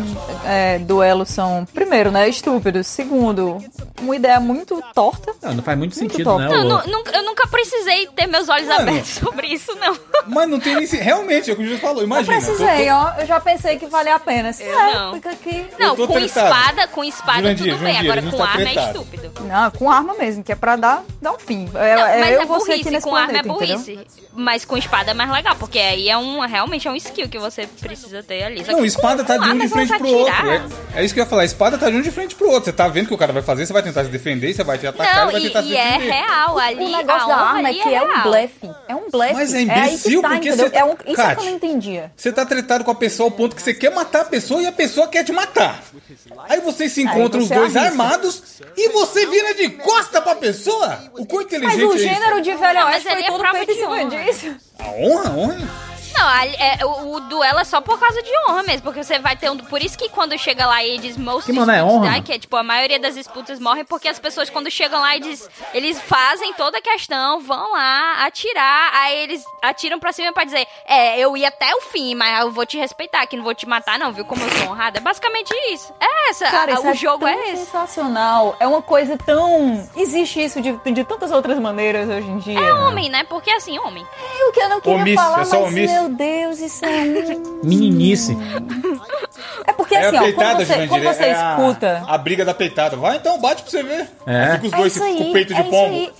é, duelos são, primeiro, né, estúpidos. Segundo, uma ideia muito torta. Não, não faz muito sentido, top. né? Não, o- nu- nunca- eu nunca precisei ter meus olhos Mano. abertos sobre isso, não. Mas não tem nem. Realmente, é o que o Júlio falou. Não Imagina. precisei, tô- tô- ó. Eu já pensei que valia a pena. Se é, não. fica aqui. Não, tô com tentado. espada, com espada Jurandir, tudo bem. Jurandir, Agora com tá arma é tretado. estúpido. Não, com arma mesmo, que é pra dar, dar um fim. É, Não, é mas eu é e você aqui burrice, nesse com arma é planeta, entendeu? burrice. Mas com espada é mais legal, porque aí é um, realmente é um skill que você precisa ter ali. Só Não, que espada com- tá com de um de é frente você pro outro. atirar. É, é isso que eu ia falar. A espada tá de um de frente pro outro. Você tá vendo o que o cara vai fazer, você vai tentar se defender, você vai te atacar, Não, ele vai e, tentar se e é defender. real ali. O negócio a da arma é que é, um blefe. É um blefe. Mas é aí imbecil, que tá, porque você- É isso é que eu não entendia. Você tá tretado com a pessoa ao ponto que você quer matar a pessoa e a pessoa quer te matar. Aí vocês se encontram você os dois arrisca. armados e você vira de costa pra pessoa. O quão Mas inteligente o é isso? gênero de velho mas oeste foi é todo feito em cima honra. disso. A honra, honra. Não, ali- é, o, o duelo é só por causa de honra mesmo, porque você vai ter um. Por isso que quando chega lá e diz most Que mano, é honra? die, que é tipo, a maioria das disputas morrem porque as pessoas quando chegam lá e diz. Eles fazem toda a questão, vão lá atirar, aí eles atiram pra cima pra dizer, é, eu ia até o fim, mas eu vou te respeitar, que não vou te matar, não, viu? Como eu sou honrada. É basicamente isso. É essa. Cara, a- o é jogo tão é esse. sensacional. É uma coisa tão. Existe isso de, de tantas outras maneiras hoje em dia. É homem, né? Porque assim, homem. É o que eu não queria Omisso, falar, é só mas omisso. meu Deus, isso é um. Meninice. É porque É assim, a ó, quando você, quando você é a- escuta. A, briga da peitada. Vai então, bate pra você ver. É. Aí fica os É dois aí, com o peito de é pombo. aí.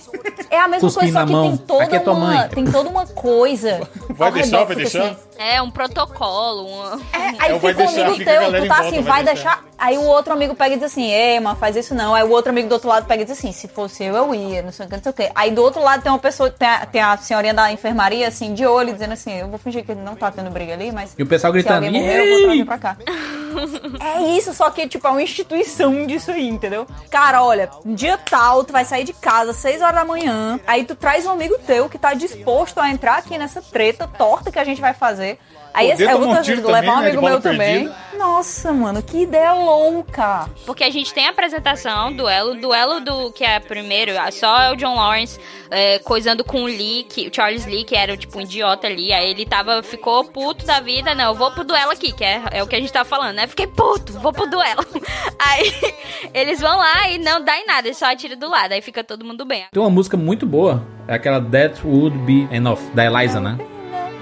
É a mesma Cuspir coisa, só que mão. tem toda, Aqui é tua uma, tem toda uma coisa. Vai deixar, vai deixar? assim, É um protocolo, uma... Aí É o vai fica um deixar, amigo fica a teu, tu tá volta, assim, vai vai deixar. deixar. Aí o outro amigo pega e diz assim, ei, mas faz isso não. Aí o outro amigo do outro lado pega e diz assim, se fosse eu, eu ia, não sei o que, não sei o que. Aí do outro lado tem uma pessoa, tem a, tem a senhorinha da enfermaria, assim, de olho, dizendo assim, eu vou fingir que não tá tendo briga ali, mas. E o pessoal se gritando, alguém morrer, eu vou trazer pra cá. É isso, só que, tipo, é uma instituição disso aí, entendeu? Cara, olha, um dia tal, tu vai sair de casa às 6 horas da manhã, aí tu traz um amigo teu que tá disposto a entrar aqui nessa treta torta que a gente vai fazer. Aí esse, eu um trazer- tiro levar um também, né, amigo bola meu também. perdida. Nossa, mano, que ideia louca. Porque a gente tem a apresentação, duelo, duelo do que é primeiro, só é o John Lawrence é, coisando com o Lee, que, o Charles Lee, que era tipo um idiota ali. Aí ele tava, ficou puto da vida, não, eu vou pro duelo aqui, que é, é o que a gente tava falando, né? Fiquei puto, vou pro duelo. Aí eles vão lá e não dá em nada, eles só atiram do lado, aí fica todo mundo bem. Tem uma música muito boa, é aquela That Would Be Enough, da Eliza, né?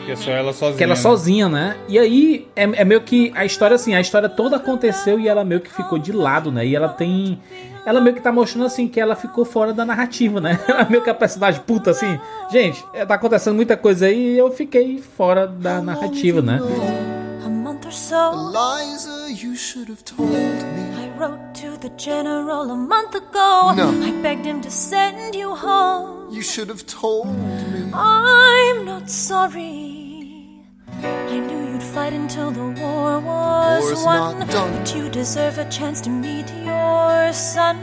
Que é só ela sozinha. Que ela né? sozinha, né? E aí é, é meio que a história assim, a história toda aconteceu e ela meio que ficou de lado, né? E ela tem. Ela meio que tá mostrando assim que ela ficou fora da narrativa, né? Ela meio que é a personagem puta assim. Gente, é, tá acontecendo muita coisa aí e eu fiquei fora da narrativa, né? A month or so. Eliza, you should have told me. I wrote to the general a month ago. No. I begged him to send you home. You should have told me. I'm not sorry. I knew you'd fight until the war was War's won. not done. But you deserve a chance to meet your son.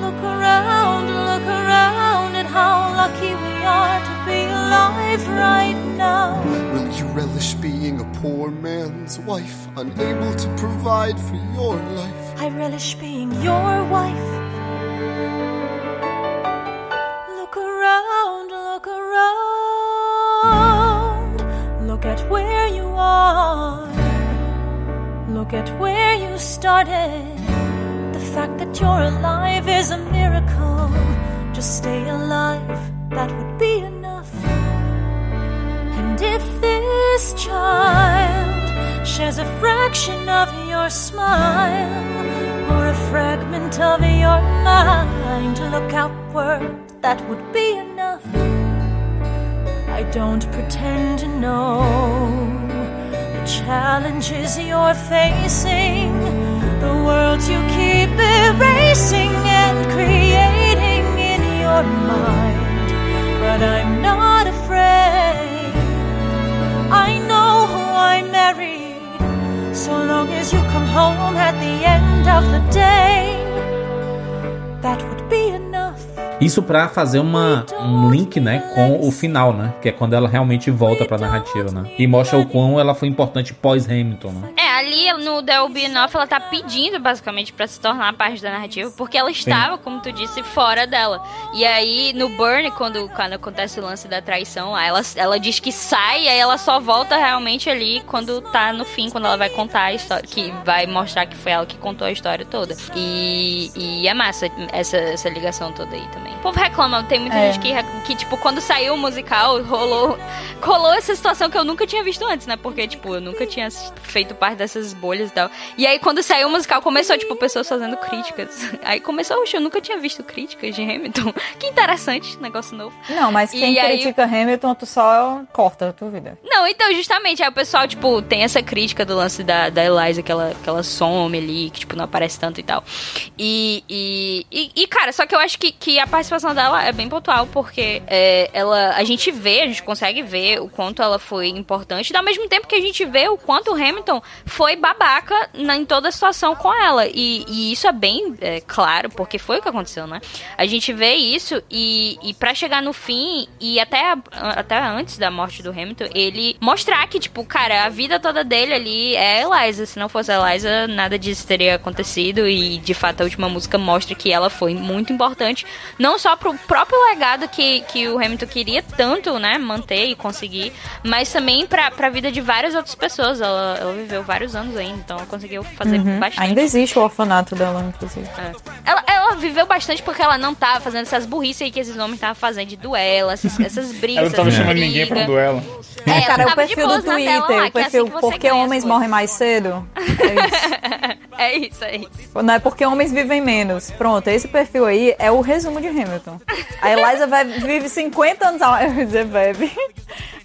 Look around, look around at how lucky we are to be alive right now. Will you relish being a poor man's wife, unable to provide for your life? I relish being your wife. Look around, look around. Look at where you are. Look at where you started. The fact that you're alive is a miracle. Just stay alive, that would be enough. And if this child shares a fraction of your smile or a fragment of your mind, look outward, that would be enough. I don't pretend to know the challenges you're facing, the worlds you keep erasing and creating in your mind. But I'm not afraid. I know who I married. So long as you come home at the end of the day, that would be enough. Isso pra fazer uma, um link, né, com o final, né? Que é quando ela realmente volta pra narrativa, né? E mostra o quão ela foi importante pós-Hamilton, né? Ali no The Enough, ela tá pedindo basicamente pra se tornar parte da narrativa, porque ela estava, como tu disse, fora dela. E aí no Burn, quando, quando acontece o lance da traição ela, ela diz que sai e aí ela só volta realmente ali quando tá no fim, quando ela vai contar a história, que vai mostrar que foi ela que contou a história toda. E, e é massa essa, essa ligação toda aí também. O povo reclama, tem muita É. gente que, que, tipo, quando saiu o musical, rolou, rolou essa situação que eu nunca tinha visto antes, né? Porque, tipo, eu nunca tinha feito parte dessas bolhas e tal. E aí, quando saiu o musical, começou, tipo, pessoas fazendo críticas. Aí começou, oxe, eu nunca tinha visto críticas de Hamilton. Que interessante, negócio novo. Não, mas quem E aí- critica Hamilton, tu só corta a tua vida. Não, então, justamente, aí o pessoal, tipo, tem essa crítica do lance da, da Eliza, que ela, que ela some ali, que, tipo, não aparece tanto e tal. E, e, e, e, cara, só que eu acho que, que a participação dela é bem pontual, porque é, ela, a gente vê, a gente consegue ver o quanto ela foi importante, ao mesmo tempo que a gente vê o quanto o Hamilton foi babaca na, em toda a situação com ela. E, e isso é bem é, claro, porque foi o que aconteceu, né? A gente vê isso e, e para chegar no fim, e até, a- até antes da morte do Hamilton, ele mostrar que, tipo, cara, a vida toda dele ali é Eliza. Se não fosse a Eliza, nada disso teria acontecido. E de fato a última música mostra que ela foi muito importante, não só pro próprio legado que, que o Hamilton queria tanto, né, manter e conseguir, mas também pra, pra vida de várias outras pessoas. Ela, ela viveu vários anos ainda, então ela conseguiu fazer Uhum. bastante. Ainda existe o orfanato dela, inclusive. É. Ela, ela viveu bastante porque ela não tava fazendo essas burrices aí que esses homens estavam fazendo de duelo, essas, essas brigas. Ela não tava chamando brigas. ninguém pra um duelo. É, cara, é o perfil do Twitter, tela lá, o que é assim perfil que você Por que ganha as homens morrem mais cedo? É isso. É isso, é isso. Não é porque homens vivem menos. Pronto, esse perfil aí é o resumo de Hamilton. A Eliza vai- vive 50 anos a mais. Eu ia dizer, bebe.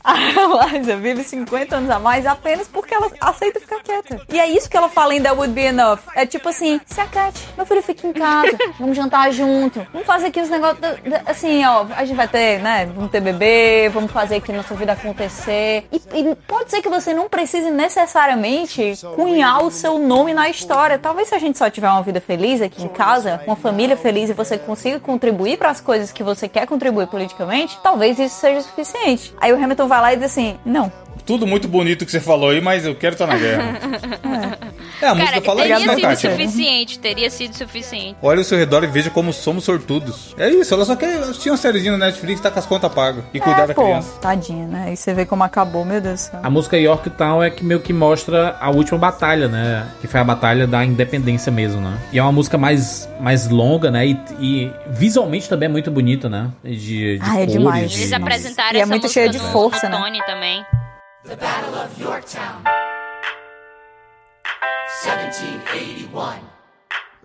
A Eliza vive 50 anos a mais apenas porque ela aceita ficar quieta. E é isso que ela fala em That Would Be Enough. É tipo assim, se acate, meu filho fica em casa, vamos jantar junto, vamos fazer aqui os negócios, assim, ó, a gente vai ter, né, vamos ter bebê, vamos fazer aqui nossa vida acontecer. E, e pode ser que você não precise necessariamente cunhar o seu nome na história. Talvez se a gente só tiver uma vida feliz aqui em casa, uma família feliz e você consiga contribuir para as coisas que você quer contribuir politicamente, talvez isso seja suficiente. Aí o Hamilton vai lá e diz assim: não. Tudo muito bonito que você falou aí, mas eu quero estar na guerra. É, a música Cara, fala teria isso, né, sido Kátia? suficiente, teria sido suficiente. Olha ao seu redor e veja como somos sortudos. É isso, ela só quer assistir uma sériezinha no Netflix, tá com as contas pagas. E cuidar é, da pô, criança. tadinha, né? E você vê como acabou, meu Deus do céu. A música Yorktown é que meio que mostra a última batalha, né? Que foi a batalha da independência mesmo, né? E é uma música mais, mais longa, né? E, e visualmente também é muito bonita, né? De, de Ah, é cores, demais. de- Eles apresentaram E é essa muito música cheia de força, no né? Tony também. The Battle of Yorktown. 1781.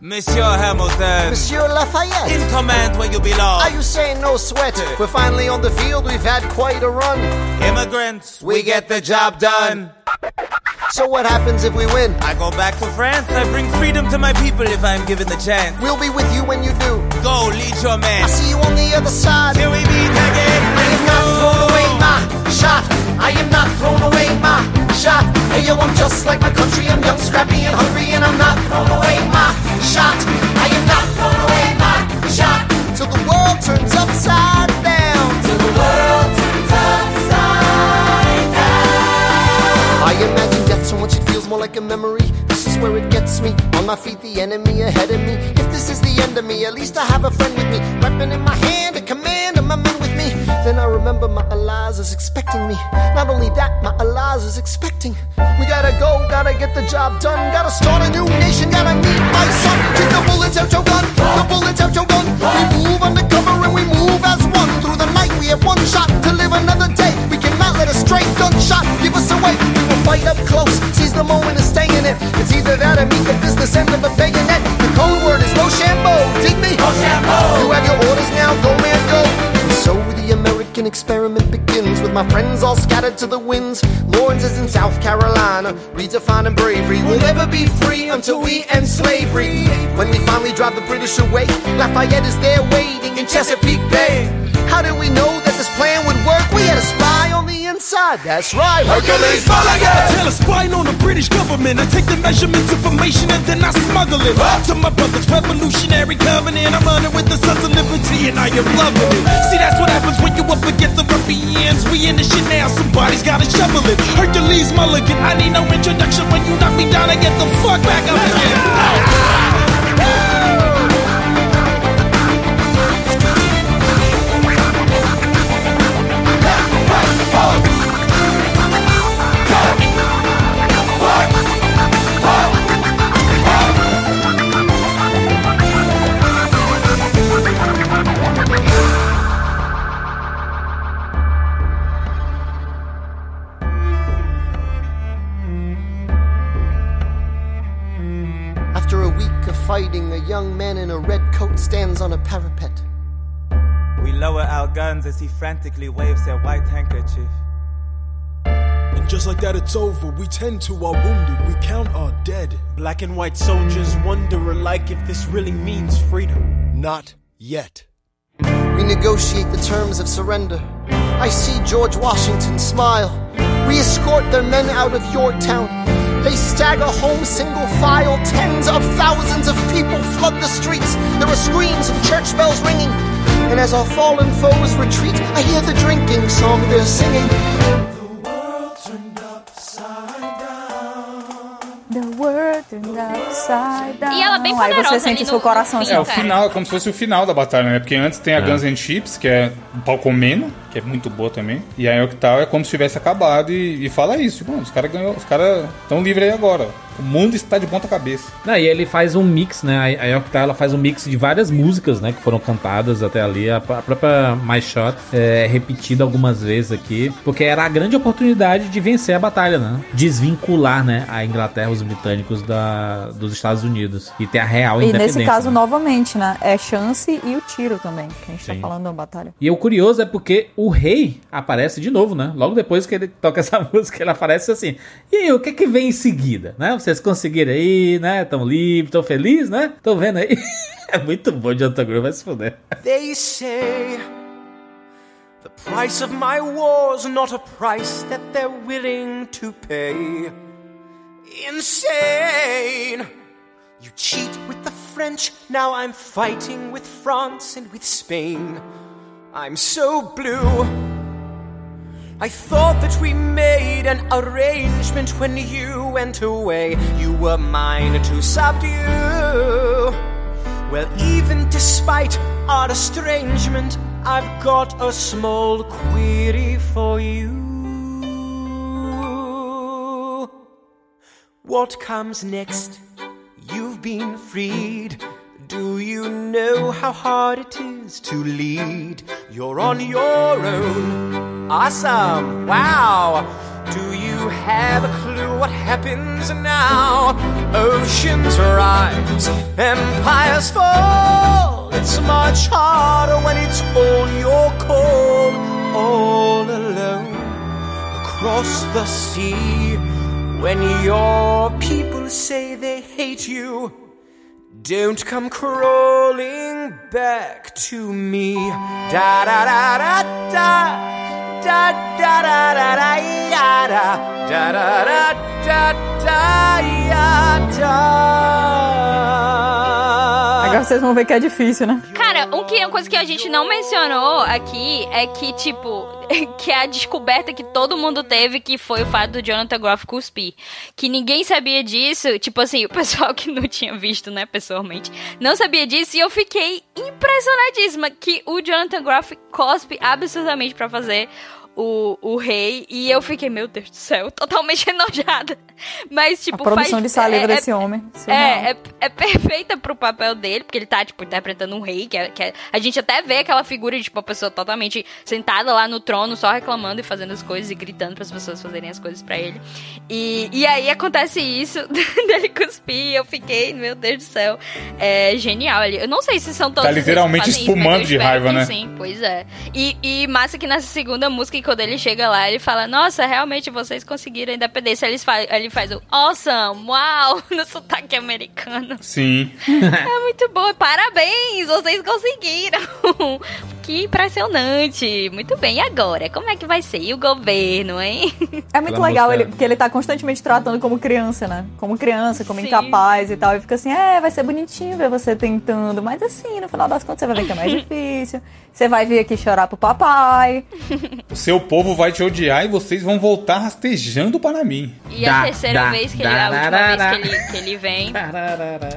Monsieur Hamilton. Monsieur Lafayette. In command where you belong. Are you saying no sweat? We're finally on the field, we've had quite a run. Immigrants, we get the job done. So what happens if we win? I go back to France. I bring freedom to my people if I'm given the chance. We'll be with you when you do. Go, lead your men. I see you on the other side. Till we meet again. Shot. I am not thrown away my shot. Hey yo, I'm just like my country. I'm young, scrappy, and hungry, and I'm not thrown away my shot. I am not thrown away my shot. Till the world turns upside down. Till the world turns upside down. I imagine death so much it feels more like a memory. This is where it gets me. On my feet, the enemy ahead of me. If this is the end of me, at least I have a friend with me. Weapon in my hand, a command, and my men. Then I remember my Eliza's expecting me. Not only that, my Eliza's expecting. We gotta go, gotta get the job done. Gotta start a new nation, gotta meet my son. Take the bullets out your gun, the bullets out your gun. We move undercover and we move as one. Through the night, we have one shot to live another day. We cannot let a stray gunshot give us away. We will fight up close, seize the moment and stay in it. It's either that or meet the business end of a bayonet. The code word is Rochambeau, dig me? Rochambeau! You have your orders now, go man, go. The American experiment begins with my friends all scattered to the winds. Lawrence is in South Carolina, redefining bravery. We'll never be free until we end slavery. When we finally drive the British away, Lafayette is there waiting in Chesapeake Bay. How did we know that this plan would work? We had a spy on the inside, that's right. Hercules I Mulligan! tell a spy on the British government. I take the measurements, information, and then I smuggle it to my brother's revolutionary covenant. I'm running with the sons of liberty, and I am loving it. See, that's what happens when you up against the ruffians. We in the shit now, somebody's gotta shovel it. Hercules Mulligan, I need no introduction. When you knock me down, I get the fuck back up again. Fighting, a young man in a red coat stands on a parapet. We lower our guns as he frantically waves their white handkerchief. And just like that, it's over. We tend to our wounded, we count our dead. Black and white soldiers wonder alike if this really means freedom. Not yet. We negotiate the terms of surrender. I see George Washington smile. We escort their men out of Yorktown. They stagger home single file. Tens of thousands of people flood the streets. There are screams and church bells ringing. And as our fallen foes retreat, I hear the drinking song they're singing. The world turned upside down. E ela bem Aí poderosa você sente o seu coração assim. É, o final, é como se fosse o final da batalha, né? Porque antes tem a É. Guns N' Chips, que é um pau comendo, que é muito boa também. E a Yorktown é como se tivesse acabado e, e fala isso. Tipo, "Mano, os caras ganhou, os caras estão livres aí agora. O mundo está de ponta cabeça. Não, e ele faz um mix, né? A a Yokta, ela faz um mix de várias músicas, né? Que foram cantadas até ali. A pró- a própria My Shot é repetida algumas vezes aqui. Porque era a grande oportunidade de vencer a batalha, né? Desvincular, né? A Inglaterra, os britânicos da, dos Estados Unidos. E ter a real E independência. nesse caso, né? novamente, né? É chance e o tiro também, que a gente tá Sim. falando da batalha. E o curioso é porque o rei aparece de novo, né? Logo depois que ele toca essa música, ele aparece assim. E aí, o que que vem em seguida, né? Vocês conseguiram aí, né? Tão livres, tão felizes, né? Tão vendo aí? É muito bom de Antagro, vai se fuder. They say the price of my war's not a price that they're willing to pay. Insane! You cheat with the French, now I'm fighting with France and with Spain. I'm so blue. I thought that we made an arrangement when you went away. You were mine to subdue. Well, even despite our estrangement, I've got a small query for you. What comes next? You've been freed. Do you know how hard it is to lead? You're on your own. Awesome! Wow! Do you have a clue what happens now? Oceans rise, empires fall. It's much harder when it's all your call, all alone across the sea. When your people say they hate you, don't come crawling back to me. Da da da da da. Da da da da da ya da da da da da da ya da. Vocês vão ver que é difícil, né? Cara, que, uma coisa que a gente não mencionou aqui é que, tipo, que é a descoberta que todo mundo teve, que foi o fato do Jonathan Groff cuspir. Que ninguém sabia disso, tipo assim, o pessoal que não tinha visto, né, pessoalmente, não sabia disso, e eu fiquei impressionadíssima que o Jonathan Groff cospe absurdamente pra fazer o, o rei, e eu fiquei, meu Deus do céu, totalmente enojada. Mas, tipo, A produção faz, de saliva é- é- desse homem. surreal. é, é, é perfeita pro papel dele, porque ele tá, tipo, interpretando um rei, que, é, que é- a gente até vê aquela figura de, tipo, uma pessoa totalmente sentada lá no trono, só reclamando e fazendo as coisas e gritando pras pessoas fazerem as coisas pra ele. E, e aí acontece isso, dele cuspir, e eu fiquei, meu Deus do céu, é genial ali. Eu não sei se são todos Tá literalmente isso, espumando de raiva, né? Sim, pois é. E, e massa que nessa segunda música, quando ele chega lá, ele fala, nossa, realmente vocês conseguiram a independência. Ele faz, ele faz o awesome, uau, no sotaque americano. Sim. É muito bom, parabéns, vocês conseguiram. que impressionante. Muito bem, e agora? Como é que vai ser? E o governo, hein? É muito Aquela legal ele, porque ele tá constantemente tratando como criança, né? Como criança, como Sim. incapaz e tal. E fica assim, é, vai ser bonitinho ver você tentando. Mas assim, no final das contas, você vai ver que é mais difícil. Você vai vir aqui chorar pro papai. O seu povo vai te odiar e vocês vão voltar rastejando para mim. E a terceira vez que ele, a última vez que ele, que ele vem,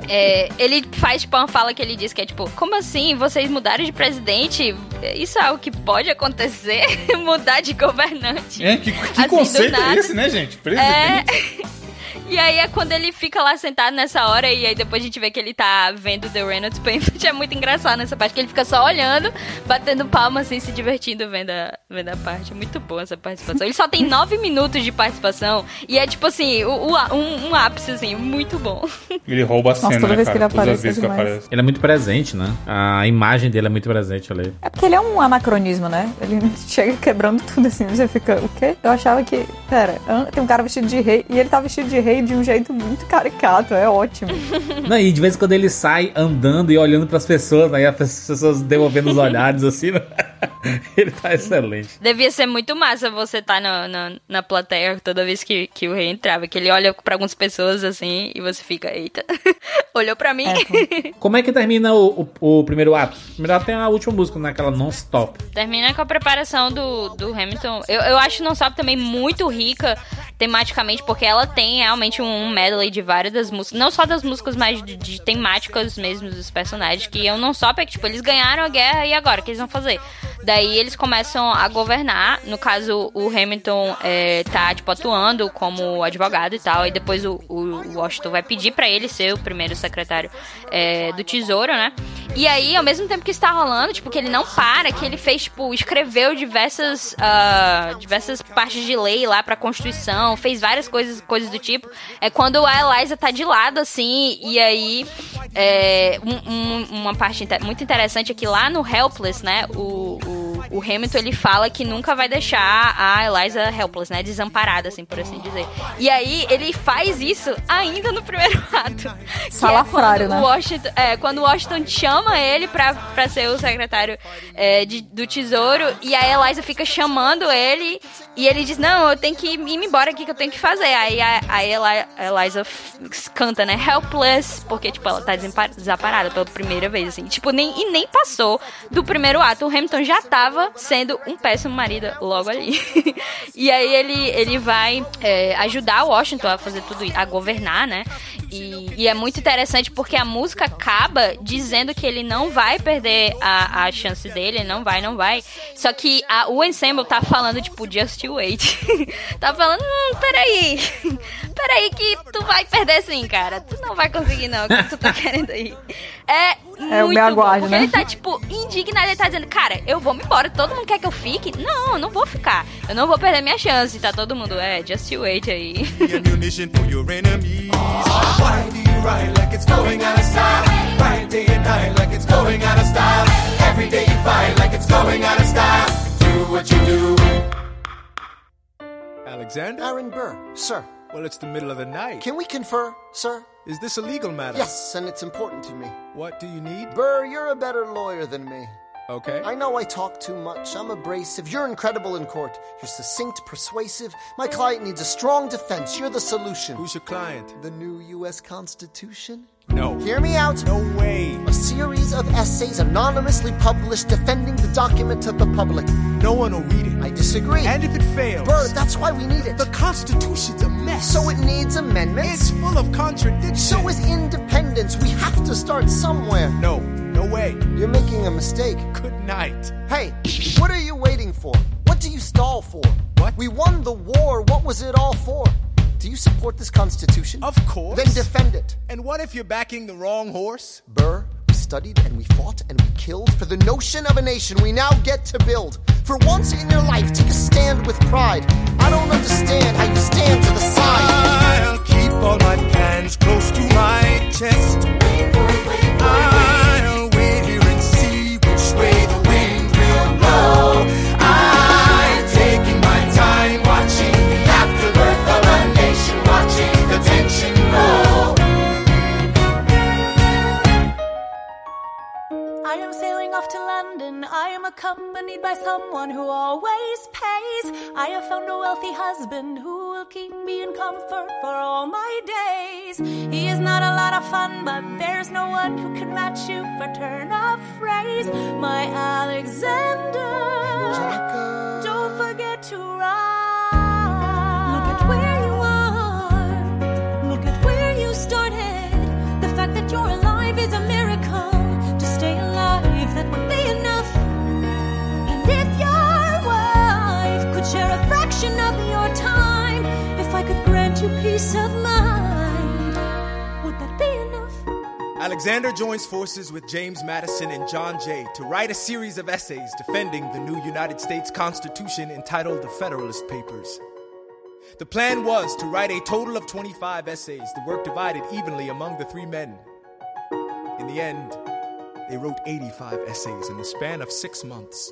é, ele faz tipo uma fala que ele diz que é tipo, como assim? Vocês mudaram de presidente? Isso é algo que pode acontecer? Mudar de governante. É, que, que Assim, conceito é esse, né, gente? Presidente. É. E aí é quando ele fica lá sentado nessa hora e aí depois a gente vê que ele tá vendo The Reynolds Painful. É muito engraçado nessa parte, que ele fica só olhando, batendo palma assim, se divertindo vendo a, vendo a parte. É muito boa essa participação. Ele só tem nove minutos de participação e é tipo assim, o, o- um, um ápice assim, muito bom. Ele rouba a Nossa, cena, toda né, vez que cara? ele Todas as aparece é vezes que aparece. Ele é muito presente, né? A imagem dele é muito presente ali. É porque ele é um anacronismo, né? Ele chega quebrando tudo assim. Você fica, o quê? Eu achava que. Pera, tem um cara vestido de rei e ele tá vestido de rei de um jeito muito caricato. É ótimo. Não, e de vez em quando ele sai andando e olhando pras pessoas, aí as pessoas devolvendo os olhares assim, né? Ele tá excelente. Devia ser muito massa você tá na, na, na plateia toda vez que, que o rei entrava, que ele olha pra algumas pessoas assim e você fica, eita, olhou pra mim. Como é que termina o, o, o primeiro ato? O primeiro ato tem a última música, naquela non-stop. Termina com a preparação do, do Hamilton. Eu, eu acho Non Stop também muito rica tematicamente, porque ela tem realmente um medley de várias das músicas, não só das músicas, mas de, de temáticas mesmo dos personagens, que eu não só, porque, tipo, eles ganharam a guerra e agora, o que eles vão fazer? Daí eles começam a governar, no caso, o Hamilton é, tá, tipo, atuando como advogado e tal, e depois o, o Washington vai pedir para ele ser o primeiro secretário é, do Tesouro, né? E aí, ao mesmo tempo que está rolando, tipo, que ele não para, que ele fez, tipo, escreveu diversas, uh, diversas partes de lei lá pra Constituição, fez várias coisas, coisas do tipo. É quando a Eliza tá de lado, assim, e aí. É, um, um, uma parte muito interessante é que lá no Helpless, né, o, o, o, Hamilton ele fala que nunca vai deixar a Eliza helpless, né, desamparada, assim, por assim dizer. E aí ele faz isso ainda no primeiro ato. Salafrário, é né? Washington, é, quando o Washington chama ele pra, pra ser o secretário é, de, do Tesouro, e a Eliza fica chamando ele, e ele diz, não, eu tenho que ir embora aqui, que eu tenho que fazer. Aí a, a, Eli, a Eliza canta, né, helpless, porque, tipo, ela tá desamparada pela primeira vez, assim. Tipo, nem, e nem passou do primeiro ato. O Hamilton já sendo um péssimo marido logo ali. e aí ele, ele vai é, ajudar o Washington a fazer tudo isso, a governar, né? E, e, é muito interessante porque a música acaba dizendo que ele não vai perder a, a chance dele, não vai, não vai. Só que a, o ensemble tá falando, tipo, just wait. tá falando, hum, peraí. peraí que tu vai perder sim, cara. Tu não vai conseguir não, o que tu tá querendo aí. É é o meu aguarde, bom, né? Ele tá, tipo, indignado, ele tá dizendo, cara, eu vou me embora, todo mundo quer que eu fique? Não, eu não vou ficar. Eu não vou perder minha chance. Tá todo mundo, é, just wait aí. you ride like it's going out of style? Ride day and night like it's going out of style. Every day you fight like it's going out of style. Do what you do. Alexander? Aaron Burr, sir. Well, it's the middle of the night. Can we confer, sir? Is this a legal matter? Yes, and it's important to me. What do you need? Burr, you're a better lawyer than me. Okay. I know I talk too much. I'm abrasive. You're incredible in court. You're succinct, persuasive. My client needs a strong defense. You're the solution. Who's your client? The new U.S. Constitution? No. Hear me out. No way. A series of essays anonymously published defending the document to the public. No one will read it. I disagree. And if it fails? Burr, that's why we need it. The Constitution's a mess. So it needs amendments. It's full of contradictions. So is independence. We have to start somewhere. No. No way. You're making a mistake. Good night. Hey, what are you waiting for? What do you stall for? What? We won the war. What was it all for? Do you support this Constitution? Of course. Then defend it. And what if you're backing the wrong horse? Burr, we studied and we fought and we killed for the notion of a nation we now get to build. For once in your life, take a stand with pride. I don't understand how you stand to the side. I'll keep all my plans close to my chest. Accompanied by someone who always pays. I have found a wealthy husband who will keep me in comfort for all my days. He is not a lot of fun, but there's no one who can match you for turn of phrase. My Alexander. Don't forget to ride. Look at where you are. Look at where you started. The fact that you're alive is a miracle. To stay alive, that would be enough. Peace of mind, would that be enough? Alexander joins forces with James Madison and John Jay to write a series of essays defending the new United States Constitution entitled The Federalist Papers. The plan was to write a total of 25 essays, the work divided evenly among the three men. In the end, they wrote 85 essays in the span of six months.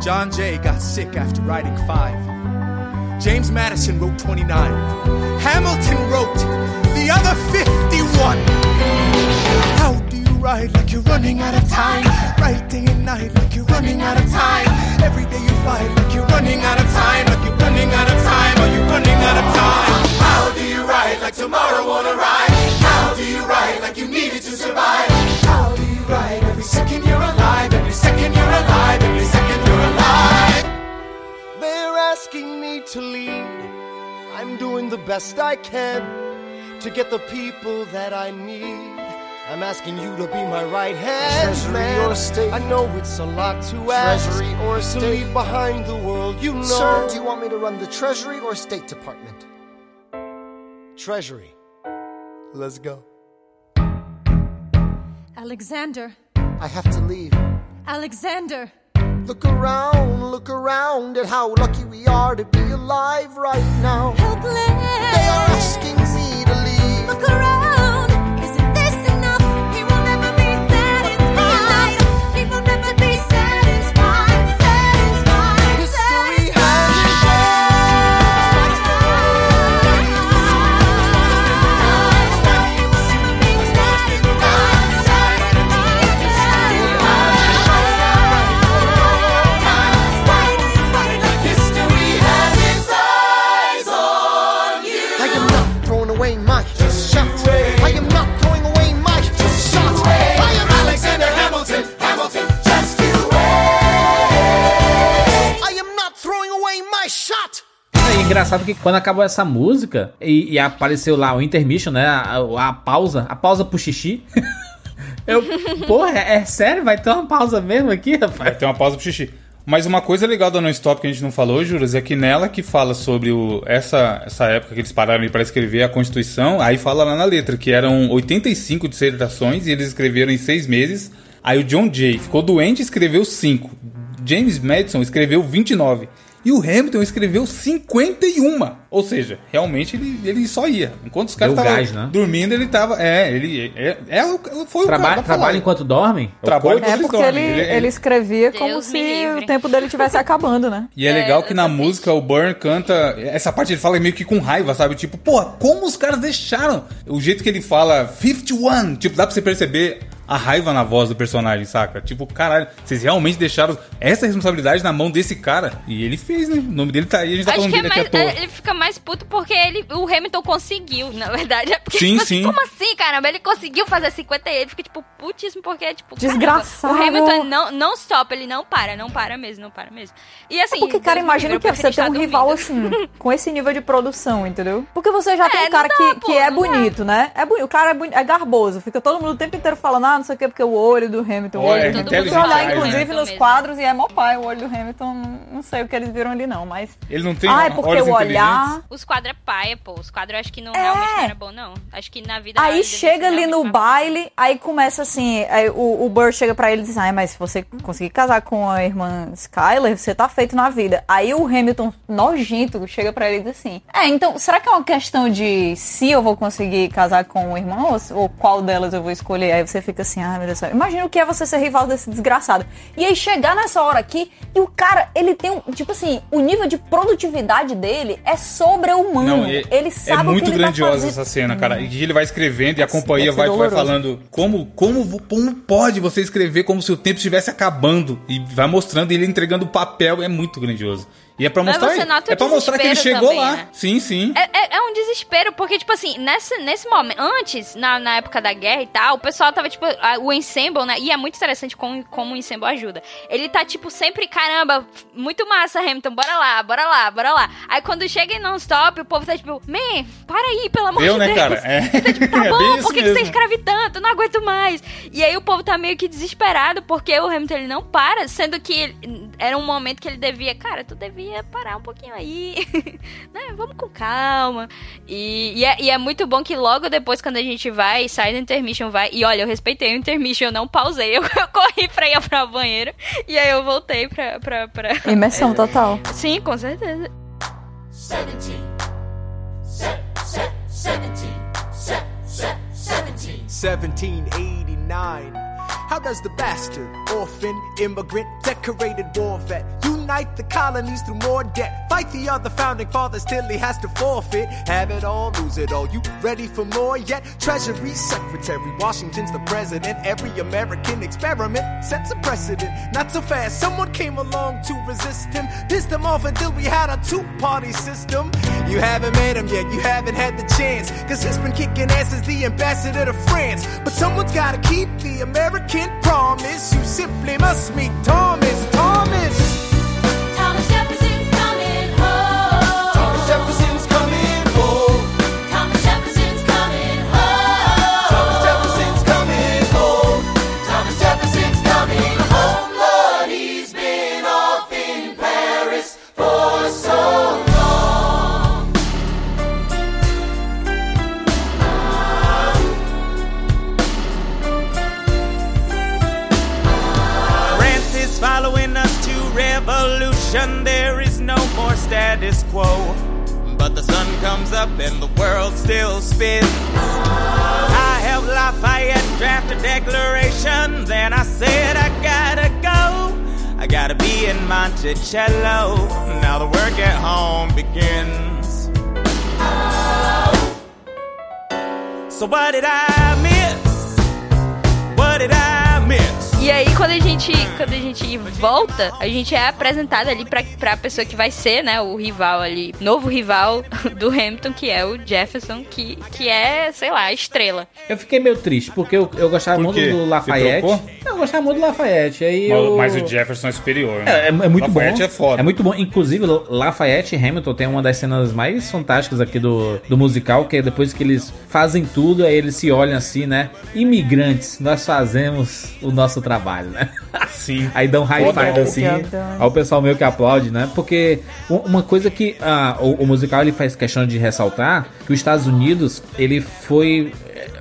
John Jay got sick after writing five. James Madison wrote 29. Hamilton wrote the other 51. How do you ride like you're running out of time? Right day and night like you're running out of time. Every day you fight like you're running out of time. Like you're running out of time. Are you running out of time? How do you ride like tomorrow won't arrive? How do you ride like you needed to survive? How do you ride every second you're alive? Every second you're alive. They're asking me to lead best I can to get the people that I need. I'm asking you to be my right hand, Treasury man. or state? I know it's a lot to ask. Treasury or to leave behind the world you know. Sir, do you want me to run the Treasury or State Department? Treasury. Let's go. Alexander, I have to leave. Alexander. Look around, look around at how lucky we are to be alive right now. Helpless. They are asking me to leave. Look around. Engraçado que quando acabou essa música e, e apareceu lá o intermission, né? A, a- pausa, a pausa pro xixi. Eu, porra, é, é sério? Vai ter uma pausa mesmo aqui, Vai rapaz? ter uma pausa pro xixi. Mas uma coisa legal da Non-Stop que a gente não falou, Juras, é que nela que fala sobre o, essa, essa época que eles pararam para escrever a Constituição, aí fala lá na letra que eram 85 dissertações e eles escreveram em seis meses. Aí o John Jay ficou doente e escreveu 5. James Madison escreveu 29. E o Hamilton escreveu 51. Ou seja, realmente ele, ele só ia. Enquanto os caras estavam né? dormindo, ele tava. É, ele. É, é, foi o Traba cara. pra trabalha falar. enquanto dormem? Trabalha É enquanto porque dormem. ele, Ele- ele escrevia Deus como se livre. o tempo dele estivesse acabando, né? E é legal que na música o Burn canta. Essa parte ele fala meio que com raiva, sabe? Tipo, porra, como os caras deixaram? O jeito que ele fala 51, tipo, dá pra você perceber a raiva na voz do personagem, saca? Tipo, caralho, vocês realmente deixaram essa responsabilidade na mão desse cara? E ele fez, né? O nome dele tá aí, a gente tá Acho falando que é dele aqui mais, à toa. é, ele fica mais puto porque ele, o Hamilton conseguiu, na verdade. É porque, Sim, tipo assim, sim. como assim, caramba? Ele conseguiu fazer 50 e ele fica, tipo, putíssimo porque, tipo, caramba, Desgraçado. o Hamilton não, não stop, ele não para, não para mesmo, não para mesmo. E assim. É porque, cara, imagina que é você ter um rival assim, com esse nível de produção, entendeu? Porque você já tem É, um cara que, dá, que pô, é não dá. bonito, né? É boni- o cara é, é garboso, fica todo mundo o tempo inteiro falando, ah, não sei o que, porque o olho do Hamilton. o Olha, olho do é Hamilton. Se inteligente você olhar, inclusive, né? nos Mesmo. quadros, e é mó pai, o olho do Hamilton, não, sei o que eles viram ali, não, mas. Ele não tem Ah, é porque olhos o olhar. Os quadros é paia, pô. Os quadros eu acho que não É. realmente não era bom, não. Acho que na vida. Aí chega ali no baile, aí começa assim, aí o, o Burr chega pra ele e diz, ai, mas se você conseguir casar com a irmã Skyler, você tá feito na vida. Aí o Hamilton, nojento, chega pra ele e diz assim, é, então, será que é uma questão de se eu vou conseguir casar com o irmão ou, ou qual delas eu vou escolher? Aí você fica assim, ai, meu Deus do céu. Imagina o que é você ser rival desse desgraçado. E aí chegar nessa hora aqui, e o cara, ele tem, um, tipo assim, o nível de produtividade dele é sobre-humano. É, ele é sabe o muito que ele tá grandiosa fazendo. essa cena, cara. E ele vai escrevendo e a Nossa, companhia vai, vai falando como, como, como pode você escrever como se o tempo estivesse acabando e vai mostrando ele entregando o papel. É muito grandioso. E é pra mostrar, é pra mostrar que ele chegou também, lá. né? Sim, sim. É, é- é um desespero, porque, tipo assim, nesse, nesse momento, antes, na, na época da guerra e tal, o pessoal tava, tipo, a- o ensemble, né? E é muito interessante como, como o ensemble ajuda. Ele tá, tipo, sempre, caramba, muito massa, Hamilton, bora lá, bora lá, bora lá. Aí quando chega em non-stop, o povo tá, tipo, man, para aí, pelo amor Eu, de né, Deus. cara? É. Tá É bom, bem isso por que, que você escreve tanto? Não aguento mais. E aí o povo tá meio que desesperado, porque o Hamilton ele não para, sendo que ele- era um momento que ele devia, cara, tu devia parar um pouquinho aí, né? Vamos com calma. E, e, é, e é muito bom que logo depois, quando a gente vai, sai do intermission, vai. E olha, eu respeitei o intermission, eu não pausei, eu, eu corri pra ir pra banheiro. E aí eu voltei pra. pra, pra... Imersão total. Sim, com certeza. 17. Set, set, 17. Set, set, 17. 1789. How does the bastard, orphan, immigrant, decorated war vet unite the colonies through more debt? Fight the other founding fathers till he has to forfeit. Have it all, lose it all. You ready for more yet? Treasury Secretary, Washington's the president. Every American experiment sets a precedent. Not so fast, someone came along to resist him. Pissed him off until we had a two party system. You haven't met him yet, you haven't had the chance. Cause he's been kicking ass as the ambassador to France. But someone's gotta keep the American promise. You simply must meet Thomas. Thomas! There is no more status quo. But the sun comes up and the world still spins. I helped Lafayette draft a declaration, then I said I gotta go. I gotta be in Monticello. Now the work at home begins. So what did I miss? What did I? E aí, quando a gente, quando a gente volta, a gente é apresentado ali pra, pra pessoa que vai ser, né, o rival ali, novo rival do Hamilton, que é o Jefferson, que, que é, sei lá, a estrela. Eu fiquei meio triste, porque eu, eu gostava Por muito do Lafayette. Eu gostava muito do Lafayette. Aí Mas, eu... mas o Jefferson é superior. né? É, é, é muito Lafayette bom. é foda. É muito bom. Inclusive, Lafayette e Hamilton tem uma das cenas mais fantásticas aqui do, do musical, que é depois que eles fazem tudo, aí eles se olham assim, né? Imigrantes, nós fazemos o nosso trabalho, né? Sim. Aí dá um high five assim. Aí o pessoal meio que aplaude, né? Porque uma coisa que ah, o, o musical ele faz questão de ressaltar que os Estados Unidos ele foi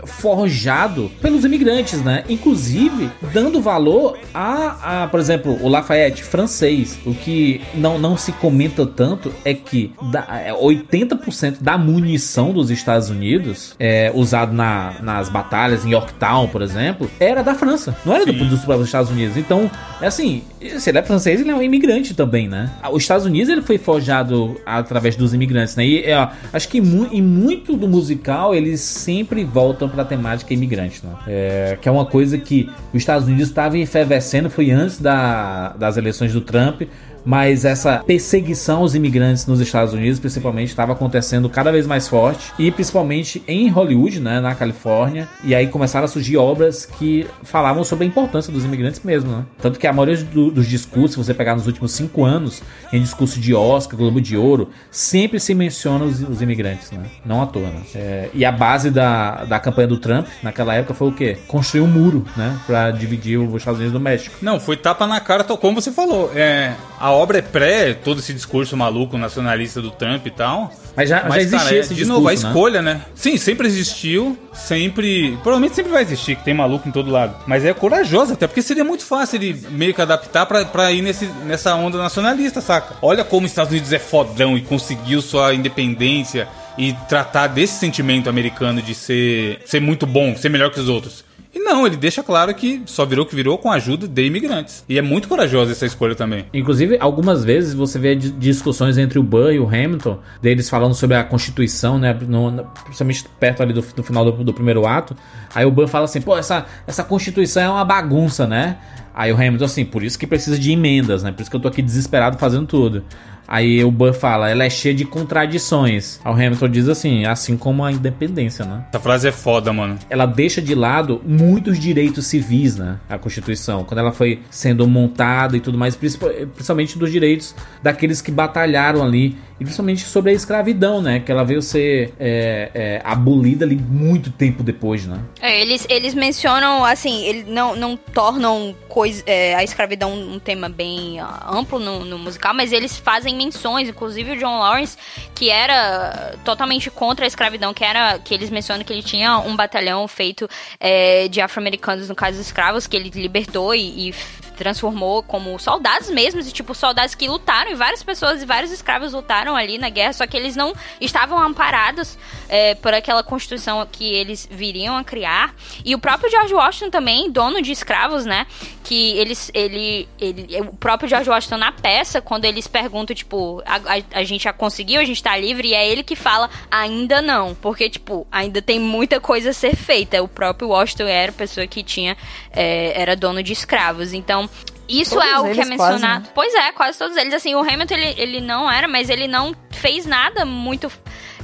forjado pelos imigrantes, né? Inclusive dando valor a, a, por exemplo, o Lafayette francês. O que não, não se comenta tanto é que da, é, 80% da munição dos Estados Unidos é, usado na, nas batalhas em Yorktown, por exemplo, era da França, não era do, dos próprios Estados Unidos. Então, é assim, se ele é francês, ele é um imigrante também, né? Os Estados Unidos ele foi forjado através dos imigrantes, né? E é, acho que mu em muito do musical eles sempre voltam pra temática imigrante, né? É, que é uma coisa que os Estados Unidos estavam efervescendo, foi antes da, das eleições do Trump. Mas essa perseguição aos imigrantes nos Estados Unidos, principalmente, estava acontecendo cada vez mais forte. E principalmente em Hollywood, né, na Califórnia. E aí começaram a surgir obras que falavam sobre a importância dos imigrantes mesmo, né? Tanto que a maioria do- dos discursos, se você pegar nos últimos cinco anos, em discurso de Oscar, Globo de Ouro, sempre se menciona os, os imigrantes, né? Não à toa, né? É, e a base da, da campanha do Trump, naquela época, foi o quê? Construir um muro, né? Pra dividir os Estados Unidos do México. Não, foi tapa na cara, como você falou. É, a obra é pré todo esse discurso maluco nacionalista do Trump e tal. Mas já- já existia esse De novo, a discurso, né? escolha, né? Sim, sempre existiu, sempre. Provavelmente sempre vai existir, que tem maluco em todo lado. Mas é corajoso até, porque seria muito fácil ele meio que adaptar pra, pra ir nesse, nessa onda nacionalista, saca? Olha como os Estados Unidos é fodão e conseguiu sua independência e tratar desse sentimento americano de ser, ser muito bom, ser melhor que os outros. E não, ele deixa claro que só virou o que virou com a ajuda de imigrantes. E é muito corajosa essa escolha também. Inclusive, algumas vezes você vê di- discussões entre o Burr e o Hamilton, deles falando sobre a Constituição, né? no- principalmente perto ali do, do final do, do primeiro ato. Aí o Burr fala assim: pô, essa, essa Constituição é uma bagunça, né? Aí o Hamilton, assim, por isso que precisa de emendas, né? Por isso que eu tô aqui desesperado fazendo tudo. Aí o Burr fala, ela é cheia de contradições. Aí o Hamilton diz assim, assim como a independência, né? Essa frase é foda, mano. ela deixa de lado muitos direitos civis, né? A Constituição, quando ela foi sendo montada e tudo mais, principal- principalmente dos direitos daqueles que batalharam ali, e principalmente sobre a escravidão, né? Que ela veio ser é, é, abolida ali muito tempo depois, né? É, eles, eles mencionam, assim, eles não, não tornam coisa, é, a escravidão um tema bem ah, amplo no, no musical, mas eles fazem menções, inclusive o John Lawrence, que era totalmente contra a escravidão, que era que eles mencionam que ele tinha um batalhão feito é, de afro-americanos, no caso escravos, que ele libertou e, e transformou como soldados mesmos, e tipo, soldados que lutaram, e várias pessoas e vários escravos lutaram ali na guerra, só que eles não estavam amparados é, por aquela constituição que eles viriam a criar. E o próprio George Washington também, dono de escravos, né? Que eles, ele, ele, o próprio George Washington na peça, quando eles perguntam, tipo, a, a- a gente já conseguiu, a gente tá livre, e é ele que fala, ainda não, porque, tipo, ainda tem muita coisa a ser feita. O próprio Washington era pessoa que tinha, é, era dono de escravos, então. Isso Todos é algo que é eles quase, mencionado. né? Pois é, quase todos eles. Assim, o Hamilton, ele, ele não era, mas ele não fez nada muito...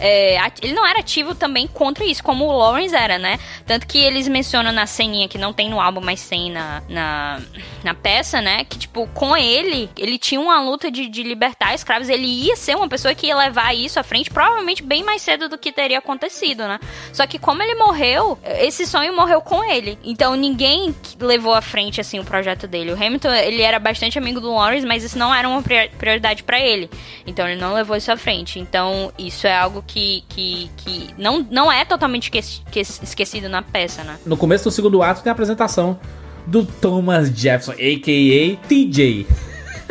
é, ele não era ativo também contra isso, como o Lawrence era, né? Tanto que eles mencionam na ceninha, que não tem no álbum, mas tem na, na, na peça, né? Que, tipo, com ele, ele tinha uma luta de, de libertar escravos. Ele ia ser uma pessoa que ia levar isso à frente, provavelmente bem mais cedo do que teria acontecido, né? Só que como ele morreu, esse sonho morreu com ele. Então ninguém levou à frente, assim, o projeto dele. O Hamilton, ele era bastante amigo do Lawrence, mas isso não era uma prior- prioridade pra ele. Então ele não levou isso à frente. Então isso é algo que, que, que não, não é totalmente esqueci- esque- esquecido na peça, né? No começo do segundo ato tem a apresentação do Thomas Jefferson, a.k.a. TJ.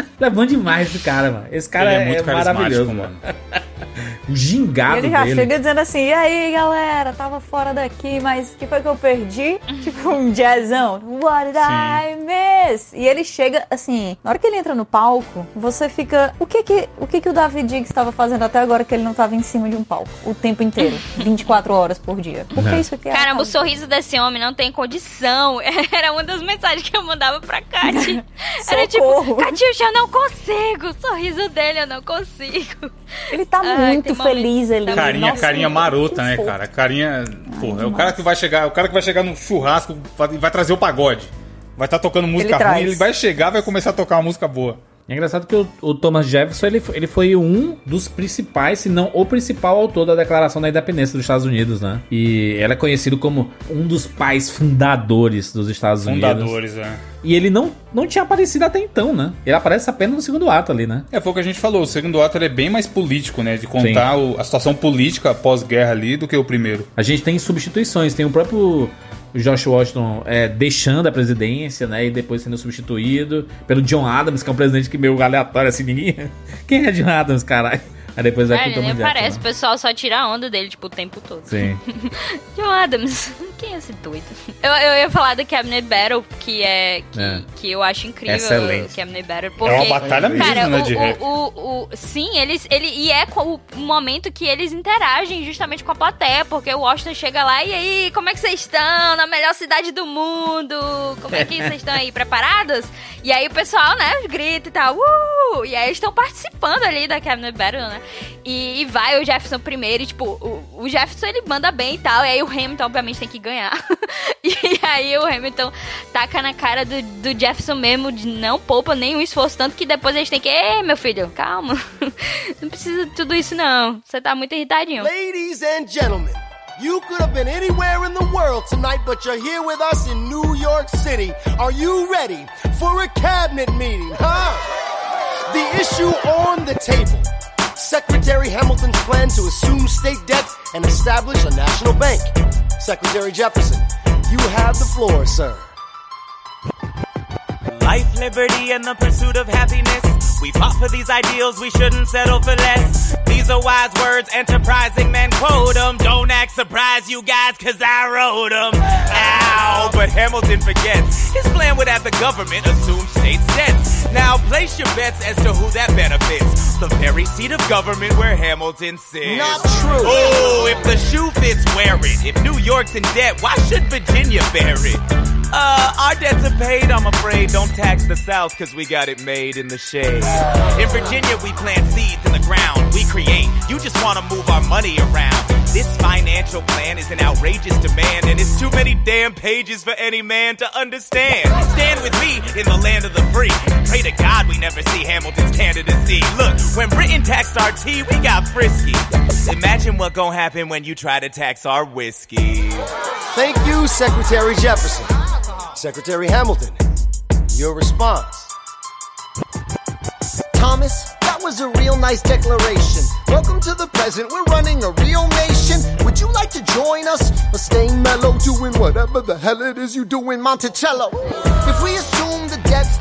levando demais do cara, mano. Esse cara Ele é, é muito maravilhoso, carismático, mano. o gingado E ele já dele. chega dizendo assim, e aí galera, tava fora daqui, mas o que foi que eu perdi? tipo um jazzão. What did I miss? E ele chega assim, na hora que ele entra no palco, você fica. O que que o, que que o David Diggs estava fazendo até agora que ele não tava em cima de um palco o tempo inteiro? 24 horas por dia. Por que É. isso aqui é. Caramba, o sorriso desse homem não tem condição. Era uma das mensagens que eu mandava pra Kati. Era tipo, Socorro. Catiuxa, eu não consigo. O sorriso dele eu não consigo. Ele tá Ai, muito feliz ali. Carinha, Nossa, carinha marota, né, cara? Carinha. Porra, é o cara que vai chegar, o cara que vai chegar no churrasco e vai trazer o pagode. Vai estar tocando música Ele ruim, traz. ele vai chegar vai começar a tocar uma música boa. É engraçado que o, o Thomas Jefferson ele, foi- ele foi um dos principais, se não o principal autor da Declaração da Independência dos Estados Unidos, né? E ele é conhecido como um dos pais fundadores dos Estados Unidos. Fundadores, é. E ele não, não tinha aparecido até então, né? Ele aparece apenas no segundo ato ali, né? É, foi o que a gente falou. O segundo ato é bem mais político, né? De contar o- a situação política pós-guerra ali do que o primeiro. A gente tem substituições, tem o próprio Josh Washington é, deixando a presidência, né? E depois sendo substituído pelo John Adams, que é um presidente que meio aleatório, assim, ninguém. Quem é John Adams, caralho? Aí depois vai É, pro ele Thomas nem parece, o né? pessoal só tira a onda dele, tipo, o tempo todo. Sim. John Adams, quem é esse doido? Eu, eu ia falar do Cabinet Battle, que é que, É. que eu acho incrível Excelente. o Cabinet Battle. Porque, É uma batalha mesmo, cara, né, o, de o, rap. o, o- sim, eles, ele, e é o momento que eles interagem justamente com a plateia, porque o Washington chega lá, e aí, como é que vocês estão? Na melhor cidade do mundo? Como é que vocês estão aí, preparados? E aí o pessoal, né, grita e tal, uh! E aí eles estão participando ali da Cabinet Battle, né? E, e vai o Jefferson primeiro, e tipo, o, o Jefferson ele manda bem e tal, e aí o Hamilton obviamente tem que ganhar. e aí o Hamilton taca na cara do, do Jefferson mesmo, de não poupa nenhum esforço, tanto que depois eles têm que, ei meu filho, calma, não precisa de tudo isso não, você tá muito irritadinho. Ladies and gentlemen, you could have been anywhere in the world tonight, but you're here with us in New York City. Are you ready for a cabinet meeting, huh? The issue on the table. Secretary Hamilton's plan to assume state debt and establish a national bank. Secretary Jefferson, you have the floor, sir. Life, liberty, and the pursuit of happiness. We fought for these ideals, we shouldn't settle for less. These are wise words, enterprising men quote 'em. Don't act surprised, you guys, cause I wrote 'em. Ow, but Hamilton forgets. His plan would have the government assume state debts. Now place your bets as to who that benefits. The very seat of government where Hamilton sits. Not true. Oh, if the shoe fits, wear it. If New York's in debt, why should Virginia bear it? Uh, our debts are paid, I'm afraid. Don't tax the South, cause we got it made in the shade. In Virginia, we plant seeds in the ground. We create. You just wanna move our money around. This financial plan is an outrageous demand, and it's too many damn pages for any man to understand. Stand with me in the land of the free. Pray to God we never see Hamilton's candidacy. Look, when Britain taxed our tea, we got frisky. Imagine what gon' happen when you try to tax our whiskey. Thank you, Secretary Jefferson. Secretary Hamilton, your response. Thomas, that was a real nice declaration. Welcome to the present, we're running a real nation. Would you like to join us? Or stay mellow, doing whatever the hell it is you do in Monticello? If we assume the debts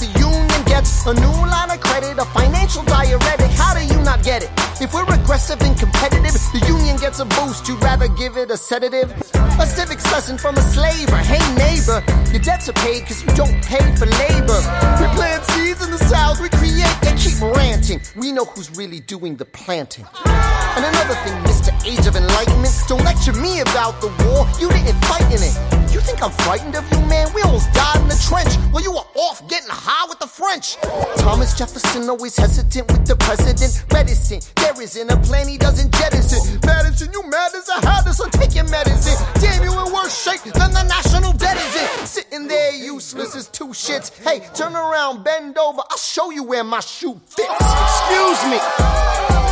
gets, a new line of credit, a financial diuretic, how do you not get it? If we're aggressive and competitive, the union gets a boost, you'd rather give it a sedative? A civics lesson from a slaver. Hey neighbor, your debts are paid cause you don't pay for labor. We plant seeds in the south, we create, they keep ranting. We know who's really doing the planting. And another thing, Mr. Age of Enlightenment, don't lecture me about the war, you didn't fight in it. You think I'm frightened of you, man? We almost died in the trench while you were off getting high with the French. Thomas Jefferson always hesitant with the president, reticent. There isn't a plan he doesn't jettison. Madison, you mad as a hatter, so take your medicine. Damn, you in worse shape than the national debt is in. Sitting there useless as two shits. Hey, turn around, bend over, I'll show you where my shoe fits. Excuse me.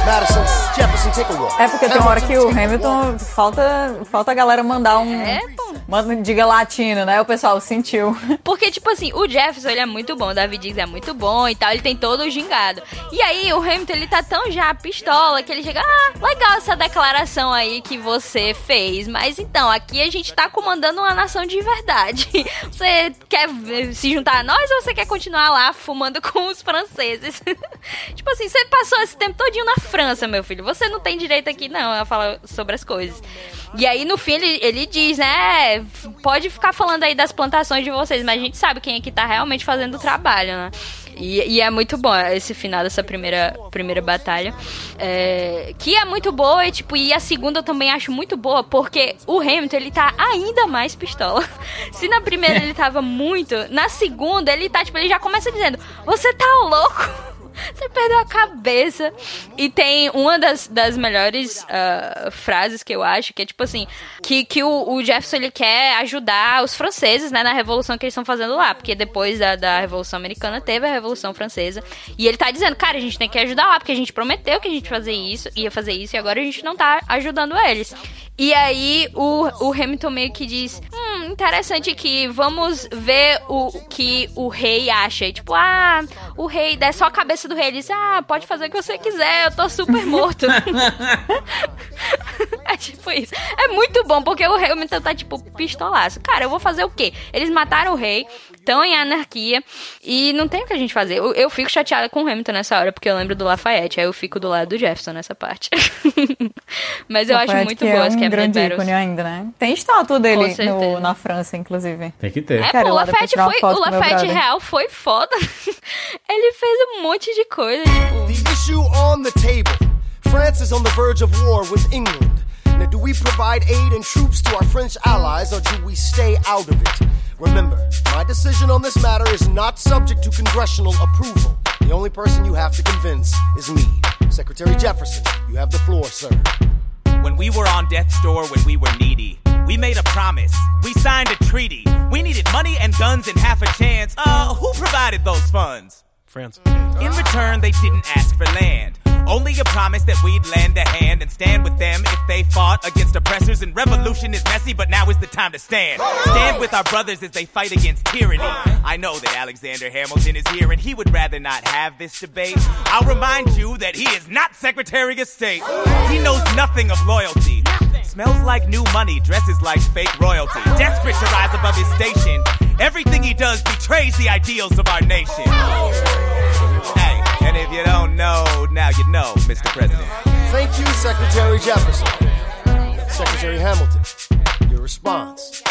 Madison, Jefferson, take a walk. É porque tem uma hora que o Hamilton falta, falta a galera mandar um. É, Manda, diga latino, né? O pessoal sentiu. Porque, tipo assim, o Jefferson, ele é muito bom, o David Diggs é muito bom e tal, ele tem todo o gingado. E aí, o Hamilton, ele tá tão já pistola que ele chega, ah, legal essa declaração aí que você fez, mas então, aqui a gente tá comandando uma nação de verdade. Você quer se juntar a nós ou você quer continuar lá fumando com os franceses? tipo assim, você passou esse tempo todinho na França, meu filho, você não tem direito aqui não a falar sobre as coisas. E aí, no fim, ele, ele diz, né, pode ficar falando aí das plantações de vocês, mas a gente sabe quem é que tá realmente fazendo o trabalho, né? E, e é muito bom esse final dessa primeira, primeira batalha. É, que é muito boa, e, tipo, e a segunda eu também acho muito boa, porque o Hamilton, ele tá ainda mais pistola. Se na primeira ele tava muito, na segunda ele tá, tipo, ele já começa dizendo, você tá louco? Você perdeu a cabeça. E tem uma das, das melhores uh, frases que eu acho, que é tipo assim, que, que o, o, Jefferson ele quer ajudar os franceses, né, na revolução que eles estão fazendo lá. Porque depois da, da Revolução Americana teve a Revolução Francesa. E ele tá dizendo, cara, a gente tem que ajudar lá, porque a gente prometeu que a gente fazer isso, ia fazer isso, e agora a gente não tá ajudando eles. E aí o, o Hamilton meio que diz: Hum, interessante que vamos ver o que o rei acha. E, tipo, ah, o rei, é só a cabeça do rei. Ele diz: Ah, pode fazer o que você quiser, eu tô super morto. é tipo isso. É muito bom, porque o Hamilton tá, tipo, pistolaço. Cara, eu vou fazer o quê? Eles mataram o rei, estão em anarquia, e não tem o que a gente fazer. Eu, eu fico chateada com o Hamilton nessa hora, porque eu lembro do Lafayette, aí eu fico do lado do Jefferson nessa parte. Mas eu acho muito que boa é as um Cabinet grande Battles. ícone ainda, né? Tem estátua dele no- na França, inclusive. Tem que ter. É, Quero pô, o Lafayette foi. O Lafayette real foi foda. Ele fez um monte de coisa, tipo. The issue on the table. France is on the verge of war with England. Now, do we provide aid and troops to our French allies or do we stay out of it? Remember, my decision on this matter is not subject to congressional approval. The only person you have to convince is me. Secretary Jefferson, you have the floor, sir. When we were on death's door when we were needy, we made a promise. We signed a treaty. We needed money and guns and half a chance. Uh, who provided those funds? France. In return, they didn't ask for land. Only a promise that we'd lend a hand and stand with them if they fought against oppressors. And revolution is messy, but now is the time to stand. Stand with our brothers as they fight against tyranny. I know that Alexander Hamilton is here and he would rather not have this debate. I'll remind you that he is not Secretary of State. He knows nothing of loyalty. Smells like new money, dresses like fake royalty. Desperate to rise above his station. Everything he does betrays the ideals of our nation. Hey, and if you don't know, now you know, Mr. President. Thank you, Secretary Jefferson. Secretary Hamilton, your response.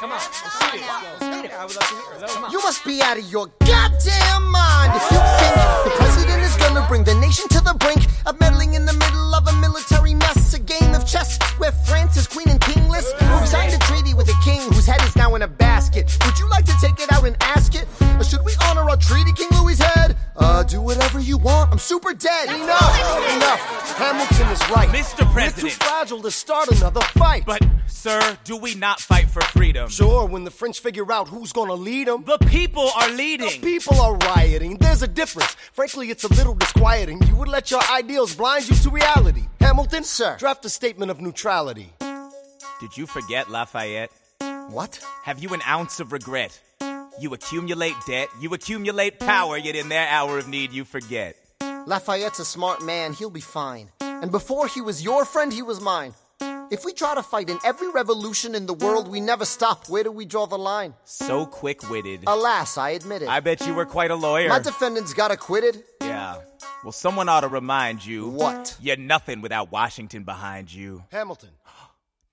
Come on, let's see it. I would love to hear it. You must be out of your goddamn mind if you think the president is gonna bring the nation to the brink of meddling in the middle of a military mess, a game of chess where France is queen and kingless. Who signed a treaty with a king whose head is now in a basket? Would you like to take it out and ask it? Or should we honor our treaty, King Louis' head? Uh, do whatever you want. I'm super dead. Enough! Enough! Hamilton is right. Mr. President. We're too fragile to start another fight. But, sir, do we not fight for freedom? Sure, when the French figure out who's gonna lead them. The people are leading. The people are rioting. There's a difference. Frankly, it's a little disquieting. You would let your ideals blind you to reality. Hamilton, sir, draft a statement of neutrality. Did you forget Lafayette? What? Have you an ounce of regret? You accumulate debt, you accumulate power, yet in their hour of need you forget. Lafayette's a smart man, he'll be fine. And before he was your friend, he was mine. If we try to fight in every revolution in the world, we never stop. Where do we draw the line? So quick witted. Alas, I admit it. I bet you were quite a lawyer. My defendants got acquitted. yeah. Well, someone ought to remind you. What? You're nothing without Washington behind you. Hamilton.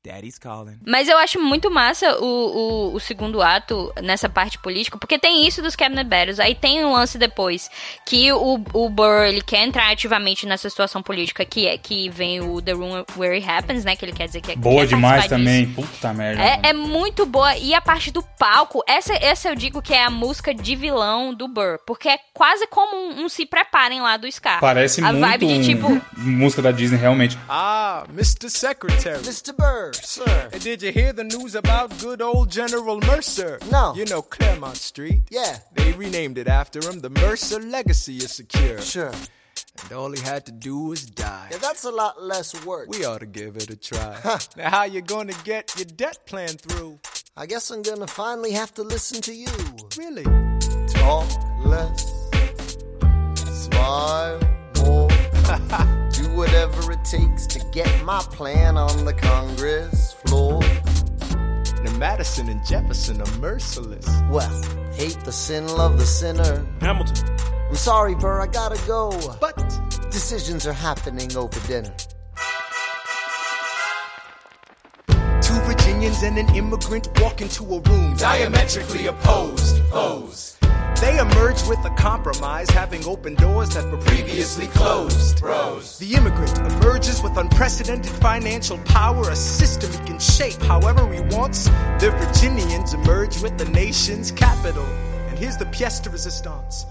Daddy's calling. Mas eu acho muito massa o, o, o segundo ato nessa parte política, porque tem isso dos Cabinet Battles, aí tem um lance depois que o, o Burr, ele quer entrar ativamente nessa situação política que é que vem o The Room Where It Happens, né, que ele quer dizer que é Boa demais também. disso. Puta merda. É, é muito boa. E a parte do palco, essa, essa eu digo que é a música de vilão do Burr. Porque é quase como um, um se preparem lá do Scar. Parece a muito vibe de tipo. um- música da Disney, realmente. Ah, Mr. Secretary. Mr. Burr, sir. And did you hear the news about good old General Mercer? No. You know Claremont Street? Yeah. They renamed it after him. The Mercer legacy is secure. Sure. and all he had to do was die. Yeah, that's a lot less work. We ought to give it a try. Huh. now, how you gonna get your debt plan through? I guess I'm gonna finally have to listen to you. Really? Talk less, smile do whatever it takes to get my plan on the Congress floor. Now, Madison and Jefferson are merciless. Well, hate the sin, love the sinner. Hamilton. I'm sorry, Burr, I gotta go. But decisions are happening over dinner. Two Virginians and an immigrant walk into a room Diametrically opposed foes. They emerge with a compromise, having opened doors that were previously closed. The immigrant emerges with unprecedented financial power, a system he can shape however he wants. The Virginians emerge with the nation's capital. And here's the pièce de resistance.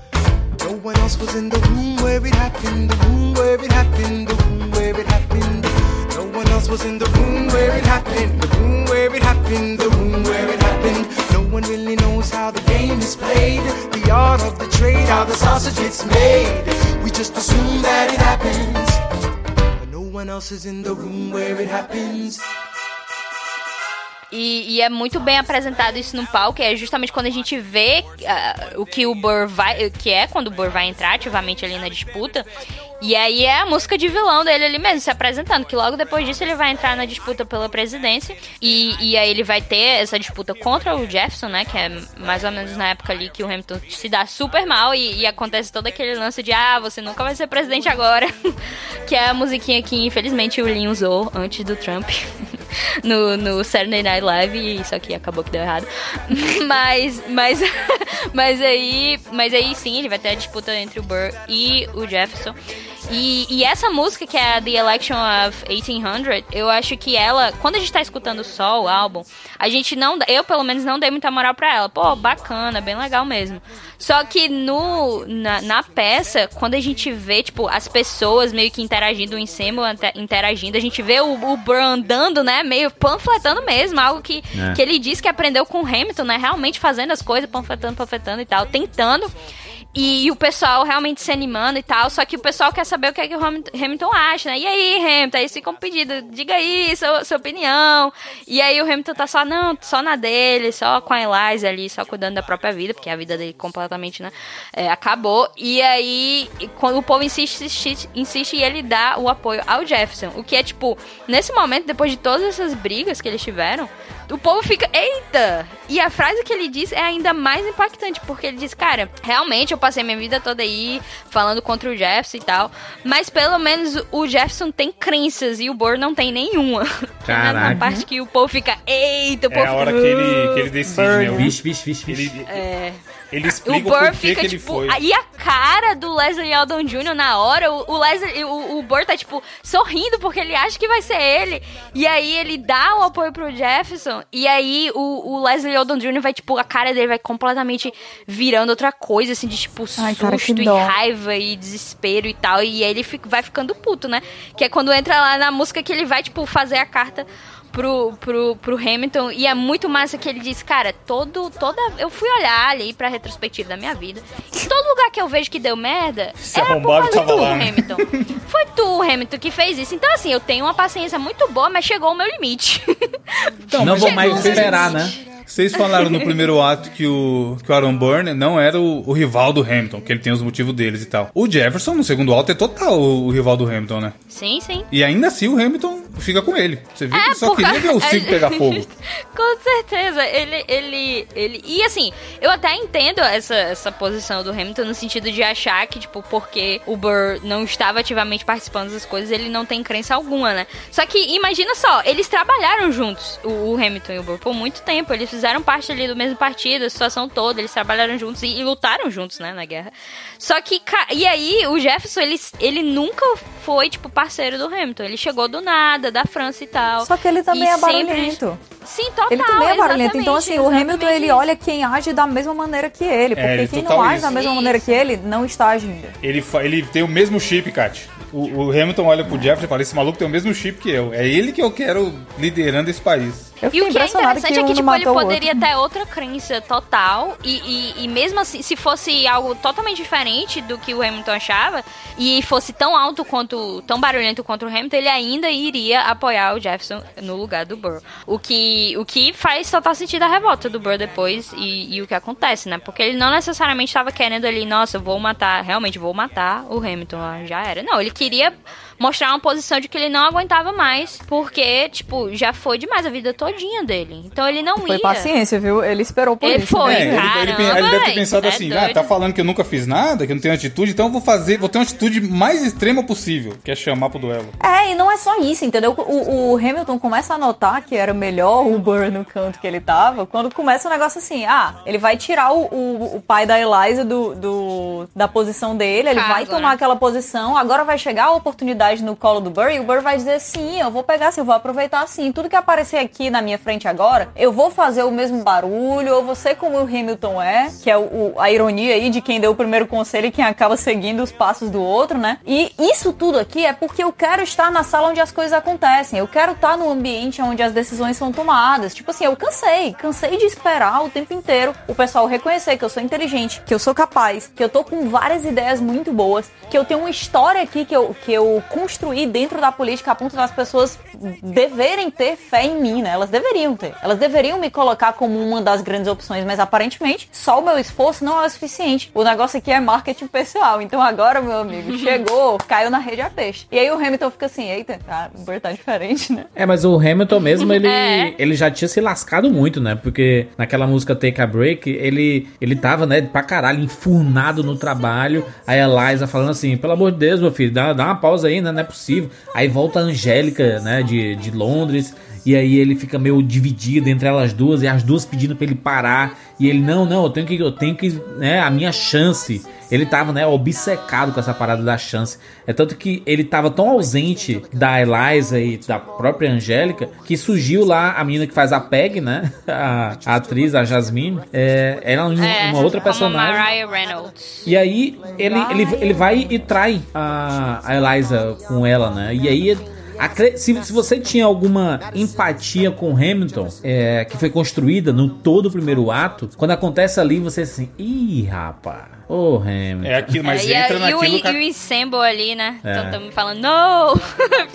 No one else was in the room where it happened, the room where it happened, the room where it happened. No one else was in the room where it happened, the room where it happened, the room where it happened. No one really knows how the game is played, the art of the trade, how the sausage gets made. We just assume that it happens, but no one else is in the room where it happens. E, e é muito bem apresentado isso no palco, é justamente quando a gente vê ah, o que o Burr vai. que é quando o Burr vai entrar ativamente ali na disputa. E aí é a música de vilão dele ali mesmo, se apresentando, que logo depois disso ele vai entrar na disputa pela presidência. E, e aí ele vai ter essa disputa contra o Jefferson, né? Que é mais ou menos na época ali que o Hamilton se dá super mal e, e acontece todo aquele lance de ah, você nunca vai ser presidente agora. que é a musiquinha que infelizmente o Lin usou antes do Trump. no, no Saturday Night Live, e isso aqui acabou que deu errado. Mas, mas, mas aí, mas aí sim, ele vai ter a disputa entre o Burr e o Jefferson. E, e essa música, que é a The Election of 1800, eu acho que ela, quando a gente tá escutando só o álbum, a gente não, eu pelo menos não dei muita moral pra ela. Pô, bacana, bem legal mesmo. Só que no, na, na peça, quando a gente vê, tipo, as pessoas meio que interagindo, o Ensemble interagindo, a gente vê o, o Burr andando, né, meio panfletando mesmo, algo que, É. que ele disse que aprendeu com o Hamilton, né, realmente fazendo as coisas, panfletando, panfletando e tal, tentando. E, o pessoal realmente se animando e tal, só que o pessoal quer saber o que, é que o Hamilton, acha, né? E aí, Hamilton, aí eles ficam pedindo, diga aí sua, sua opinião. E aí o Hamilton tá só, não, só na dele, só com a Eliza ali, só cuidando da própria vida, porque a vida dele completamente, né, é, acabou. E aí, quando o povo insiste, insiste, insiste e ele dá o apoio ao Jefferson. O que é, tipo, nesse momento, depois de todas essas brigas que eles tiveram, o povo fica, eita! E a frase que ele diz é ainda mais impactante, porque ele diz, cara, realmente eu passei minha vida toda aí falando contra o Jefferson e tal, mas pelo menos o Jefferson tem crenças e o Burr não tem nenhuma. É na Caraca. parte que o povo fica, eita, o É povo a hora fica, que ele, que ele decide, né? Vixe, vixe, vixe, vixe. É. ele O explica o, Burr fica, que ele tipo. foi. Aí a cara do Leslie Aldon Jr. na hora, o, o Leslie, o, o Burr tá, tipo, sorrindo porque ele acha que vai ser ele. E aí ele dá o apoio pro Jefferson. E aí o, o Leslie Aldon Jr. vai, tipo, a cara dele vai completamente virando outra coisa, assim, de tipo, Ai, cara, susto e dó. raiva e desespero e tal. E aí ele fica- vai ficando puto, né? Que é quando entra lá na música que ele vai, tipo, fazer a carta pro, pro, pro Hamilton. E é muito massa que ele diz, cara, todo, toda. Eu fui olhar ali pra retrospectiva da minha vida. E todo lugar que eu vejo que deu merda. Esse é por causa tu, lá? Hamilton. Foi tu, Hamilton, que fez isso. Então, assim, eu tenho uma paciência muito boa, mas chegou o meu limite. Então, não vou mais esperar, né? Vocês falaram no primeiro ato que o, que o Aaron Burner não era o, o rival do Hamilton, que ele tem os motivos deles e tal. O Jefferson, no segundo ato, é total o, o rival do Hamilton, né? sim, sim. E ainda assim o Hamilton fica com ele. Você vê que ele só porque- queria ver o circo pegar fogo. Com certeza, ele, ele, ele. E assim, eu até entendo essa, essa posição do Hamilton no sentido de achar que, tipo, porque o Burr não estava ativamente participando das coisas, ele não tem crença alguma, né? Só que imagina só, eles trabalharam juntos, o, o Hamilton e o Burr, por muito tempo. Eles fizeram parte ali do mesmo partido, a situação toda, eles trabalharam juntos e, e lutaram juntos, né, na guerra. Só que, e aí, o Jefferson, ele, ele nunca foi, tipo, parceiro do Hamilton. Ele chegou do nada, da França e tal. Só que ele também é sempre- barulhento. Sim, total. Ele também é barulhento. Então, assim, o Hamilton, ele olha quem age da mesma maneira que ele. Porque ele quem não age isso. da mesma maneira que ele, não está agindo. Ele, ele tem o mesmo chip, Kat. O, o Hamilton olha pro Jefferson e fala: Esse maluco tem o mesmo chip que eu. É ele que eu quero liderando esse país. Eu E o que é interessante que é que, tipo, ele poderia ter outra crença total. E, e, e mesmo assim, se fosse algo totalmente diferente do que o Hamilton achava, e fosse tão alto quanto. tão barulhento quanto o Hamilton, ele ainda iria apoiar o Jefferson no lugar do Burr. O que, o que faz total sentido a revolta do Burr depois e, e o que acontece, né? Porque ele não necessariamente estava querendo ali, nossa, eu vou matar, realmente vou matar o Hamilton, já era. Não, ele queria mostrar uma posição de que ele não aguentava mais, porque, tipo, já foi demais a vida todinha dele. Então ele não Foi ia. paciência, viu? Ele esperou por Ele isso. foi, né? É, ele, ele, Caramba, ele deve ter pensado é assim, ah, tá falando que eu nunca fiz nada, que eu não tenho atitude, então eu vou fazer, vou ter uma atitude mais extrema possível, que é chamar pro duelo. É, e não é só isso, entendeu? O, o Hamilton começa a notar que era melhor o Burr no canto que ele tava, quando começa o negócio assim, ah, ele vai tirar o, o, o pai da Eliza do, do- da posição dele, ele Caso, vai tomar né? aquela posição, agora vai chegar a oportunidade no colo do Burr, e o Burr vai dizer, sim, eu vou pegar sim, eu vou aproveitar sim, tudo que aparecer aqui na minha frente agora, eu vou fazer o mesmo barulho, eu vou ser como o Hamilton é, que é o- a ironia aí de quem deu o primeiro conselho e quem acaba seguindo os passos do outro, né? E isso tudo aqui é porque eu quero estar na sala onde as coisas acontecem, eu quero estar no ambiente onde as decisões são tomadas. Tipo assim, eu cansei, cansei de esperar o tempo inteiro o pessoal reconhecer que eu sou inteligente, que eu sou capaz, que eu tô com várias ideias muito boas, que eu tenho uma história aqui que eu, que eu construí dentro da política a ponto das pessoas deverem ter fé em mim, né? Elas deveriam ter. Elas deveriam me colocar como uma das grandes opções, mas aparentemente só o meu esforço não é o suficiente. O negócio aqui é marketing pessoal. Então agora, meu amigo, chegou, caiu na rede a peixe. E aí o Hamilton fica assim, eita, tá, tá diferente, né? É, mas o Hamilton mesmo, ele, É. ele já tinha se lascado muito, né? Porque naquela música Take a Break, ele, ele tava, né, pra caralho, enfurnado no trabalho. Aí a Liza falando assim, pelo amor de Deus, meu filho, dá, dá uma pausa aí, né? Não é possível. Aí volta a Angélica, né, de, de Londres. E aí ele fica meio dividido entre elas duas, e as duas pedindo pra ele parar. E ele, não, não, eu tenho que, eu tenho que, né, a minha chance. Ele tava, né, obcecado com essa parada da chance. É tanto que ele tava tão ausente da Eliza e da própria Angélica que surgiu lá a menina que faz a Peg, né? A, a atriz, a Jasmine. É, ela é uma, É, uma outra personagem. E aí ele, ele, ele vai e trai a, a Eliza com ela, né? E aí. Acre- Se, se você tinha alguma empatia com Hamilton, é, que foi construída no todo o primeiro ato, quando acontece ali, você assim, ih, rapaz, ô Hamilton. É aquilo, mas É, e, entra e o, naquilo e, que a- o ensemble ali, né? É. Então estamos falando, não!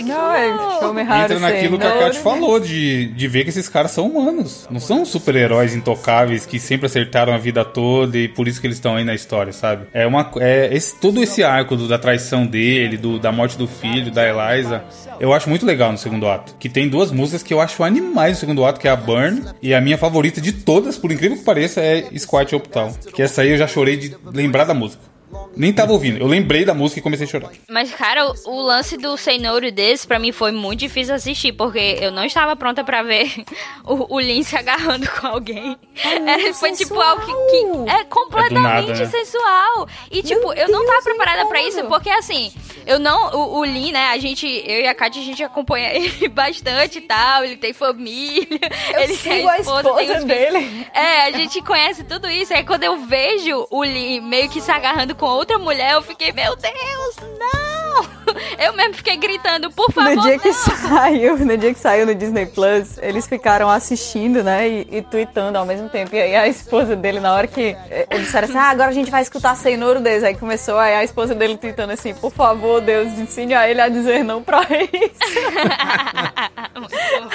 Não, é, me how Entra to naquilo que a no Kat falou, de, de ver que esses caras são humanos. Não são super-heróis intocáveis que sempre acertaram a vida toda e por isso que eles estão aí na história, sabe? É uma. É esse, todo esse arco do- da traição dele, do, da morte do filho, da Eliza, eu acho muito legal no segundo ato. Que tem duas músicas que eu acho animais no segundo ato, que é a Burn e a minha favorita de todas, por incrível que pareça, é Squat Optal. Que essa aí eu já chorei de lembrar da música. Nem tava ouvindo, eu lembrei da música e comecei a chorar. Mas, cara, o, o lance do to This, pra mim, foi muito difícil assistir, porque eu não estava pronta pra ver o, o Lin se agarrando com alguém. Era, foi tipo algo que, que é completamente nada, né? sensual. E, tipo, eu não tava preparada pra isso, porque, assim, eu não... O, o Lin, né, a gente... Eu e a Kátia, a gente acompanha ele bastante e tal, ele tem família, Eu ele sigo tem a esposa, esposa tem os filhos. dele. É, a gente conhece tudo isso. Aí quando eu vejo o Lee meio que se agarrando com outra mulher, eu fiquei, meu Deus, não! Eu mesmo fiquei gritando, por favor, No dia que não! saiu, no dia que saiu no Disney Plus, eles ficaram assistindo, né, e, e tweetando ao mesmo tempo. E aí a esposa dele, na hora que eh, eles disseram assim, ah, agora a gente vai escutar Senhor Deus. Aí começou, aí a esposa dele tweetando assim, por favor, Deus, ensine a ele a dizer não pra isso.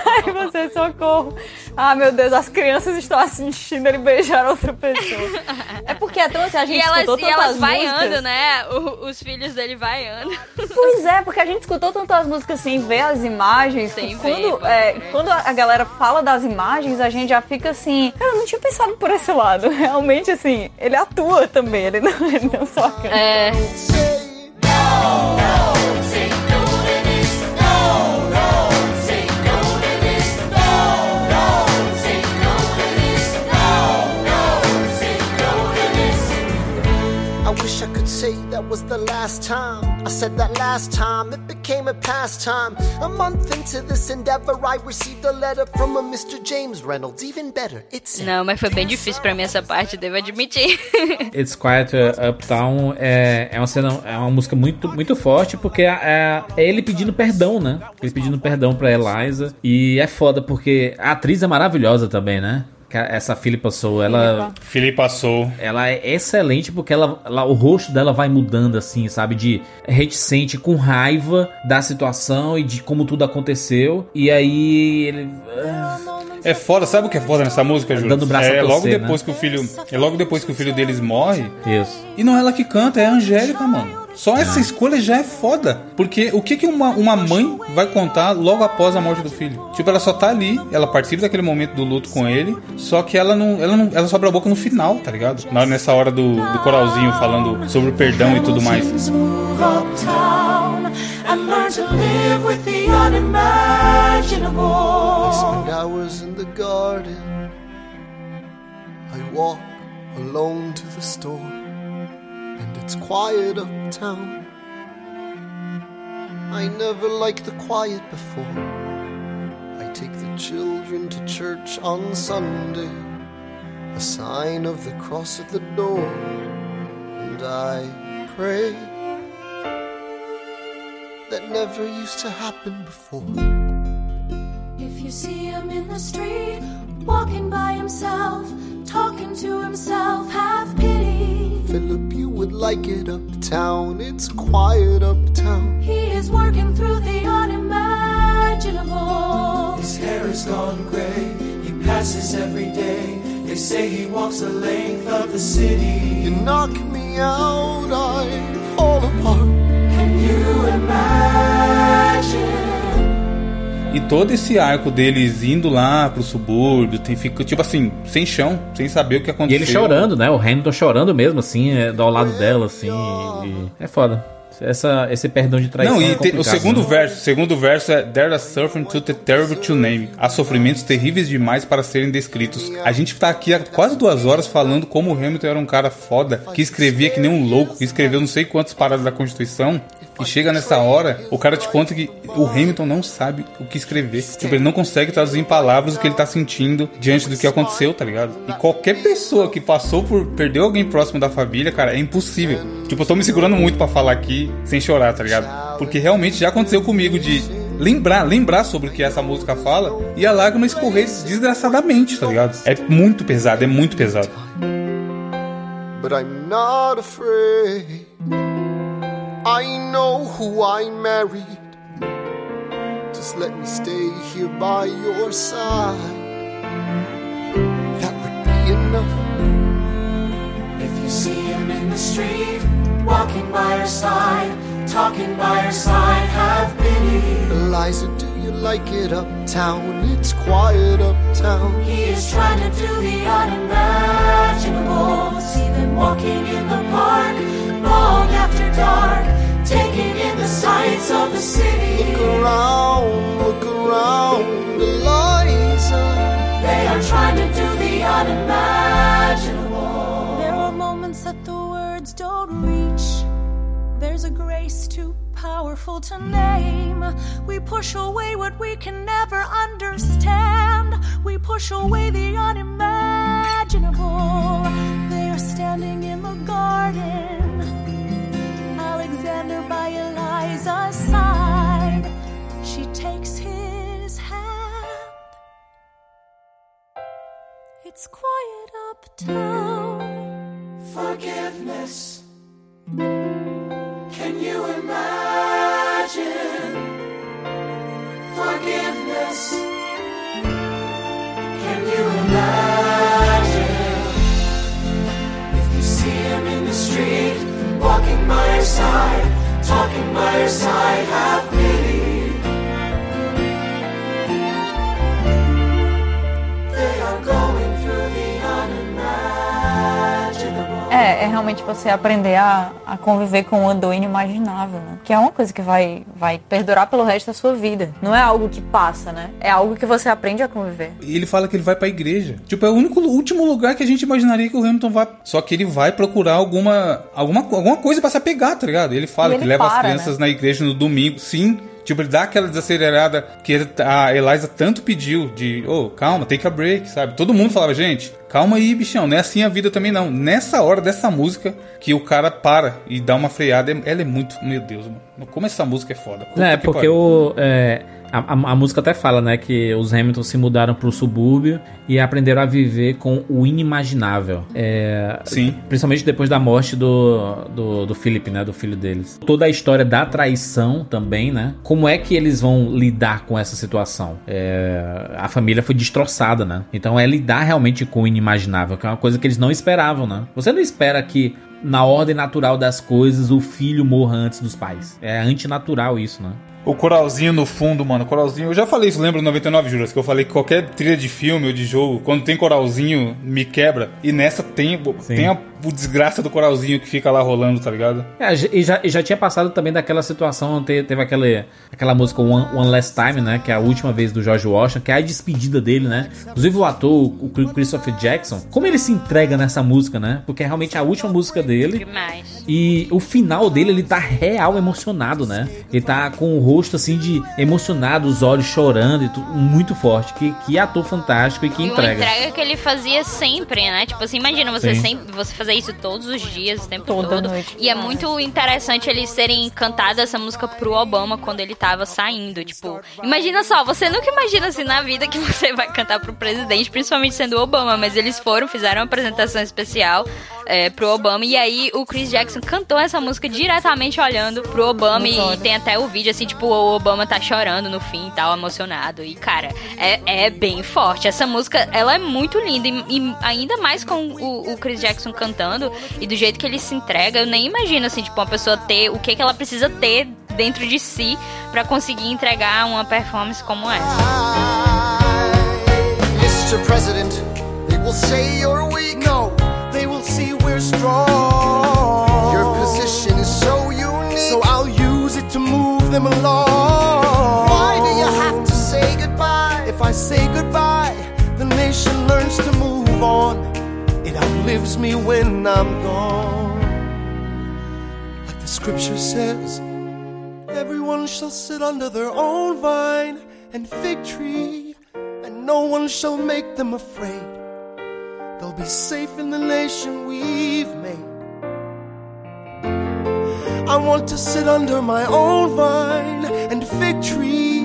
Ai, você, socorro. Ah, meu Deus, as crianças estão assistindo ele beijar outra pessoa. É porque então assim, a gente E elas, escutou e elas tantas vaiando, né? O- os filhos dele vaiando. Pois é, porque a gente escutou tantas músicas sem ver as imagens. Sem ver, quando, pode é, quando a galera fala das imagens, a gente já fica assim. Cara, eu não tinha pensado por esse lado. Realmente, assim, ele atua também, ele não, ele não só canta. É. wish I that was the last time. I said that last time, it became a pastime. A month into this endeavor, I received a letter from a Mr. James Reynolds. Even better, it said. Não, mas foi bem difícil pra mim essa parte, devo admitir. It's Quiet Uptown é, é uma cena, é uma música muito, muito forte porque é, é ele pedindo perdão, né? Ele pedindo perdão pra Eliza. E é foda porque a atriz é maravilhosa também, né? Essa Philippa Soul, ela. Philippa Soul. Ela é excelente porque ela, ela- o rosto dela vai mudando, assim, sabe? De reticente, com raiva da situação e de como tudo aconteceu. E aí ele. É foda, sabe o que é foda nessa música, Júlio? Dando braço é logo torcer, depois né? que o filho, é logo depois que o filho deles morre. Isso. E não é ela que canta, é a Angélica, mano. Só essa Ah. escolha já é foda. Porque o que, que uma, uma mãe vai contar logo após a morte do filho? Tipo, ela só tá ali, ela participa daquele momento do luto com ele, só que ela não. Ela, não, ela só abre a boca no final, tá ligado? Na, nessa hora do, do coralzinho falando sobre o perdão e tudo mais. Move uptown and learn to live with the unimaginable. spend hours in the garden. I walk alone to the it's quiet uptown. I never liked the quiet before. I take the children to church on Sunday, a sign of the cross at the door, and I pray. That never used to happen before. If you see him in the street, walking by himself, talking to himself, have pity. Philip, would like it uptown. It's quiet uptown. He is working through the unimaginable. His hair is gone gray. He passes every day. They say he walks the length of the city. You knock me out, I fall apart. Can you imagine? E todo esse arco deles indo lá pro subúrbio, tem, fica, tipo assim, sem chão, sem saber o que E aconteceu. ele chorando, né? O Hamilton chorando mesmo, assim, é, ao lado dela, assim. e- é foda. Essa, esse perdão de traição. Não, é e te- o segundo né? verso, segundo verso é There are suffering too terrible to name. Há sofrimentos terríveis demais para serem descritos. A gente tá aqui há quase duas horas falando como o Hamilton era um cara foda, que escrevia que nem um louco, que escreveu não sei quantas paradas da Constituição. E chega nessa hora, o cara te conta que o Hamilton não sabe o que escrever. Tipo, ele não consegue traduzir em palavras o que ele tá sentindo diante do que aconteceu, tá ligado? E qualquer pessoa que passou por perdeu alguém próximo da família, cara, é impossível. Tipo, eu tô me segurando muito pra falar aqui sem chorar, tá ligado? Porque realmente já aconteceu comigo de lembrar, lembrar sobre o que essa música fala e a lágrima escorrer desgraçadamente, tá ligado? É muito pesado, é muito pesado. But I'm not afraid. I know who I married. Just let me stay here by your side. That would be enough. If you see him in the street, walking by her side, talking by her side, have pity. Eliza, do you like it uptown? It's quiet uptown. He is trying to do the unimaginable. See them walking in the park long after dark, taking in the sights of the city. Look around, look around, Eliza. They are trying to do the unimaginable. There are moments that the words don't reach. There's a grace too powerful to name. We push away what we can never understand. We push away the unimaginable. They are standing in the garden. Alexander by Eliza's side. She takes his hand. It's quiet uptown. Forgiveness. Imagine? Forgiveness. Can you imagine? If you see him in the street, walking by her side, talking by her side, have É, é, realmente você aprender a, a conviver com uma dor inimaginável, né? Que é uma coisa que vai, vai perdurar pelo resto da sua vida. Não é algo que passa, né? É algo que você aprende a conviver. E ele fala que ele vai pra igreja. Tipo, é o único último lugar que a gente imaginaria que o Hamilton vai. Só que ele vai procurar alguma alguma, alguma coisa pra se apegar, tá ligado? Ele fala E que ele leva as para, crianças né? na igreja no domingo. Sim. Tipo, ele dá aquela desacelerada que ele- a Eliza tanto pediu de, ô, calma, take a break, sabe? Todo mundo falava, gente, calma aí, bichão, não é assim a vida também não. Nessa hora dessa música que o cara para e dá uma freada, ela é muito, meu Deus, mano. Como essa música é foda. Puta É, que porque pariu. o. é, a, a- a música até fala, né, que os Hamilton se mudaram pro subúrbio e aprenderam a viver com o inimaginável. É, Sim. Principalmente depois da morte do, do, do Philip, né, do filho deles. Toda a história da traição também, né? Como é que eles vão lidar com essa situação? É, a família foi destroçada, né? Então é lidar realmente com o inimaginável, que é uma coisa que eles não esperavam, né? Você não espera que na ordem natural das coisas, o filho morra antes dos pais. É antinatural isso, né? O coralzinho no fundo, mano. Coralzinho. Eu já falei isso, lembra no 99, Juras? Que eu falei que qualquer trilha de filme ou de jogo, quando tem coralzinho, me quebra. E nessa tem, tem a, o desgraça do coralzinho que fica lá rolando, tá ligado? É, e já, e já tinha passado também daquela situação, te- teve aquele, aquela música One, One Last Time, né? Que é a última vez do George Washington, que é a despedida dele, né? Inclusive o ator, o Christopher Jackson, como ele se entrega nessa música, né? Porque é realmente a última música dele. Demais. E o final dele, ele tá real emocionado, né? Ele tá com o rosto assim de emocionado, os olhos chorando e tudo, muito forte. Que, que ator fantástico e que E uma entrega. entrega que ele fazia sempre, né? Tipo assim, imagina você Sim. sempre você fazer isso todos os dias, o tempo Toda todo. noite. E é muito interessante eles terem cantado essa música pro Obama quando ele tava saindo. Tipo, imagina só, você nunca imagina assim na vida que você vai cantar pro presidente, principalmente sendo o Obama, mas eles foram, fizeram uma apresentação especial é, pro Obama. E aí o Chris Jackson cantou essa música diretamente olhando pro Obama. E, olhos. tem até o vídeo assim, tipo, o Obama tá chorando no fim e tal, emocionado. E, cara, é, é bem forte. Essa música, ela é muito linda. E, e ainda mais com o, o Chris Jackson cantando e do jeito que ele se entrega, eu nem imagino, assim, tipo, uma pessoa ter o que, que ela precisa ter dentro de si pra conseguir entregar uma performance como essa. Mr. President, they will say you're weak. No, they will see we're strong. Your position is so unique. So I'll use it to move them along. Why do you have to say goodbye? If I say goodbye, the nation learns to move on. It outlives me when I'm gone. Like the scripture says, everyone shall sit under their own vine and fig tree, and no one shall make them afraid. They'll be safe in the nation we've made. I want to sit under my own vine and fig tree,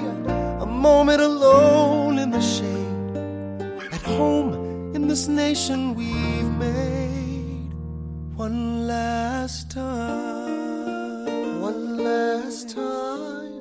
a moment alone in the shade, at home in this nation we've made. One last time, one last time.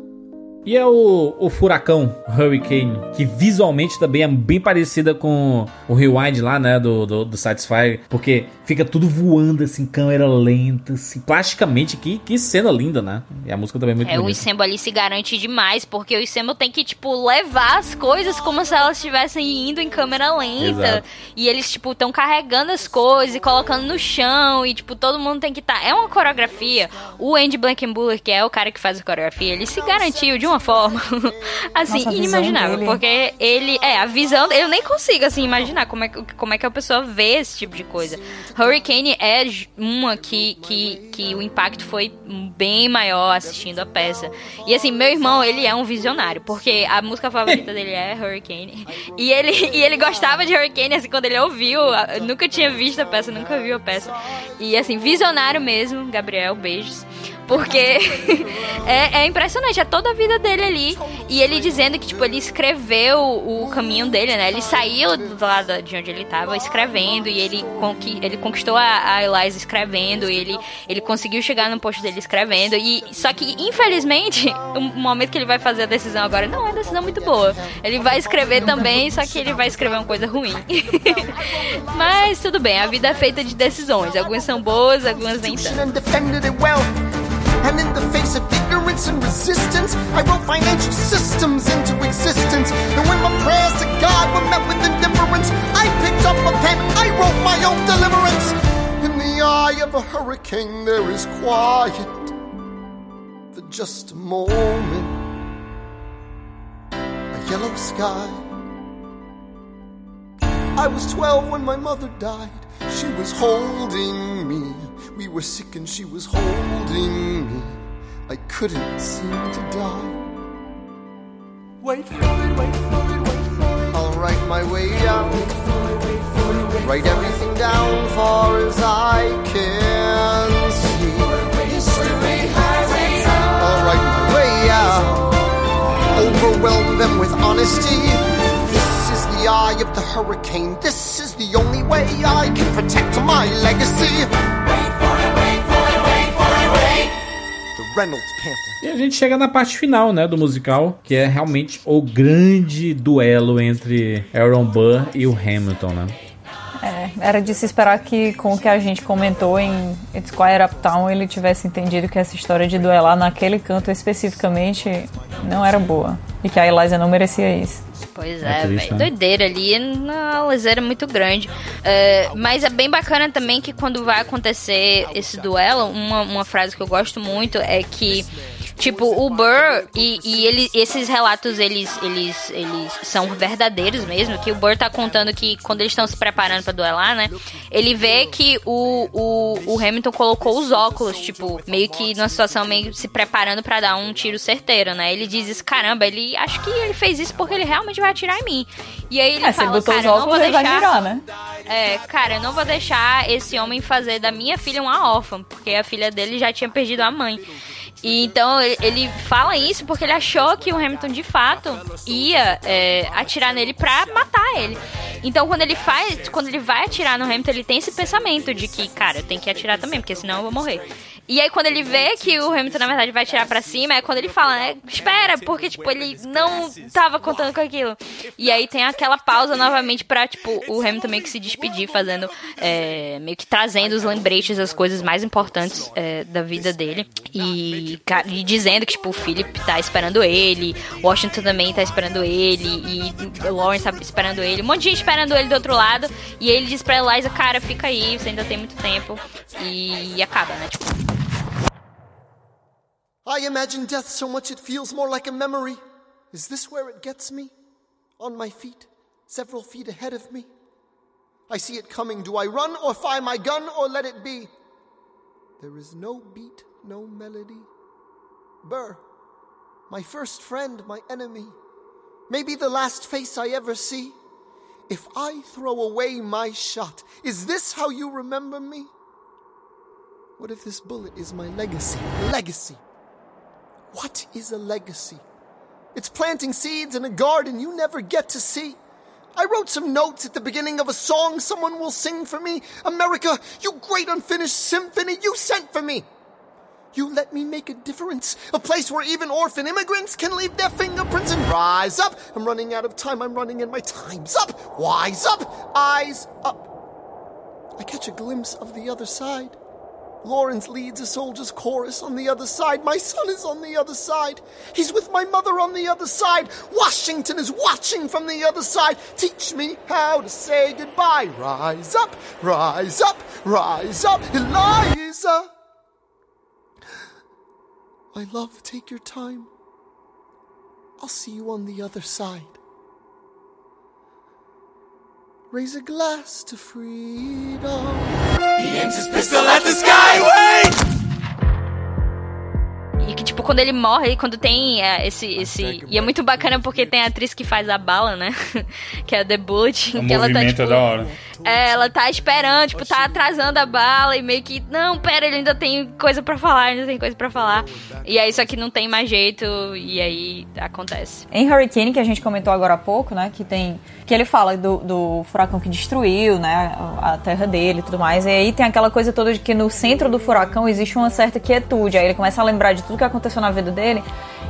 E é o, o Furacão Hurricane, que visualmente também é bem parecida com o Rewind lá, né, do, do, do Satisfyer, porque fica tudo voando assim, câmera lenta, assim, plasticamente, que, que cena linda, né? E a música também é muito É, o bonita. Issembo ali se garante demais, porque o Issembo tem que, tipo, levar as coisas como se elas estivessem indo em câmera lenta. Exato. E eles, tipo, estão carregando as coisas e colocando no chão. E, tipo, todo mundo tem que estar. É uma coreografia. O Andy Blankenbuller, que é o cara que faz a coreografia, ele se garantiu de uma forma, assim, Nossa, inimaginável. dele. Porque ele. É, a visão. Eu nem consigo, assim, imaginar como é, que- como é que a pessoa vê esse tipo de coisa. Hurricane é uma que, que, que o impacto foi bem maior assistindo a peça. E assim, meu irmão, ele é um visionário, porque a música favorita dele é Hurricane. E ele, e ele gostava de Hurricane, assim, quando ele ouviu, nunca tinha visto a peça, nunca viu a peça. E assim, visionário mesmo, Gabriel, beijos. Porque é, é impressionante, é toda a vida dele ali. E ele dizendo que, tipo, ele escreveu o caminho dele, né? Ele saiu do lado de onde ele tava escrevendo e ele, conqui ele conquistou a, a Eliza escrevendo e ele, ele conseguiu chegar no posto dele escrevendo. E só que, infelizmente, o momento que ele vai fazer a decisão agora não é uma decisão muito boa. Ele vai escrever também, só que ele vai escrever uma coisa ruim. Mas tudo bem, a vida é feita de decisões. Algumas são boas, algumas nem tanto. And in the face of ignorance and resistance, I wrote financial systems into existence. And when my prayers to God were met with indifference, I picked up a pen, I wrote my own deliverance. In the eye of a hurricane, there is quiet for just a moment. A yellow sky. I was 12 when my mother died. She was holding me. We were sick and she was holding me. I couldn't seem to die. Wait for it, wait for it, wait for it. I'll write my way out. Write everything down far as I can see. I'll write my way out. Overwhelm them with honesty. Eye of the hurricane. This is the only way I can protect my legacy. The Reynolds pamphlet. E a gente chega na parte final, né, do musical, que é realmente o grande duelo entre Aaron Burr e o Hamilton, né? É, era de se esperar que, com o que a gente comentou em It's Quiet Uptown, ele tivesse entendido que essa história de duelar naquele canto especificamente não era boa. E que a Eliza não merecia isso. Pois É é, velho. né? Doideira ali, uma leseira muito grande. É, mas é bem bacana também que quando vai acontecer esse duelo, uma, uma frase que eu gosto muito é que. Tipo, o Burr e, e ele, esses relatos, eles, eles, eles são verdadeiros mesmo. Que o Burr tá contando que quando eles estão se preparando pra duelar, né? Ele vê que o, o, o Hamilton colocou os óculos, tipo, meio que numa situação meio se preparando pra dar um tiro certeiro, né? Ele diz isso, caramba, ele acho que ele fez isso porque ele realmente vai atirar em mim. E aí ele É, se ele fala, botou os cara, eu não óculos, vou ele vai deixar. mirar, né? É, cara, eu não vou deixar esse homem fazer da minha filha uma órfã, porque a filha dele já tinha perdido a mãe. E então ele, fala isso porque ele achou que o Hamilton de fato ia é, atirar nele pra matar ele. Então quando ele faz, quando ele vai atirar no Hamilton, ele tem esse pensamento de que, cara, eu tenho que atirar também, porque senão eu vou morrer. E aí quando ele vê que o Hamilton na verdade vai atirar pra cima, é quando ele fala, né, espera, porque tipo ele não tava contando com aquilo. E aí tem aquela pausa novamente pra, tipo, o Hamilton meio que se despedir, fazendo, é, meio que trazendo os lembretes, as coisas mais importantes é, da vida dele. E, ca- e dizendo que, tipo, o Philip tá esperando ele, Washington também tá esperando ele, e o Lawrence tá esperando ele, um monte de gente esperando ele do outro lado. E ele diz pra Eliza, cara, fica aí, você ainda tem muito tempo. E, acaba, né? Tipo, I imagine death so much it feels more like a memory. Is this where it gets me? On my feet, several feet ahead of me. I see it coming. Do I run or fire my gun or let it be? There is no beat, no melody. Burr, my first friend, my enemy. Maybe the last face I ever see. If I throw away my shot, is this how you remember me? What if this bullet is my legacy? Legacy. What is a legacy? It's planting seeds in a garden you never get to see. I wrote some notes at the beginning of a song someone will sing for me. America, you great unfinished symphony you sent for me. You let me make a difference. A place where even orphan immigrants can leave their fingerprints and rise up. I'm running out of time. I'm running and my time's up. Wise up. Eyes up. I catch a glimpse of the other side. Lawrence leads a soldier's chorus on the other side. My son is on the other side. He's with my mother on the other side. Washington is watching from the other side. Teach me how to say goodbye. Rise up, rise up, rise up, Eliza. My love, take your time. I'll see you on the other side. Raise a glass to freedom. He aims his pistol at the sky. Wait! E que, tipo, quando ele morre, quando tem é, esse, esse. E é muito bacana porque tem a atriz que faz a bala, né? que é a The Bullet. O que ela tá, movimento tipo, é da hora. É, ela tá esperando, tipo, tá atrasando a bala e meio que, não, pera, ele ainda tem coisa pra falar, ainda tem coisa pra falar. E aí, só que não tem mais jeito, e aí acontece. Em Hurricane, que a gente comentou agora há pouco, né? Que tem. Que ele fala do, do furacão que destruiu, né? A terra dele e tudo mais. E aí tem aquela coisa toda de que no centro do furacão existe uma certa quietude. Aí ele começa a lembrar de tudo que aconteceu na vida dele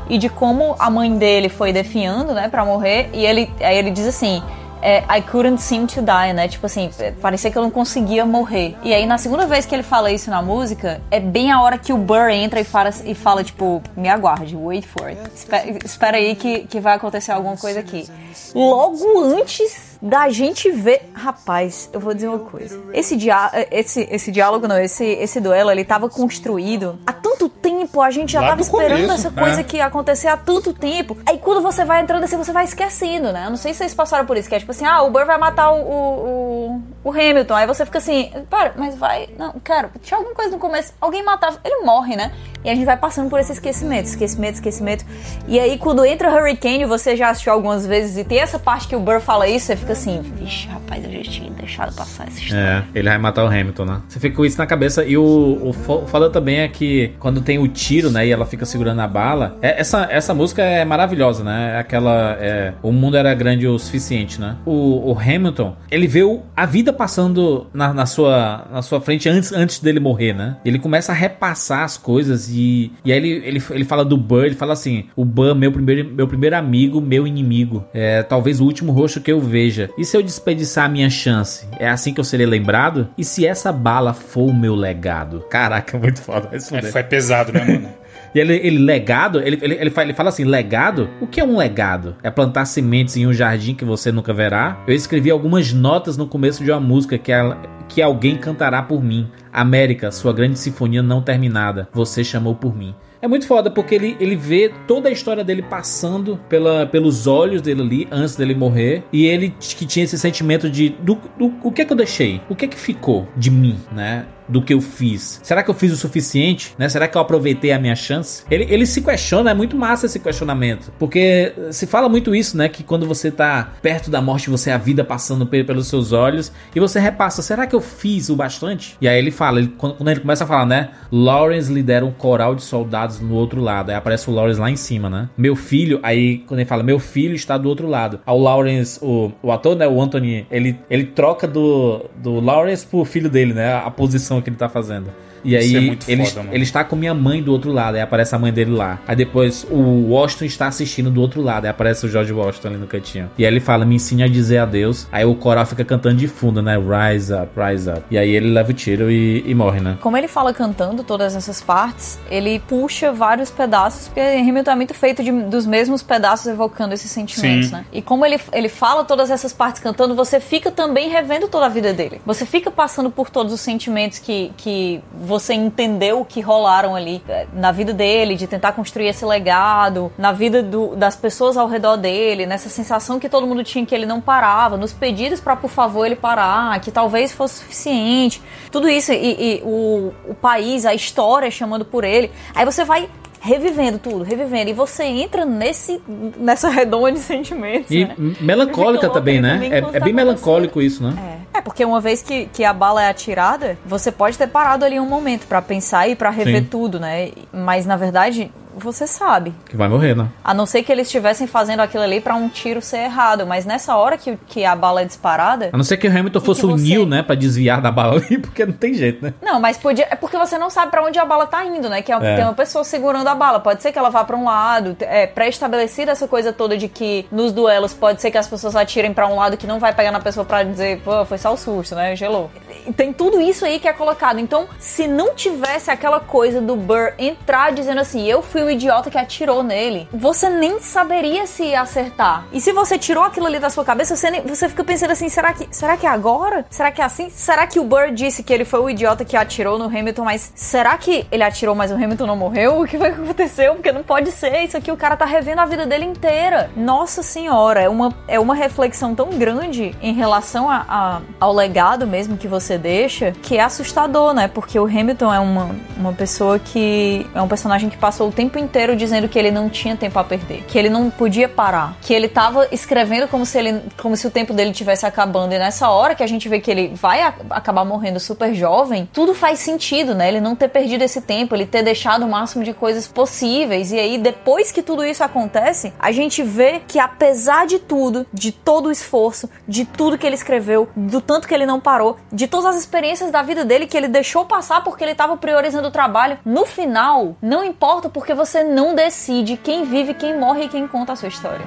e de como a mãe dele foi definhando, né, pra morrer. E ele, aí ele diz assim. É, I couldn't seem to die, né? Tipo assim, é, parecia que eu não conseguia morrer. E aí, na segunda vez que ele fala isso na música, é bem a hora que o Burr entra e fala, e fala tipo, me aguarde, wait for it. Espera, espera aí que, que vai acontecer alguma coisa aqui. Logo antes da gente ver. Rapaz, eu vou dizer uma coisa. Esse, dia, esse, esse diálogo, não, esse, esse duelo, ele tava construído há tanto tempo, a gente já Lá tava do esperando começo, essa coisa é. que ia acontecer há tanto tempo. Aí quando você vai entrando assim, você vai esquecendo, né? Eu não sei se vocês passaram por isso, que é tipo assim, ah, o Burr vai matar o, o, o, o Hamilton. Aí você fica assim, para, mas vai. Não, cara, tinha alguma coisa no começo. Alguém matava, ele morre, né? E a gente vai passando por esse esquecimento, esquecimento, esquecimento. E aí, quando entra Hurricane, você já assistiu algumas vezes e tem essa parte que o Burr fala isso, você fica assim, vixe, rapaz, eu já tinha deixado passar essa história. É, ele vai matar o Hamilton, né? Você fica com isso na cabeça. E o, o fo- o foda também é que quando tem o tiro, né? E ela fica segurando a bala. é- essa, essa música é maravilhosa, né? É aquela. É, o mundo era grande o suficiente, né? O, o Hamilton, ele vê a vida passando na, na sua, na sua frente antes, antes dele morrer, né? Ele começa a repassar as coisas e, e aí ele, ele, ele fala do Burr, ele fala assim: o Burr, meu primeiro, meu primeiro amigo, meu inimigo. É talvez o último rosto que eu veja. E se eu desperdiçar a minha chance? É assim que eu serei lembrado? E se essa bala for o meu legado? Caraca, muito foda. Se É, foi pesado, né, mano? E ele, ele legado, ele, ele, ele, fala, ele fala assim: legado? O que é um legado? É plantar sementes em um jardim que você nunca verá? Eu escrevi algumas notas no começo de uma música que, ela- que alguém cantará por mim. América, sua grande sinfonia não terminada. Você chamou por mim. É muito foda porque ele, ele vê toda a história dele passando pela, pelos olhos dele ali antes dele morrer. E ele que tinha esse sentimento de do, do- o que é que eu deixei? O que é que ficou de mim, né? Do que eu fiz. Será que eu fiz o suficiente? Né? Será que eu aproveitei a minha chance? Ele, ele se questiona, é muito massa esse questionamento. Porque se fala muito isso, né? Que quando você tá perto da morte, você é a vida passando pe- pelos seus olhos. E você repassa, será que eu fiz o bastante? E aí ele fala, ele- quando, quando ele começa a falar, né? Lawrence lidera um coral de soldados no outro lado. Aí aparece o Lawrence lá em cima, né? Meu filho, aí quando ele fala, meu filho está do outro lado. Aí o Lawrence, o, o ator, né? O Anthony, ele, ele troca do, do Lawrence pro filho dele, né? A posição que ele tá fazendo. E Isso aí é muito ele, foda, mano. ele está com minha mãe do outro lado, aí aparece a mãe dele lá. Aí depois o Washington está assistindo do outro lado, aí aparece o George Washington ali no cantinho. E aí ele fala: Me ensine a dizer adeus. Aí o coral fica cantando de fundo, né? Rise up, rise up. E aí ele leva o tiro e, e morre, né? Como ele fala cantando todas essas partes, ele puxa vários pedaços, porque Hamilton é muito feito de- dos mesmos pedaços evocando esses sentimentos, Sim. né? E como ele, ele fala todas essas partes cantando, você fica também revendo toda a vida dele. Você fica passando por todos os sentimentos que, que você entendeu que rolaram ali eh, na vida dele, de tentar construir esse legado, na vida do- das pessoas ao redor dele, nessa sensação que todo mundo tinha que ele não parava, nos pedidos pra por favor ele parar, que talvez fosse suficiente, tudo isso e, e o, o país, a história chamando por ele. Aí você vai revivendo tudo, revivendo, e você entra nesse nessa redoma de sentimentos. E né? melancólica também, né? também É, é bem melancólico isso, né? É, porque uma vez que, que a bala é atirada, você pode ter parado ali um momento pra pensar e pra rever Sim. tudo, né? Mas na verdade, você sabe. Que vai morrer, né? A não ser que eles estivessem fazendo aquilo ali pra um tiro ser errado, mas nessa hora que, que a bala é disparada. A não ser que o Hamilton fosse o você- Neil, né? Pra desviar da bala ali, porque não tem jeito, né? Não, mas podia. É porque você não sabe pra onde a bala tá indo, né? Que é, É. tem uma pessoa segurando a bala. Pode ser que ela vá pra um lado. É pré-estabelecida essa coisa toda de que nos duelos pode ser que as pessoas atirem pra um lado que não vai pegar na pessoa pra dizer, pô, foi só o susto, né? Gelou. Tem tudo isso aí que é colocado. Então, se não tivesse aquela coisa do Burr entrar dizendo assim, eu fui o idiota que atirou nele, você nem saberia se acertar. E se você tirou aquilo ali da sua cabeça, você, nem- você fica pensando assim, será que, será que é agora? Será que é assim? Será que o Burr disse que ele foi o idiota que atirou no Hamilton, mas será que ele atirou, mas o Hamilton não morreu? O que foi que aconteceu? Porque não pode ser. Isso aqui o cara tá revendo a vida dele inteira. Nossa senhora, é uma, é uma reflexão tão grande em relação a- a- ao legado mesmo que você deixa, que é assustador, né? Porque o Hamilton é uma, uma pessoa que é um personagem que passou o tempo inteiro dizendo que ele não tinha tempo a perder, que ele não podia parar, que ele tava escrevendo como se ele como se o tempo dele tivesse acabando e nessa hora que a gente vê que ele vai a- acabar morrendo super jovem, tudo faz sentido, né? Ele não ter perdido esse tempo, ele ter deixado o máximo de coisas possíveis e aí depois que tudo isso acontece, a gente vê que apesar de tudo, de todo o esforço, de tudo que ele escreveu, do tanto que ele não parou, de todas as experiências da vida dele que ele deixou passar porque ele estava priorizando o trabalho, no final, não importa porque você não decide quem vive, quem morre e quem conta a sua história.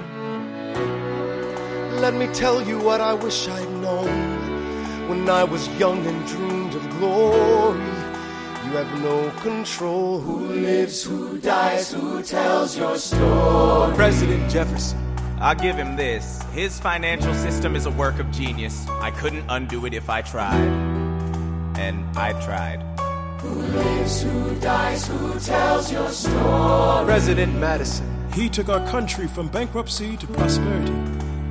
Let me tell you what I wish I'd known when I was young and dreamed of glory. You have no control. Who lives, who dies, who tells your story? President Jefferson, I'll give him this. His financial system is a work of genius. I couldn't undo it if I tried. And I tried. Who lives, who dies, who tells your story? President Madison. He took our country from bankruptcy to prosperity.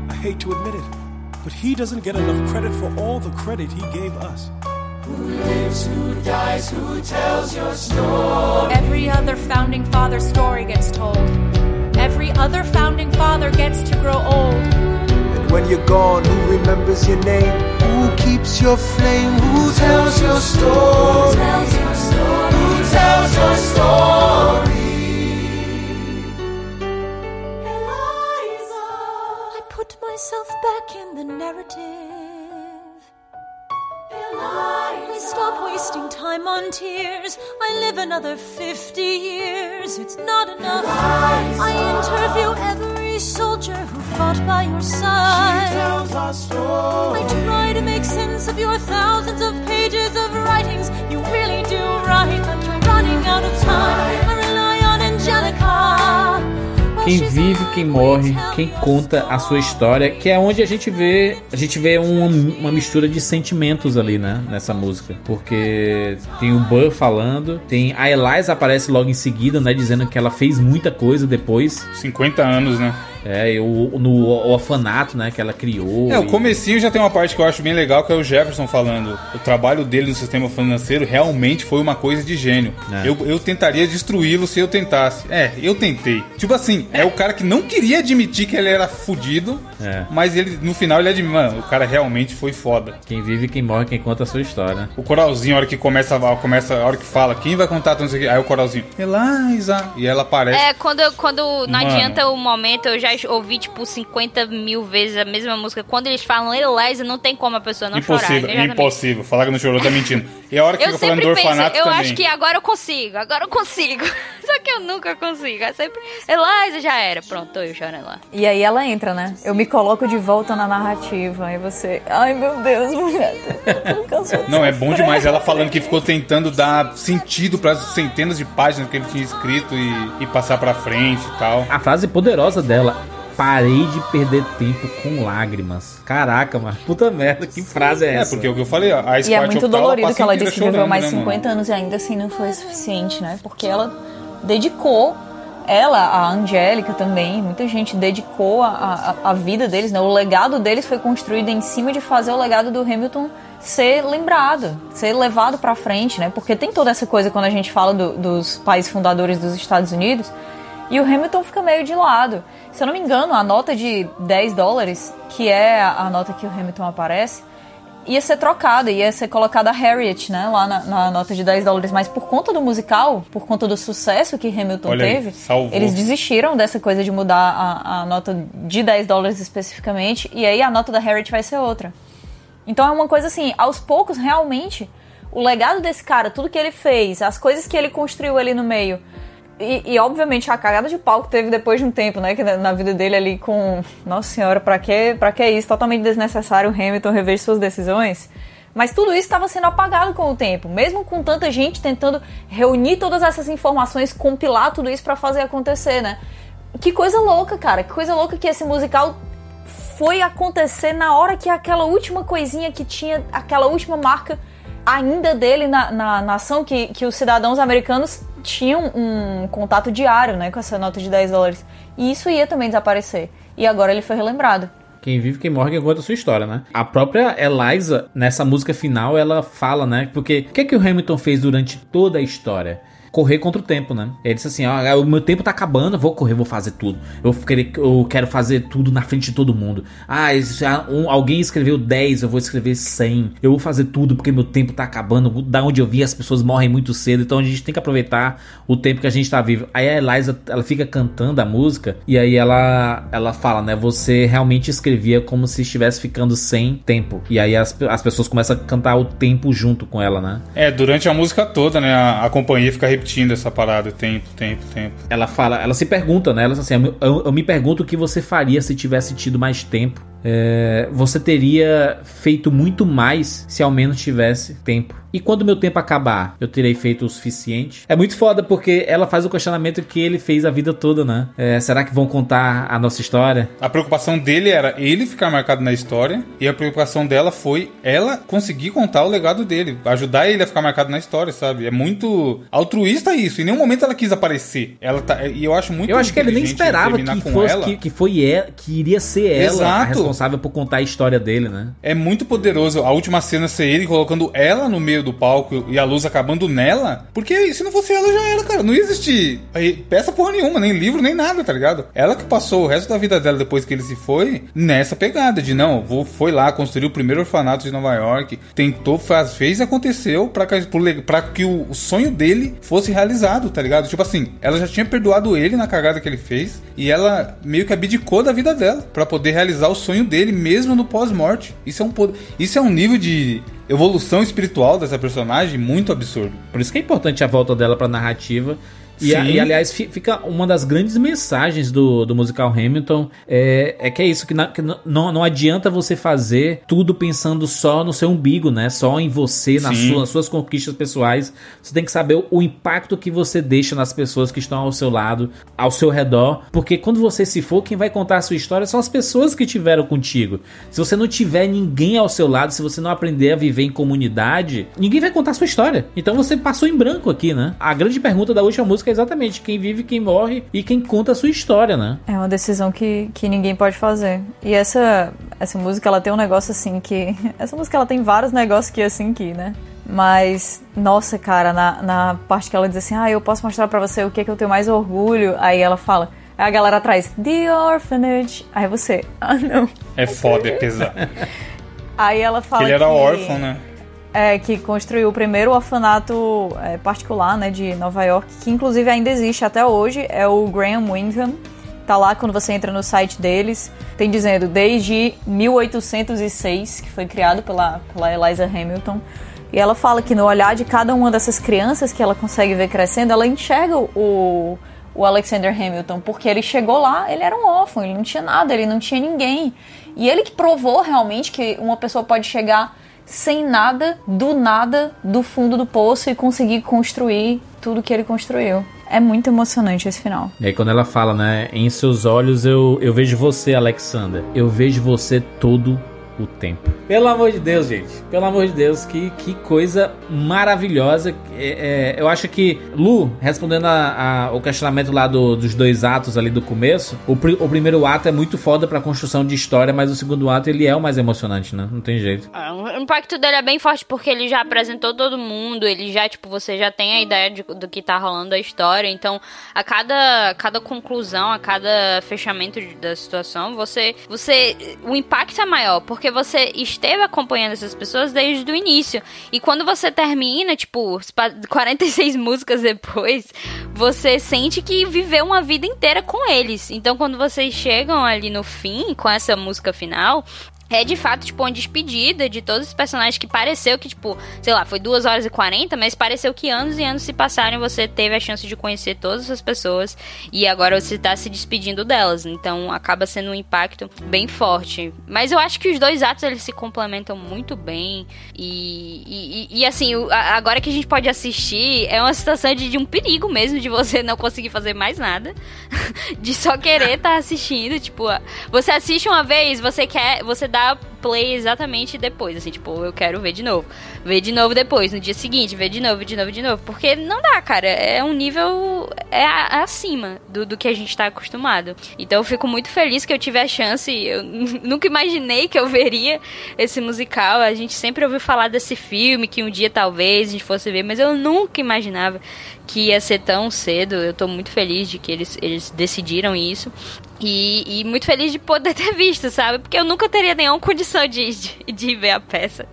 I hate to admit it, but he doesn't get enough credit for all the credit he gave us. Who lives, who dies, who tells your story? Every other founding father story gets told. Every other founding father gets to grow old. And when you're gone, who remembers your name? Who keeps your flame? Who tells your story? Who tells your story? Who tells your story? I put myself back in the narrative. I stop wasting time on tears. I live another 50 years. It's not enough. I interview every soldier who fought by your side. She tells our story. I try to make sense of your thousands of pages of writings. You Quem vive, quem morre, quem conta a sua história, que é onde a gente vê, a gente vê um, uma mistura de sentimentos ali, né, nessa música, porque tem o Burr falando, tem a Eliza aparece logo em seguida, né, dizendo que ela fez muita coisa depois. 50 anos, né? É, e o, no orfanato, né, que ela criou. É, o e- comecinho já tem uma parte que eu acho bem legal, que é o Jefferson falando. O trabalho dele no sistema financeiro realmente foi uma coisa de gênio. É. Eu, eu tentaria destruí-lo se eu tentasse. É, eu tentei. Tipo assim, é o cara que não queria admitir que ele era fudido, É. mas ele no final ele admite, mano, o cara realmente foi foda. Quem vive, quem morre, quem conta a sua história. O coralzinho, a hora que começa, a- começa a hora que fala, quem vai contar, não sei o que, aí o coralzinho, Eliza, e ela aparece. É, quando, eu- quando não Mano. adianta o momento, eu já ouvi, tipo, 50 mil vezes a mesma música. Quando eles falam Eliza, não tem como a pessoa não chorar. impossível, impossível. Falar que não chorou tá mentindo. E a hora que Eu fica falando do penso, orfanato eu também. acho que agora eu consigo, agora eu consigo. Só que eu nunca consigo. É sempre, Eliza já era. Pronto, tô eu chorando lá. E aí ela entra, né? Eu me coloco de volta na narrativa. Aí você. Ai meu Deus, mulher. Não, é bom demais ela falando que ficou tentando dar sentido para as centenas de páginas que ele tinha escrito e, e passar pra frente e tal. A frase poderosa dela. Parei de perder tempo com lágrimas. Caraca, mano. Puta merda, que frase é É, essa? porque o que eu falei, ó, a E é muito dolorido que ela disse que viveu mais né, mano? 50 anos e ainda assim não foi suficiente, né? Porque ela dedicou, ela, a Angélica também, muita gente dedicou a, a, a vida deles, né? O legado deles foi construído em cima de fazer o legado do Hamilton ser lembrado, ser levado pra frente, né? Porque tem toda essa coisa quando a gente fala do- dos países fundadores dos Estados Unidos e o Hamilton fica meio de lado. Se eu não me engano, a nota de 10 dólares, que é a nota que o Hamilton aparece, ia ser trocada, ia ser colocada a Harriet, né, lá na, na nota de 10 dólares, mas por conta do musical, por conta do sucesso que Hamilton Olha aí, teve, salvou. eles desistiram dessa coisa de mudar a, a nota de 10 dólares especificamente, e aí a nota da Harriet vai ser outra. Então é uma coisa assim, aos poucos, realmente, o legado desse cara, tudo que ele fez, as coisas que ele construiu ali no meio, e, e, obviamente a cagada de pau que teve depois de um tempo, né? Que na, na vida dele ali com. Nossa senhora, pra que, pra que isso? Totalmente desnecessário o Hamilton rever suas decisões. Mas tudo isso estava sendo apagado com o tempo, mesmo com tanta gente tentando reunir todas essas informações, compilar tudo isso pra fazer acontecer, né? Que coisa louca, cara. Que coisa louca que esse musical foi acontecer na hora que aquela última coisinha que tinha, aquela última marca ainda dele na, na nação, que, que os cidadãos americanos tinham um contato diário né, com essa nota de 10 dólares. E isso ia também desaparecer. E agora ele foi relembrado. Quem vive, quem morre, quem conta a sua história, né? A própria Eliza, nessa música final, ela fala, né? Porque o que, é que o Hamilton fez durante toda a história? Correr contra o tempo, né? Ele disse assim: ó, o meu tempo tá acabando, vou correr, vou fazer tudo. Eu, querer, eu quero fazer tudo na frente de todo mundo. Ah, isso, ah, um- alguém escreveu 10, eu vou escrever 100. Eu vou fazer tudo porque meu tempo tá acabando. Da onde eu vim, as pessoas morrem muito cedo, então a gente tem que aproveitar o tempo que a gente tá vivo. Aí a Eliza, ela fica cantando a música e aí ela, ela fala, né? Você realmente escrevia como se estivesse ficando sem tempo. E aí as, as pessoas começam a cantar o tempo junto com ela, né? É, durante a música toda, né? A, a companhia fica repetindo essa parada, tempo, tempo, tempo. Ela fala, ela se pergunta, né? Ela assim: eu, eu me pergunto o que você faria se tivesse tido mais tempo. É, você teria feito muito mais se ao menos tivesse tempo. E quando meu tempo acabar, eu terei feito o suficiente? É muito foda porque ela faz o questionamento que ele fez a vida toda, né? É, será que vão contar a nossa história? A preocupação dele era ele ficar marcado na história e a preocupação dela foi ela conseguir contar o legado dele, ajudar ele a ficar marcado na história, sabe? É muito altruísta isso. Em nenhum momento ela quis aparecer. Ela tá, e eu acho muito Eu acho que ele nem esperava que fosse ela. que, que foi ela, que iria ser ela a responsável por contar a história dele, né? É muito poderoso a última cena ser ele colocando ela no meio do palco e a luz acabando nela. Porque se não fosse ela, já era, cara. Não ia existir peça porra nenhuma, nem livro, nem nada, tá ligado? Ela que passou o resto da vida dela depois que ele se foi nessa pegada de não, vou, foi lá, construiu o primeiro orfanato de Nova York, tentou, faz, fez e aconteceu pra, que- pra que o, sonho dele fosse realizado, tá ligado? Tipo assim, ela já tinha perdoado ele na cagada que ele fez e ela meio que abdicou da vida dela pra poder realizar o sonho dele mesmo no pós-morte. Isso é um isso é um nível de evolução espiritual dessa personagem muito absurdo. Por isso que é importante a volta dela pra narrativa. E, a- e, aliás, fi- fica uma das grandes mensagens do, do musical Hamilton é, é que é isso, que, na- que não, não adianta você fazer tudo pensando só no seu umbigo, né? Só em você, nas Sim. suas, nas suas conquistas pessoais. Você tem que saber o, o impacto que você deixa nas pessoas que estão ao seu lado, ao seu redor. Porque quando você se for, quem vai contar a sua história são as pessoas que tiveram contigo. Se você não tiver ninguém ao seu lado, se você não aprender a viver em comunidade, ninguém vai contar a sua história. Então você passou em branco aqui, né? A grande pergunta da última música é exatamente quem vive, quem morre e quem conta a sua história, né? É uma decisão que, que ninguém pode fazer. E essa, essa música, ela tem um negócio assim que. Essa música, ela tem vários negócios que assim que, né? Mas, nossa, cara, na, na parte que ela diz assim, ah, eu posso mostrar pra você o que é que eu tenho mais orgulho. Aí ela fala, aí a galera atrás, The Orphanage. Aí você, ah, não. É foda, é pesado. Aí ela fala ele era que- órfão, né? É, que construiu o primeiro orfanato é, particular né, de Nova York, que inclusive ainda existe até hoje, é o Graham Windham. Tá lá quando você entra no site deles, tem dizendo desde 1806, que foi criado pela, pela Eliza Hamilton. E ela fala que no olhar de cada uma dessas crianças que ela consegue ver crescendo, ela enxerga o, o Alexander Hamilton, porque ele chegou lá, ele era um órfão, ele não tinha nada, ele não tinha ninguém. E ele que provou realmente que uma pessoa pode chegar sem nada, do nada, do fundo do poço e conseguir construir tudo que ele construiu. É muito emocionante esse final. E aí quando ela fala, né? Em seus olhos eu, eu vejo você, Alexander. Eu vejo você todo o tempo. Pelo amor de Deus, gente. Pelo amor de Deus, que, que coisa maravilhosa. É, é, eu acho que, Lu, respondendo a, a- o questionamento lá do- dos dois atos ali do começo, o, pri- o primeiro ato é muito foda pra construção de história, mas o segundo ato ele é o mais emocionante, né? Não tem jeito. Ah, O impacto dele é bem forte porque ele já apresentou todo mundo, ele já, tipo, você já tem a ideia de- do que tá rolando a história, então a cada, cada conclusão, a cada fechamento de- da situação, você, você, o impacto é maior, porque você esteve acompanhando essas pessoas desde o início, e quando você termina, tipo, pa- 46 músicas depois, você sente que viveu uma vida inteira com eles, então quando vocês chegam ali no fim, com essa música final, é de fato, tipo, uma despedida de todos os personagens que pareceu que, tipo, sei lá, foi 2 horas e 40, mas pareceu que anos e anos se passaram e você teve a chance de conhecer todas essas pessoas e agora você tá se despedindo delas. Então acaba sendo um impacto bem forte. Mas eu acho que os dois atos eles se complementam muito bem e, e, e- assim, agora que a gente pode assistir, é uma situação de, de um perigo mesmo de você não conseguir fazer mais nada, de só querer estar assistindo, tipo, você assiste uma vez, você quer, você dá mantap. Play exatamente depois, assim, tipo, eu quero ver de novo. Ver de novo depois, no dia seguinte, ver de novo, de novo, de novo. Porque não dá, cara. É um nível. É, a- acima do, do que a gente tá acostumado. Então eu fico muito feliz que eu tive a chance. Eu nunca imaginei que eu veria esse musical. A gente sempre ouviu falar desse filme, que um dia talvez a gente fosse ver, mas eu nunca imaginava que ia ser tão cedo. Eu tô muito feliz de que eles, eles decidiram isso. E, e muito feliz de poder ter visto, sabe? Porque eu nunca teria nenhuma condição de, de, de ver a peça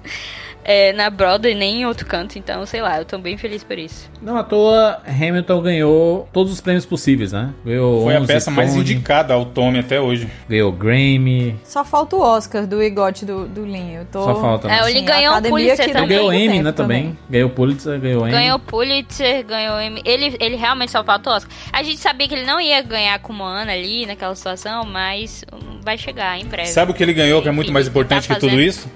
é, na Broadway nem em outro canto. Então, sei lá, eu tô bem feliz por isso. Não à toa, Hamilton ganhou todos os prêmios possíveis, né? Ganhou Foi a 11 peça mais Tony, indicada ao Tommy até hoje. Ganhou Grammy. Só falta o Oscar do Igote do, do Linho. Eu tô, Só falta, né? É, ele ganhou o Pulitzer também. Ganhou Emmy, né, também. Ganhou Pulitzer, ganhou Emmy. Ganhou Pulitzer, ganhou Emmy. Ele, ele realmente só falta o Oscar. A gente sabia que ele não ia ganhar com Moana ali, naquela situação, mas vai chegar em breve. Sabe o que ele ganhou que é muito mais importante tá que tudo isso?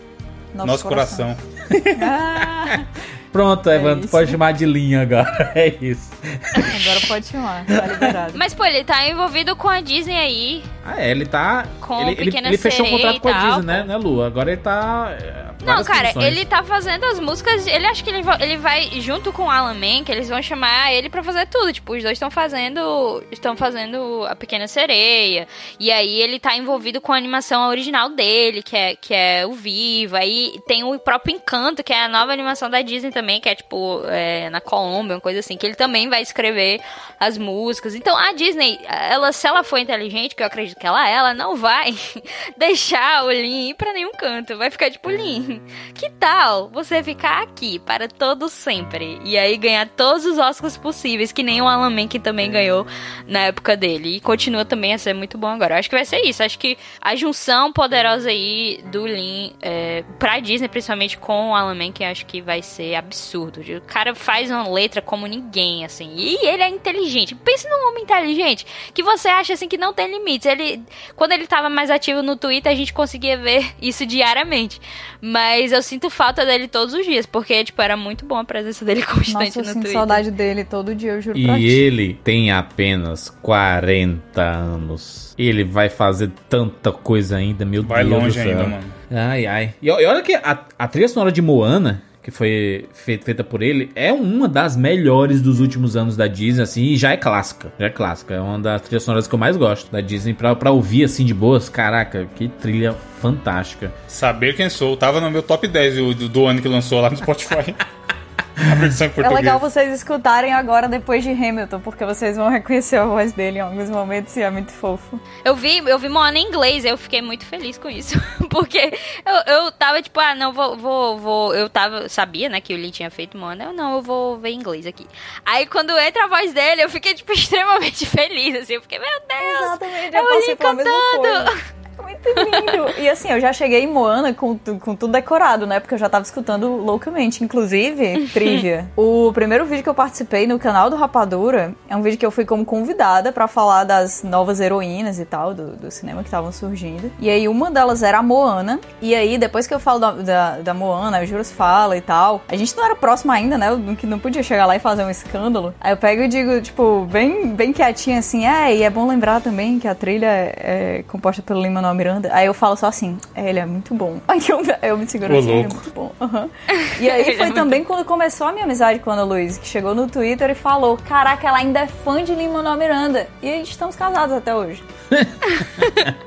Nosso Nosso coração. coração. Pronto, Evan, tu isso. pode chamar de linha agora. É isso. Agora pode chamar, tá liberado. Mas, pô, ele tá envolvido com a Disney aí. Ah, é, ele tá. Com ele, ele, ele fechou um contrato com a Disney, né, né, Lu? Agora ele tá. é, Não, cara, produções. ele tá fazendo as músicas. Ele acha que ele, ele vai, junto com o Alan Man, que eles vão chamar ele pra fazer tudo. Tipo, os dois estão fazendo. Estão fazendo a Pequena Sereia. E aí ele tá envolvido com a animação original dele, que é, que é o Vivo. Aí tem o próprio Encanto, que é a nova animação da Disney também, que é tipo é, na Colômbia, uma coisa assim, que ele também vai escrever as músicas. Então a Disney, ela, se ela for inteligente, que eu acredito que ela é, ela não vai deixar o Lin ir pra nenhum canto. Vai ficar tipo, Lin, que tal você ficar aqui para todo sempre? E aí ganhar todos os Oscars possíveis, que nem o Alan Menken também ganhou na época dele. E continua também a ser muito bom agora. Eu acho que vai ser isso. Acho que a junção poderosa aí do Lin é, pra Disney, principalmente com o Alan Menken, acho que vai ser absurdo. O cara faz uma letra como ninguém, assim. E ele é inteligente. Pense num homem inteligente que você acha assim que não tem limites. Ele, quando ele tava mais ativo no Twitter, a gente conseguia ver isso diariamente. Mas eu sinto falta dele todos os dias, porque tipo era muito bom a presença dele constante Nossa, eu no sinto Twitter. saudade dele todo dia, eu juro pra E ti. ele tem apenas 40 anos. Ele vai fazer tanta coisa ainda, meu Vai Deus longe do céu. ainda, mano. Ai, ai. E, e olha que a, a trilha sonora de Moana, que foi fe- feita por ele, é uma das melhores dos últimos anos da Disney, assim, e já é clássica. Já é clássica. É uma das trilhas sonoras que eu mais gosto da Disney. Pra, pra ouvir, assim, de boas, caraca, que trilha fantástica. Saber quem sou. Tava no meu top 10 do, do, do ano que lançou lá no Spotify. a versão em É português. legal vocês escutarem agora depois de Hamilton, porque vocês vão reconhecer a voz dele em alguns momentos e é muito fofo. Eu vi, eu vi Moana em inglês, eu fiquei muito feliz com isso. Porque eu, eu tava tipo, ah, não, vou, vou, vou. Eu tava, sabia, né, que o Lee tinha feito Moana. Eu não, eu vou ver em inglês aqui. Aí quando entra a voz dele, eu fiquei, tipo, extremamente feliz, assim. Eu fiquei, meu Deus! Exatamente, é eu pela mesma cantando! Muito lindo. E assim, eu já cheguei em Moana com, com tudo decorado, né? Porque eu já tava escutando loucamente. Inclusive, trivia. o primeiro vídeo que eu participei no canal do Rapadura é um vídeo que eu fui como convidada pra falar das novas heroínas e tal, do, do cinema que estavam surgindo. E aí, uma delas era a Moana. E aí, depois que eu falo da, da, da Moana, o Juros fala e tal. A gente não era próximo ainda, né? Eu não, que não podia chegar lá e fazer um escândalo. Aí eu pego e digo, tipo, bem, bem quietinha assim, é, e é bom lembrar também que a trilha é, é composta pelo Lin-Manuel Miranda. Aí eu falo só assim, é, ele é muito bom. Aí eu, eu me seguro Ô, assim, ele é louco. muito bom. Aham. E aí é foi também quando começou a minha amizade com a Ana Luiz, que chegou no Twitter e falou, caraca, ela ainda é fã de Lin-Manuel Miranda. E estamos casados até hoje.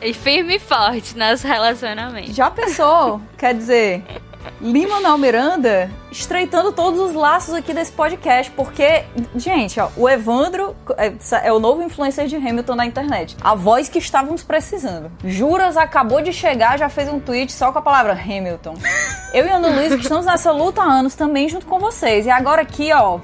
E firme e forte nos relacionamentos. Já pensou? Quer dizer, Lin-Manuel Miranda estreitando todos os laços aqui desse podcast, porque, gente, ó, o Evandro é, é o novo influencer de Hamilton na internet. A voz que estávamos precisando. Juras acabou de chegar, já fez um tweet só com a palavra Hamilton. Eu e Ana Luiz que estamos nessa luta há anos também junto com vocês. E agora aqui, ó,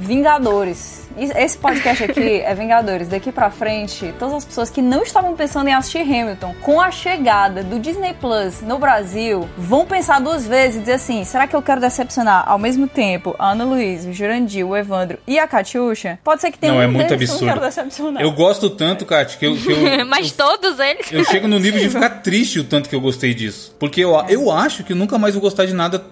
Vingadores. Esse podcast aqui é Vingadores. Daqui pra frente, todas as pessoas que não estavam pensando em assistir Hamilton, com a chegada do Disney Plus no Brasil, vão pensar duas vezes e dizer assim: será que eu quero decepcionar ao mesmo tempo a Ana Luísa, o Jurandir, o Evandro e a Catiuxa? Pode ser que tenha Não, um é muito deles que eu não absurdo. quero decepcionar. Eu gosto tanto, Kat, que eu, que eu, Mas todos eles. eu chego no nível de ficar triste o tanto que eu gostei disso. Porque eu, eu acho que eu nunca mais vou gostar de nada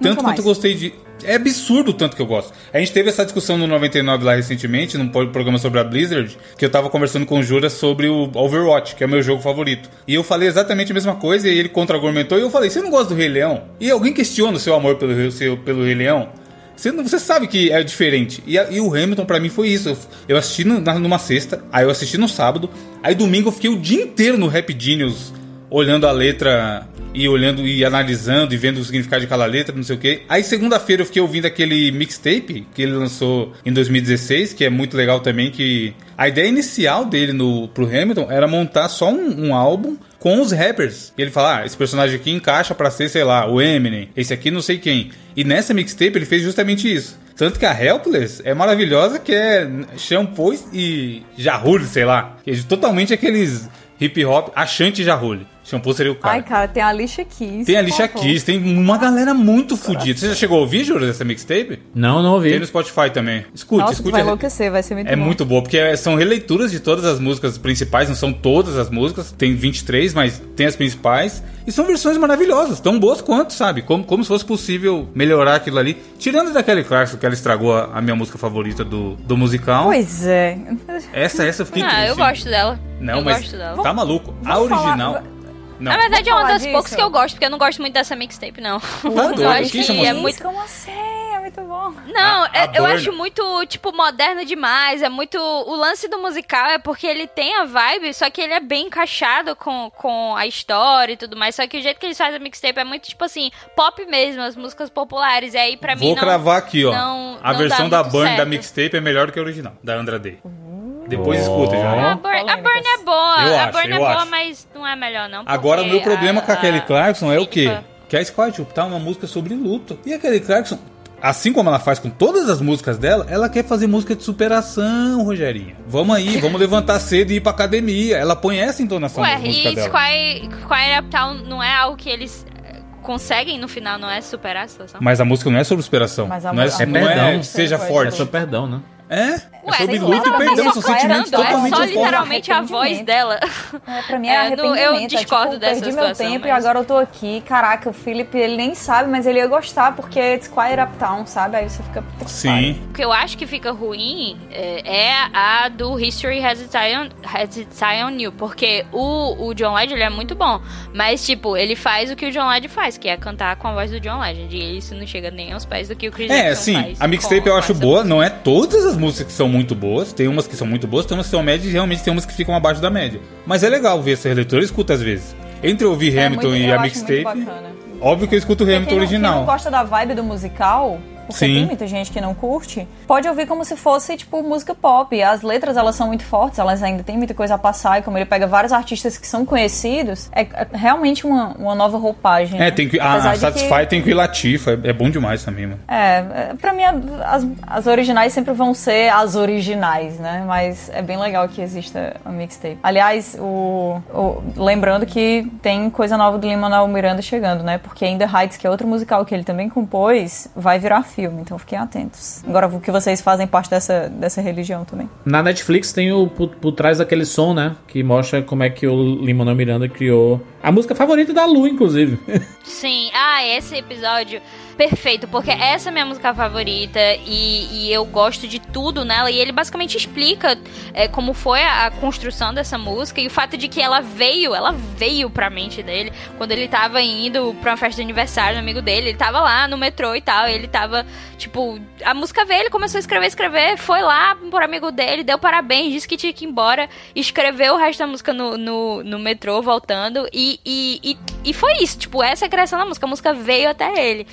tanto quanto eu gostei de. É absurdo o tanto que eu gosto. A gente teve essa discussão no 99 lá recentemente, num programa sobre a Blizzard, que eu tava conversando com o Jura sobre o Overwatch, que é o meu jogo favorito. E eu falei exatamente a mesma coisa, e ele contra-argumentou, e eu falei, você não gosta do Rei Leão? E alguém questiona o seu amor pelo, Rei- seu, pelo Rei Leão? Você, não- você sabe que é diferente. E, a- e o Hamilton, pra mim, foi isso. Eu, eu assisti no- na- numa sexta, aí eu assisti no sábado, aí domingo eu fiquei o dia inteiro no Rap Genius, olhando a letra e olhando e analisando e vendo o significado de cada letra, não sei o que. Aí segunda-feira eu fiquei ouvindo aquele mixtape que ele lançou em 2016, que é muito legal também, que a ideia inicial dele no, pro Hamilton era montar só um, um álbum com os rappers. E ele fala, ah, esse personagem aqui encaixa pra ser, sei lá, o Eminem, esse aqui não sei quem. E nessa mixtape ele fez justamente isso. Tanto que a Helpless é maravilhosa, que é shampoo e Jahul, sei lá. É totalmente aqueles hip hop, achante Jahul. Shampoo seria o cara. Ai, cara, tem a Alicia Keys. Tem a favor. Keys, tem uma galera muito fodida. Você já chegou a ouvir, Júlio, dessa mixtape? Não, não ouvi. Tem no Spotify também. Escute, Nossa, escute. vai enlouquecer, vai ser muito É bom. muito boa, porque é- são releituras de todas as músicas principais, não são todas as músicas, tem 23, mas tem as principais. E são versões maravilhosas, tão boas quanto, sabe? Como, como se fosse possível melhorar aquilo ali. Tirando da Kelly Clarkson, que ela estragou a, a minha música favorita do, do musical. Pois é. Essa, essa eu fiquei Ah, triste. eu gosto dela. Não, eu mas gosto dela. tá maluco. a vamos falar- original... Não. Na verdade, é uma das disso? poucas que eu gosto, porque eu não gosto muito dessa mixtape, não. doido, eu acho que que é muito. Como assim? É muito bom. Não, A- é- a eu Burna. acho muito, tipo, moderno demais. É muito. O lance do musical é porque ele tem a vibe, só que ele é bem encaixado com, com a história e tudo mais. Só que o jeito que eles fazem a mixtape é muito, tipo assim, pop mesmo, as músicas populares. E aí, pra mim. Vou não- cravar aqui, ó. não- a não versão da Burn da certo. mixtape é melhor do que a original, da Andra Day. Depois Oh. escuta já. A Burn, a Burn é boa, Eu a Burn é boa, acho. mas não é melhor, não. Agora, o meu problema com a Kelly Clarkson é o quê? Que a Squad tá uma música sobre luto. E a Kelly Clarkson, assim como ela faz com todas as músicas dela, ela quer fazer música de superação, Rogerinho. Vamos aí, vamos levantar cedo e ir pra academia. Ela põe essa entonação Ué, nas músicas e dela. Squire, Squire Uptown não é algo que eles eh, conseguem no final, não é superar a situação? Mas a música não é sobre superação. Mas a não é, mu- a não é perdão. seja É forte. É só perdão, né? É, é Ué, sobre luto e perdão, são sentimentos totalmente É só literalmente a voz dela. É, pra mim é, É, arrependimento. eu é, discordo tipo, dessa perdi meu situação, tempo e mas- agora eu tô aqui. Caraca, o Philip, ele nem sabe, mas ele ia gostar porque é Squire Uptown, sabe? Aí você fica... Sim. O que eu acho que fica ruim é, é a do History Has Its Eye on, Has Its Eye on You. Porque o, o John Legend ele é muito bom. Mas, tipo, ele faz o que o John Legend faz, que é cantar com a voz do John Legend. E isso não chega nem aos pés do que o Chris É, Jackson sim, faz. a mixtape eu acho boa, música. não é todas as músicas que são muito boas, tem umas que são muito boas, tem umas que são médias e realmente tem umas que ficam abaixo da média. Mas é legal ver essa releitura, eu escuto às vezes. Entre ouvir É Hamilton muito- e a mixtape, óbvio que eu escuto o Hamilton quem não, quem original. não gosta da vibe do musical, porque Sim. tem muita gente que não curte, pode ouvir como se fosse, tipo, música pop. As letras, elas são muito fortes, elas ainda têm muita coisa a passar, e como ele pega vários artistas que são conhecidos, é, é realmente uma, uma nova roupagem. É, né? tem que, Apesar a, a Satisfy tem que ir Latifa, é, é bom demais também, mano. É, é, pra mim, as, as originais sempre vão ser as originais, né? Mas é bem legal que exista a mixtape. Aliás, o, o- lembrando que tem coisa nova do Lin-Manuel Miranda chegando, né? Porque In The Heights, que é outro musical que ele também compôs, vai virar filme, então fiquem atentos. Agora, o que vocês fazem parte dessa, dessa religião também. Na Netflix tem o por, por trás daquele som, né? Que mostra como é que o Lin-Manuel Miranda criou a música favorita da Lu, inclusive. Sim, ah, esse episódio perfeito, porque essa é a minha música favorita e, e eu gosto de tudo nela. E ele basicamente explica é, como foi a, a construção dessa música e o fato de que ela veio, ela veio pra mente dele quando ele tava indo pra uma festa de aniversário do amigo dele. Ele tava lá no metrô e tal, e ele tava, tipo, a música veio, ele começou a escrever, escrever, foi lá pro amigo dele, deu parabéns, disse que tinha que ir embora, escreveu o resto da música no, no, no metrô, voltando, e, e, e, e foi isso, tipo, essa é a criação da música, a música veio até ele.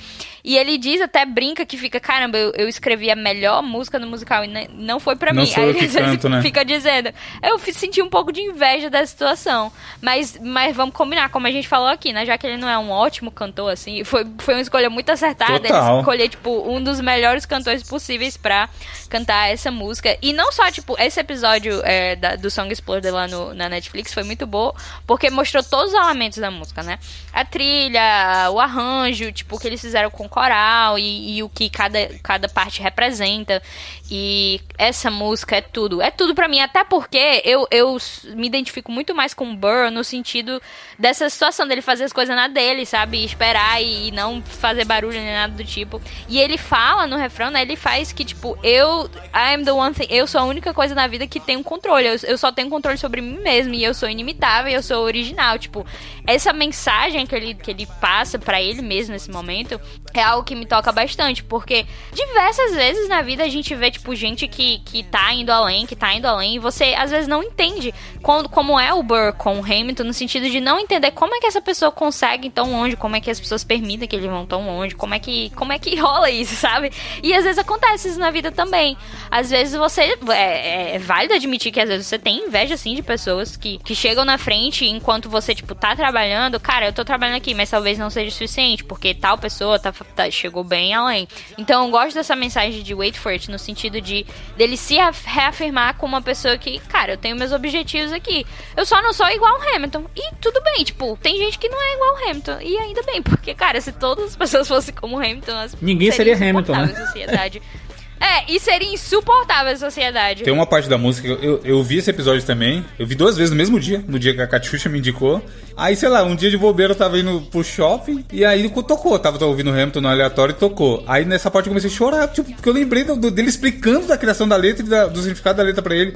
E ele diz, até brinca que fica, caramba, eu, eu escrevi a melhor música no musical e não foi pra Não mim. sou Aí ele canto, né? fica dizendo, eu senti um pouco de inveja da situação. Mas, mas vamos combinar, como a gente falou aqui, né? Já que ele não é um ótimo cantor, assim, foi, foi uma escolha muito acertada. Total. Ele escolher, tipo, um dos melhores cantores possíveis pra cantar essa música. E não só, tipo, esse episódio é, da- do Song Exploder lá no, na Netflix foi muito bom, porque mostrou todos os elementos da música, né? A trilha, o arranjo, tipo, o que eles fizeram com o coral e, e o que cada, cada parte representa. E essa música é tudo. É tudo pra mim, até porque eu, eu me identifico muito mais com o Burr no sentido dessa situação dele fazer as coisas na dele, sabe? E esperar e, e não fazer barulho nem nada do tipo. E ele fala no refrão, né? Ele faz que, tipo, eu. I'm the one thing. Eu sou a única coisa na vida que tem um controle. Eu, eu só tenho controle sobre mim mesmo. E eu sou inimitável e eu sou original. Tipo, essa mensagem que ele, que ele passa pra ele mesmo nesse momento é algo que me toca bastante. Porque diversas vezes na vida a gente vê, tipo, gente que, que tá indo além, que tá indo além. E você às vezes não entende quando, como é o Burr com o Hamilton, no sentido de não entender como é que essa pessoa consegue ir tão longe, como é que as pessoas permitem que eles vão tão longe, como é que, como é que rola isso, sabe? E às vezes acontece isso na vida também. Às vezes você. É, é válido admitir que às vezes você tem inveja, assim, de pessoas que, que chegam na frente enquanto você, tipo, tá trabalhando. Cara, eu tô trabalhando aqui, mas talvez não seja suficiente, porque tal pessoa tá, tá- chegou bem além. Então eu gosto dessa mensagem de wait for it, no sentido sentido de dele se reaf- reafirmar como uma pessoa que, cara, eu tenho meus objetivos aqui. Eu só não sou igual o Hamilton. E tudo bem, tipo, tem gente que não é igual o Hamilton. E ainda bem, porque, cara, se todas as pessoas fossem como o Hamilton, as- Ninguém seria Hamilton, né? sociedade. É, e seria insuportável a sociedade. Tem uma parte da música, eu, eu vi esse episódio também. Eu vi duas vezes no mesmo dia, no dia que a Catiuxa me indicou. Aí, sei lá, um dia de bobeira eu tava indo pro shopping e aí tocou. Tava ouvindo o Hamilton no aleatório e tocou. Aí nessa parte eu comecei a chorar, tipo, porque eu lembrei do- dele explicando da criação da letra e da- do significado da letra pra ele.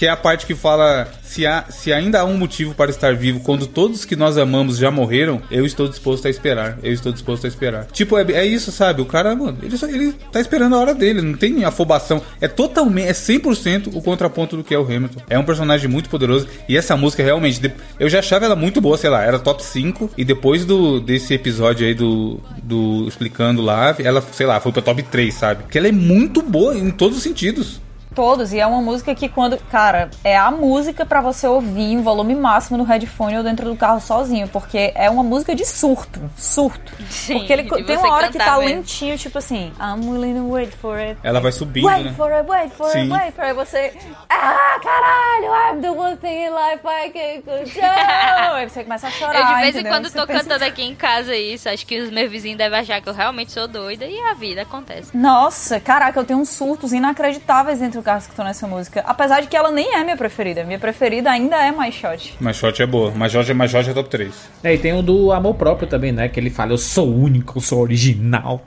Que é a parte que fala: se, há, se ainda há um motivo para estar vivo quando todos que nós amamos já morreram, eu estou disposto a esperar. Eu estou disposto a esperar. Tipo, é, é isso, sabe? O cara, mano, ele, só- ele tá esperando a hora dele, não tem afobação. É totalmente, é 100% o contraponto do que é o Hamilton. É um personagem muito poderoso e essa música realmente, eu já achava ela muito boa, sei lá, era top 5 e depois do desse episódio aí do, do explicando lá, ela, sei lá, foi pra top 3, sabe? Porque ela é muito boa em todos os sentidos. Todos, e é uma música que quando, cara, é a música pra você ouvir em volume máximo no headphone ou dentro do carro sozinho, porque é uma música de surto, surto. Sim, porque ele tem uma hora que tá mesmo. lentinho, tipo assim, I'm willing to wait for it. Ela vai subindo, wait né? for it, wait for it, Sim. wait for it. Você, ah, caralho, I'm the one thing in life I can control. Aí você começa a chorar, Eu de vez em entendeu? quando Você tô pensa- cantando aqui em casa isso. Acho que os meus vizinhos devem achar que eu realmente sou doida e a vida acontece. Nossa, caraca, eu tenho uns surtos inacreditáveis dentro do carro escutando essa música. Apesar de que ela nem é minha preferida. Minha preferida ainda é My Shot. Mas Shot é boa, mas Jorge, mas Jorge é top 3. É, e tem o do amor próprio também, né? Que ele fala, eu sou único, eu sou original.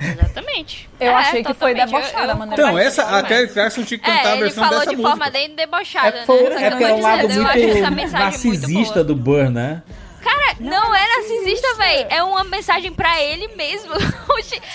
Exatamente. Eu É, achei que foi debochada Eu- eu a maneira Então, que essa, falou, até né? Clarkson tinha que cantar É, a ele versão falou dessa de música. forma bem debochada, É, né? foi, Só é que é um lado muito mensagem muito narcisista boa. do Burr, né? Cara, não, é narcisista, véi. É uma mensagem pra ele mesmo.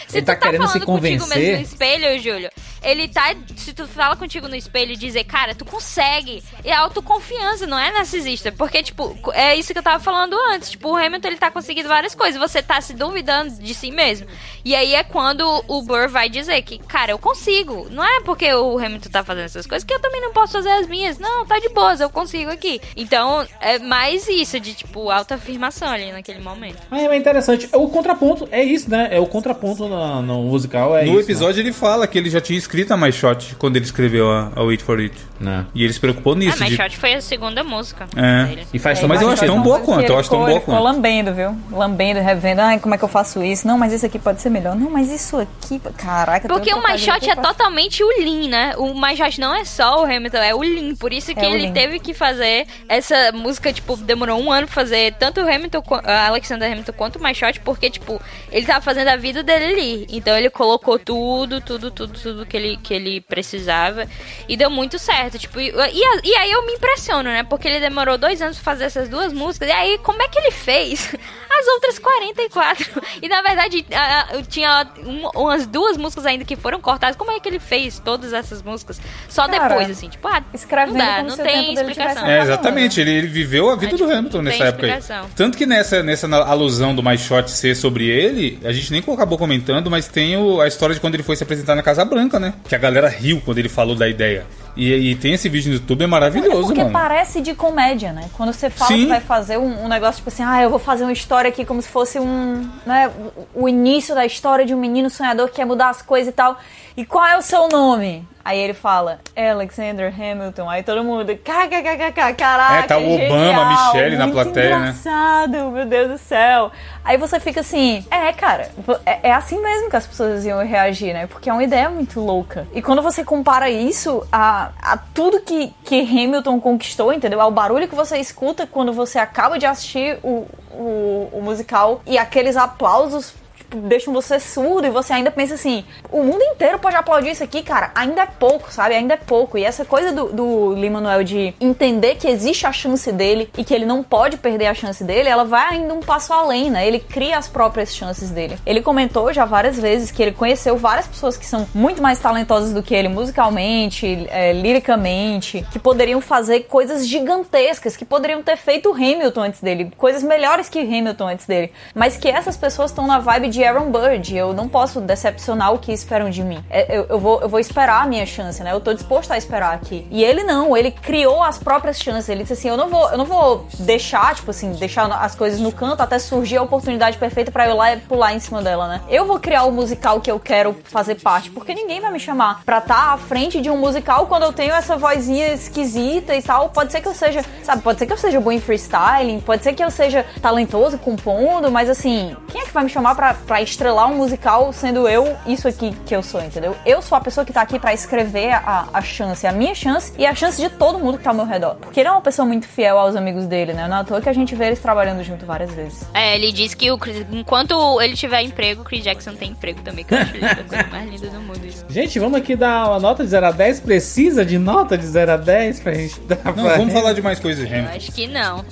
Se Ele tá tu tá querendo falando se contigo convencer. mesmo no espelho, Júlio, ele tá. Se tu fala contigo no espelho e dizer, cara, tu consegue. É autoconfiança, não é narcisista. Porque, tipo, é isso que eu tava falando antes. Tipo, o Hamilton ele tá conseguindo várias coisas. Você tá se duvidando de si mesmo. E aí é quando o Burr vai dizer que, cara, eu consigo. Não é porque o Hamilton tá fazendo essas coisas que eu também não posso fazer as minhas. Não, tá de boas, eu consigo aqui. Então, é mais isso de, tipo, autoafirmação ali naquele momento. Mas é interessante. O contraponto é isso, né? É o contraponto no, no musical. É no isso, episódio ele fala que ele já tinha escrito a My Shot quando ele escreveu a, a Wait for It. Né? E ele se preocupou nisso. ah, mas de- Shot foi a segunda música. É. dele. E faz É, Mas eu acho tão boa que quanto, eu acho tão boa quanto. lambendo, viu? Lambendo, revendo. Ai, como é que eu faço isso? Não, mas isso aqui pode ser melhor. Não, mas isso aqui. Caraca, Porque o My Shot que é totalmente o Lean, né? O My Shot não é só o Hamilton, é o Lean. Por isso que É o ele Lean. teve que fazer essa música, tipo, demorou um ano pra fazer tanto o Hamilton, a Alexander Hamilton quanto o My Shot, porque, tipo, ele tava fazendo a vida dele ali. Então ele colocou tudo, tudo, tudo, tudo que ele, que ele precisava. E deu muito certo. Tipo, e, e, e aí eu me impressiono, né? Porque ele demorou dois anos pra fazer essas duas músicas. E aí, como é que ele fez as outras 44? E na verdade, a- a- tinha um- umas duas músicas ainda que foram cortadas. Como é que ele fez todas essas músicas? Só Cara, depois, assim, tipo, ah, escrevendo não dá, como não tem explicação. É, exatamente. Ele, ele viveu a vida do Hamilton nessa época aí. explicação. Tanto que nessa, nessa alusão do My Shot ser sobre ele, a gente nem acabou comentando, mas tem o- a história de quando ele foi se apresentar na Casa Branca, né? Que a galera riu quando ele falou da ideia. E, e tem esse vídeo no YouTube, é maravilhoso, Porque mano. parece de comédia, né? Quando você fala Sim. que vai fazer um, um negócio tipo assim, ah, eu vou fazer uma história aqui como se fosse um, né, o, o início da história de um menino sonhador que quer mudar as coisas e tal. E qual é o seu nome? Aí ele fala, Alexander Hamilton. Aí todo mundo, kkkk, caraca, É, tá o Obama, a Michelle na plateia, né? engraçado, meu Deus do céu. Aí você fica assim, é, cara, é, é assim mesmo que as pessoas iam reagir, né? Porque é uma ideia muito louca. E quando você compara isso a, a tudo que, que Hamilton conquistou, entendeu? Ao barulho que você escuta quando você acaba de assistir o, o, o musical e aqueles aplausos tipo, deixam você surdo e você ainda pensa assim: o mundo inteiro pode aplaudir isso aqui, cara. Ainda é pouco, sabe? Ainda é pouco. E essa coisa do, do Lin-Manuel de entender que existe a chance dele e que ele não pode perder a chance dele, ela vai ainda um passo além, né? Ele cria as próprias chances dele. Ele comentou já várias vezes que ele conheceu várias pessoas que são muito mais talentosas do que ele musicalmente, é, liricamente, que poderiam fazer coisas gigantescas, que poderiam ter feito Hamilton antes dele, coisas melhores que Hamilton antes dele. Mas que essas pessoas estão na vibe de Aaron Bird. Eu não posso decepcionar o que esperam de mim. É, Eu, eu vou, eu vou esperar a minha chance, né? Eu tô disposto a esperar aqui. E ele não, ele criou as próprias chances. Ele disse assim: eu não vou, eu não vou deixar, tipo assim, deixar as coisas no canto até surgir a oportunidade perfeita pra eu lá e pular em cima dela, né? Eu vou criar o musical que eu quero fazer parte, porque ninguém vai me chamar pra estar à frente de um musical quando eu tenho essa vozinha esquisita e tal. Pode ser que eu seja, sabe, pode ser que eu seja bom em freestyling, pode ser que eu seja talentoso compondo, mas assim, quem é que vai me chamar pra, pra estrelar um musical sendo eu isso aqui que eu sou, entendeu? Eu sou a pessoa que tá aqui pra escrever a, a chance, a minha chance e a chance de todo mundo que tá ao meu redor. Porque ele é uma pessoa muito fiel aos amigos dele, né? Não é à toa que a gente vê eles trabalhando junto várias vezes. É, ele disse que o Chris- enquanto ele tiver emprego, o Chris Jackson tem emprego também, que eu acho a coisa mais linda do mundo. Isso. Gente, vamos aqui dar uma nota de 0 a 10. Precisa de nota de 0 a 10 pra gente dar Não, pra vamos falar de mais coisas de Eu acho que não.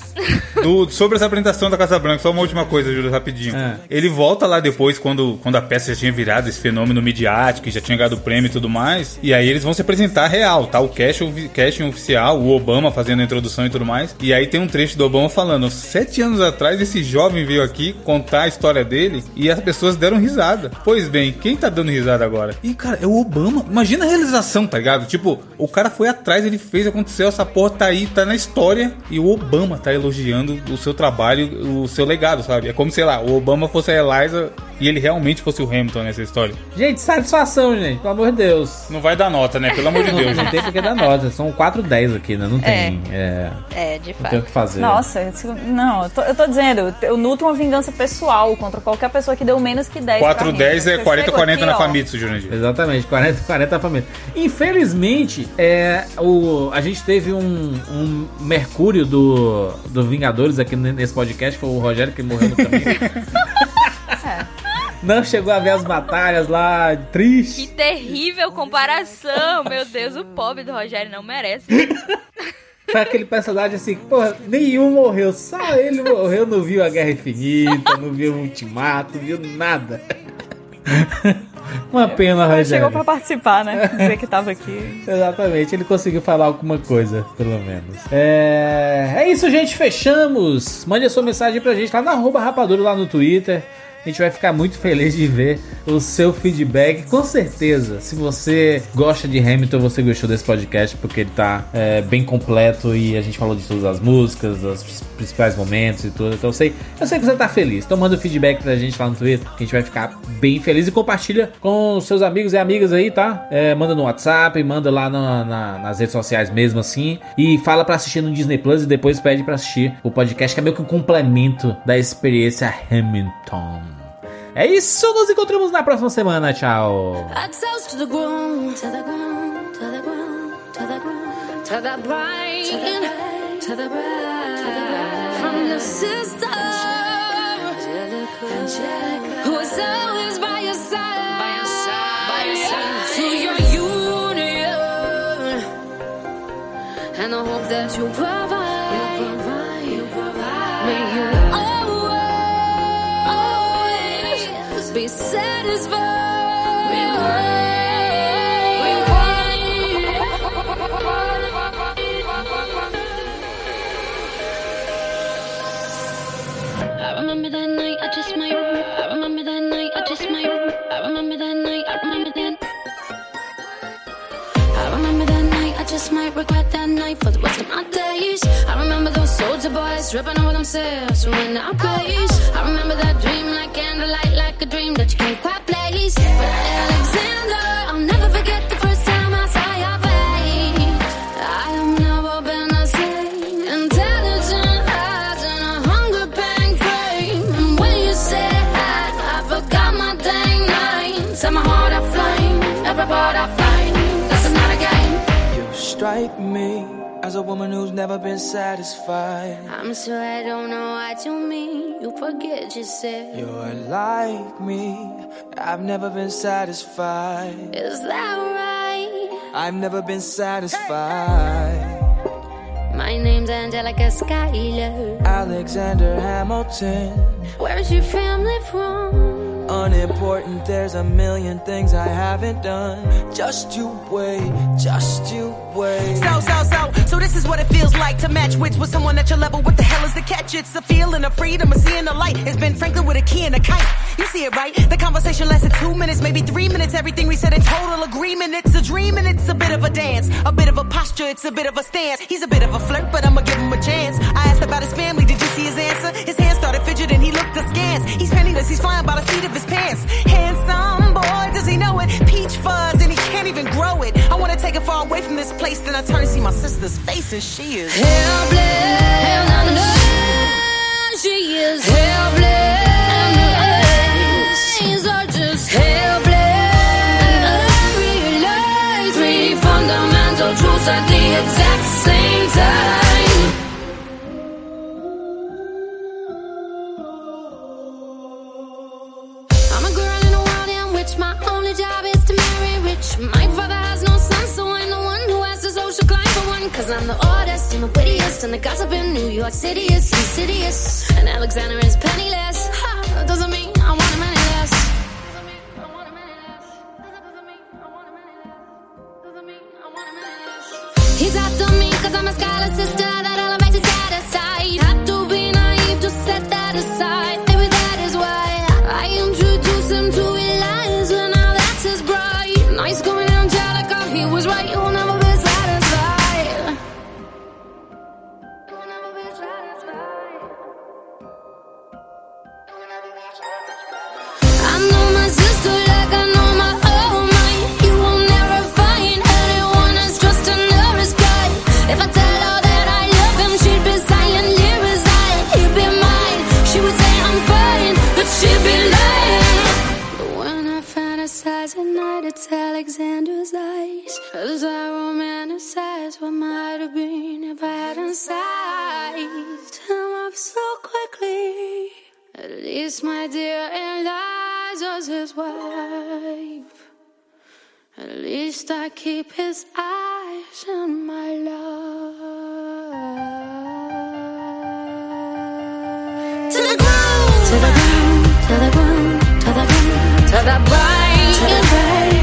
Do- sobre essa apresentação da Casa Branca, só uma última coisa, Júlio, rapidinho. É. Ele volta lá depois, quando, quando a peça já tinha virado esse fenômeno midiático, já tinha ganhado prêmio e tudo mais. E aí eles vão se apresentar real, tá? O casting oficial, o Obama fazendo a introdução e tudo mais. E aí tem um trecho do Obama falando: sete anos atrás, esse jovem veio aqui contar a história dele e as pessoas deram risada. Pois bem, quem tá dando risada agora? E, cara, é o Obama. Imagina a realização, tá ligado? Tipo, o cara foi atrás, ele fez, aconteceu, essa porra tá aí, tá na história. E o Obama tá elogiando o seu trabalho, o seu legado, sabe? É como, sei lá, o Obama fosse a Eliza e ele realmente fosse o Hamilton nessa história. Gente, satisfação, gente. Pelo amor de Deus. Não vai dar nota, né? Pelo amor de Deus, Não gente. tem porque dar nota. São 4 10 aqui, né? Não tem. É. É, de Não fato. tem o que fazer. Nossa, isso- não, eu tô, eu tô dizendo, eu nutro uma vingança pessoal contra qualquer pessoa que deu menos que 10 pra 4, mim. 10 é Eu 40, chego 40 aqui, na ó, Famitsu, Jurandir. Exatamente, 40, 40 família. Infelizmente, é, o, a gente teve um, um Mercúrio do, do Vingadores aqui nesse podcast, que foi o Rogério que morreu no caminho. Não chegou a ver as batalhas lá, triste. Que terrível comparação, meu Deus, o pobre do Rogério não merece. Foi aquele personagem assim, porra, nenhum morreu, só ele morreu, não viu a Guerra Infinita, não viu o Ultimato, não viu nada. Uma pena, Ele chegou Rogério. pra participar, né? Dizer que tava aqui. Exatamente, ele conseguiu falar alguma coisa, pelo menos. É, é isso, gente, fechamos. Mande a sua mensagem pra gente lá na arroba rapadura lá no Twitter. A gente vai ficar muito feliz de ver o seu feedback. Com certeza, se você gosta de Hamilton, você gostou desse podcast, porque ele tá é, bem completo e a gente falou de todas as músicas, dos principais momentos e tudo. Então eu sei, eu sei que você tá feliz. Então manda o feedback pra gente lá no Twitter, que a gente vai ficar bem feliz. E compartilha com os seus amigos e amigas aí, tá? É, manda no WhatsApp, manda lá na- na- nas redes sociais mesmo assim. E fala pra assistir no Disney Plus e depois pede pra assistir o podcast, que é meio que um complemento da experiência Hamilton. É isso, nos encontramos na próxima semana. Tchau. I toast to the ground, to just might regret that night for the rest of my days. I remember those soldier boys tripping over themselves when I praise. I remember that dream like candlelight, like a dream that you can't quite place. But Alexander, I'll never forget Strike me as a woman who's never been satisfied. I'm sure I don't know what you mean. You forget yourself. You're like me, I've never been satisfied. Is that right? I've never been satisfied. My name's Angelica Schuyler. Alexander Hamilton, Where's your family from? unimportant. There's a million things I haven't done. Just you wait, just you So, so, so, so this is what it feels like to match wits with someone at your level. What the hell is the catch? It's a feeling of freedom, of seeing the light. It's Ben Franklin with a key and a kite. You see it right? The conversation lasted two minutes, maybe three minutes. Everything we said in total agreement. It's a dream and it's a bit of a dance, a bit of a posture. It's a bit of a stance. He's a bit of a flirt, but I'ma give him a chance. I asked about his family. Did you see his answer? His hands started fidgeting. He looked askance. He's penniless. He's flying by the seat of his pants. Handsome boy, does he know it? Peach fuzz, and he can't even grow it. I wanna take it far away from this place. Then I turn to see my sister's face, and she is helpless. She is helpless. Are just helpless. I realize three fundamental truths at the exact same time. I'm a girl in a world in which my only job is to marry rich. My Cause I'm the oldest and the wittiest, and the gossip in New York City is insidious. And Alexander is penniless. Ha, doesn't mean I want him any less. He's after me cause I'm a scholar sister that elevates his status side. Had it's Alexander's eyes. As I romanticize what might have been if I hadn't sized him up so quickly. At least, my dear Eliza's his wife. At least I keep his eyes on my love. To the ground, to the ground, to the ground, to the ground, to the bride, to the bride,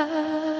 sky.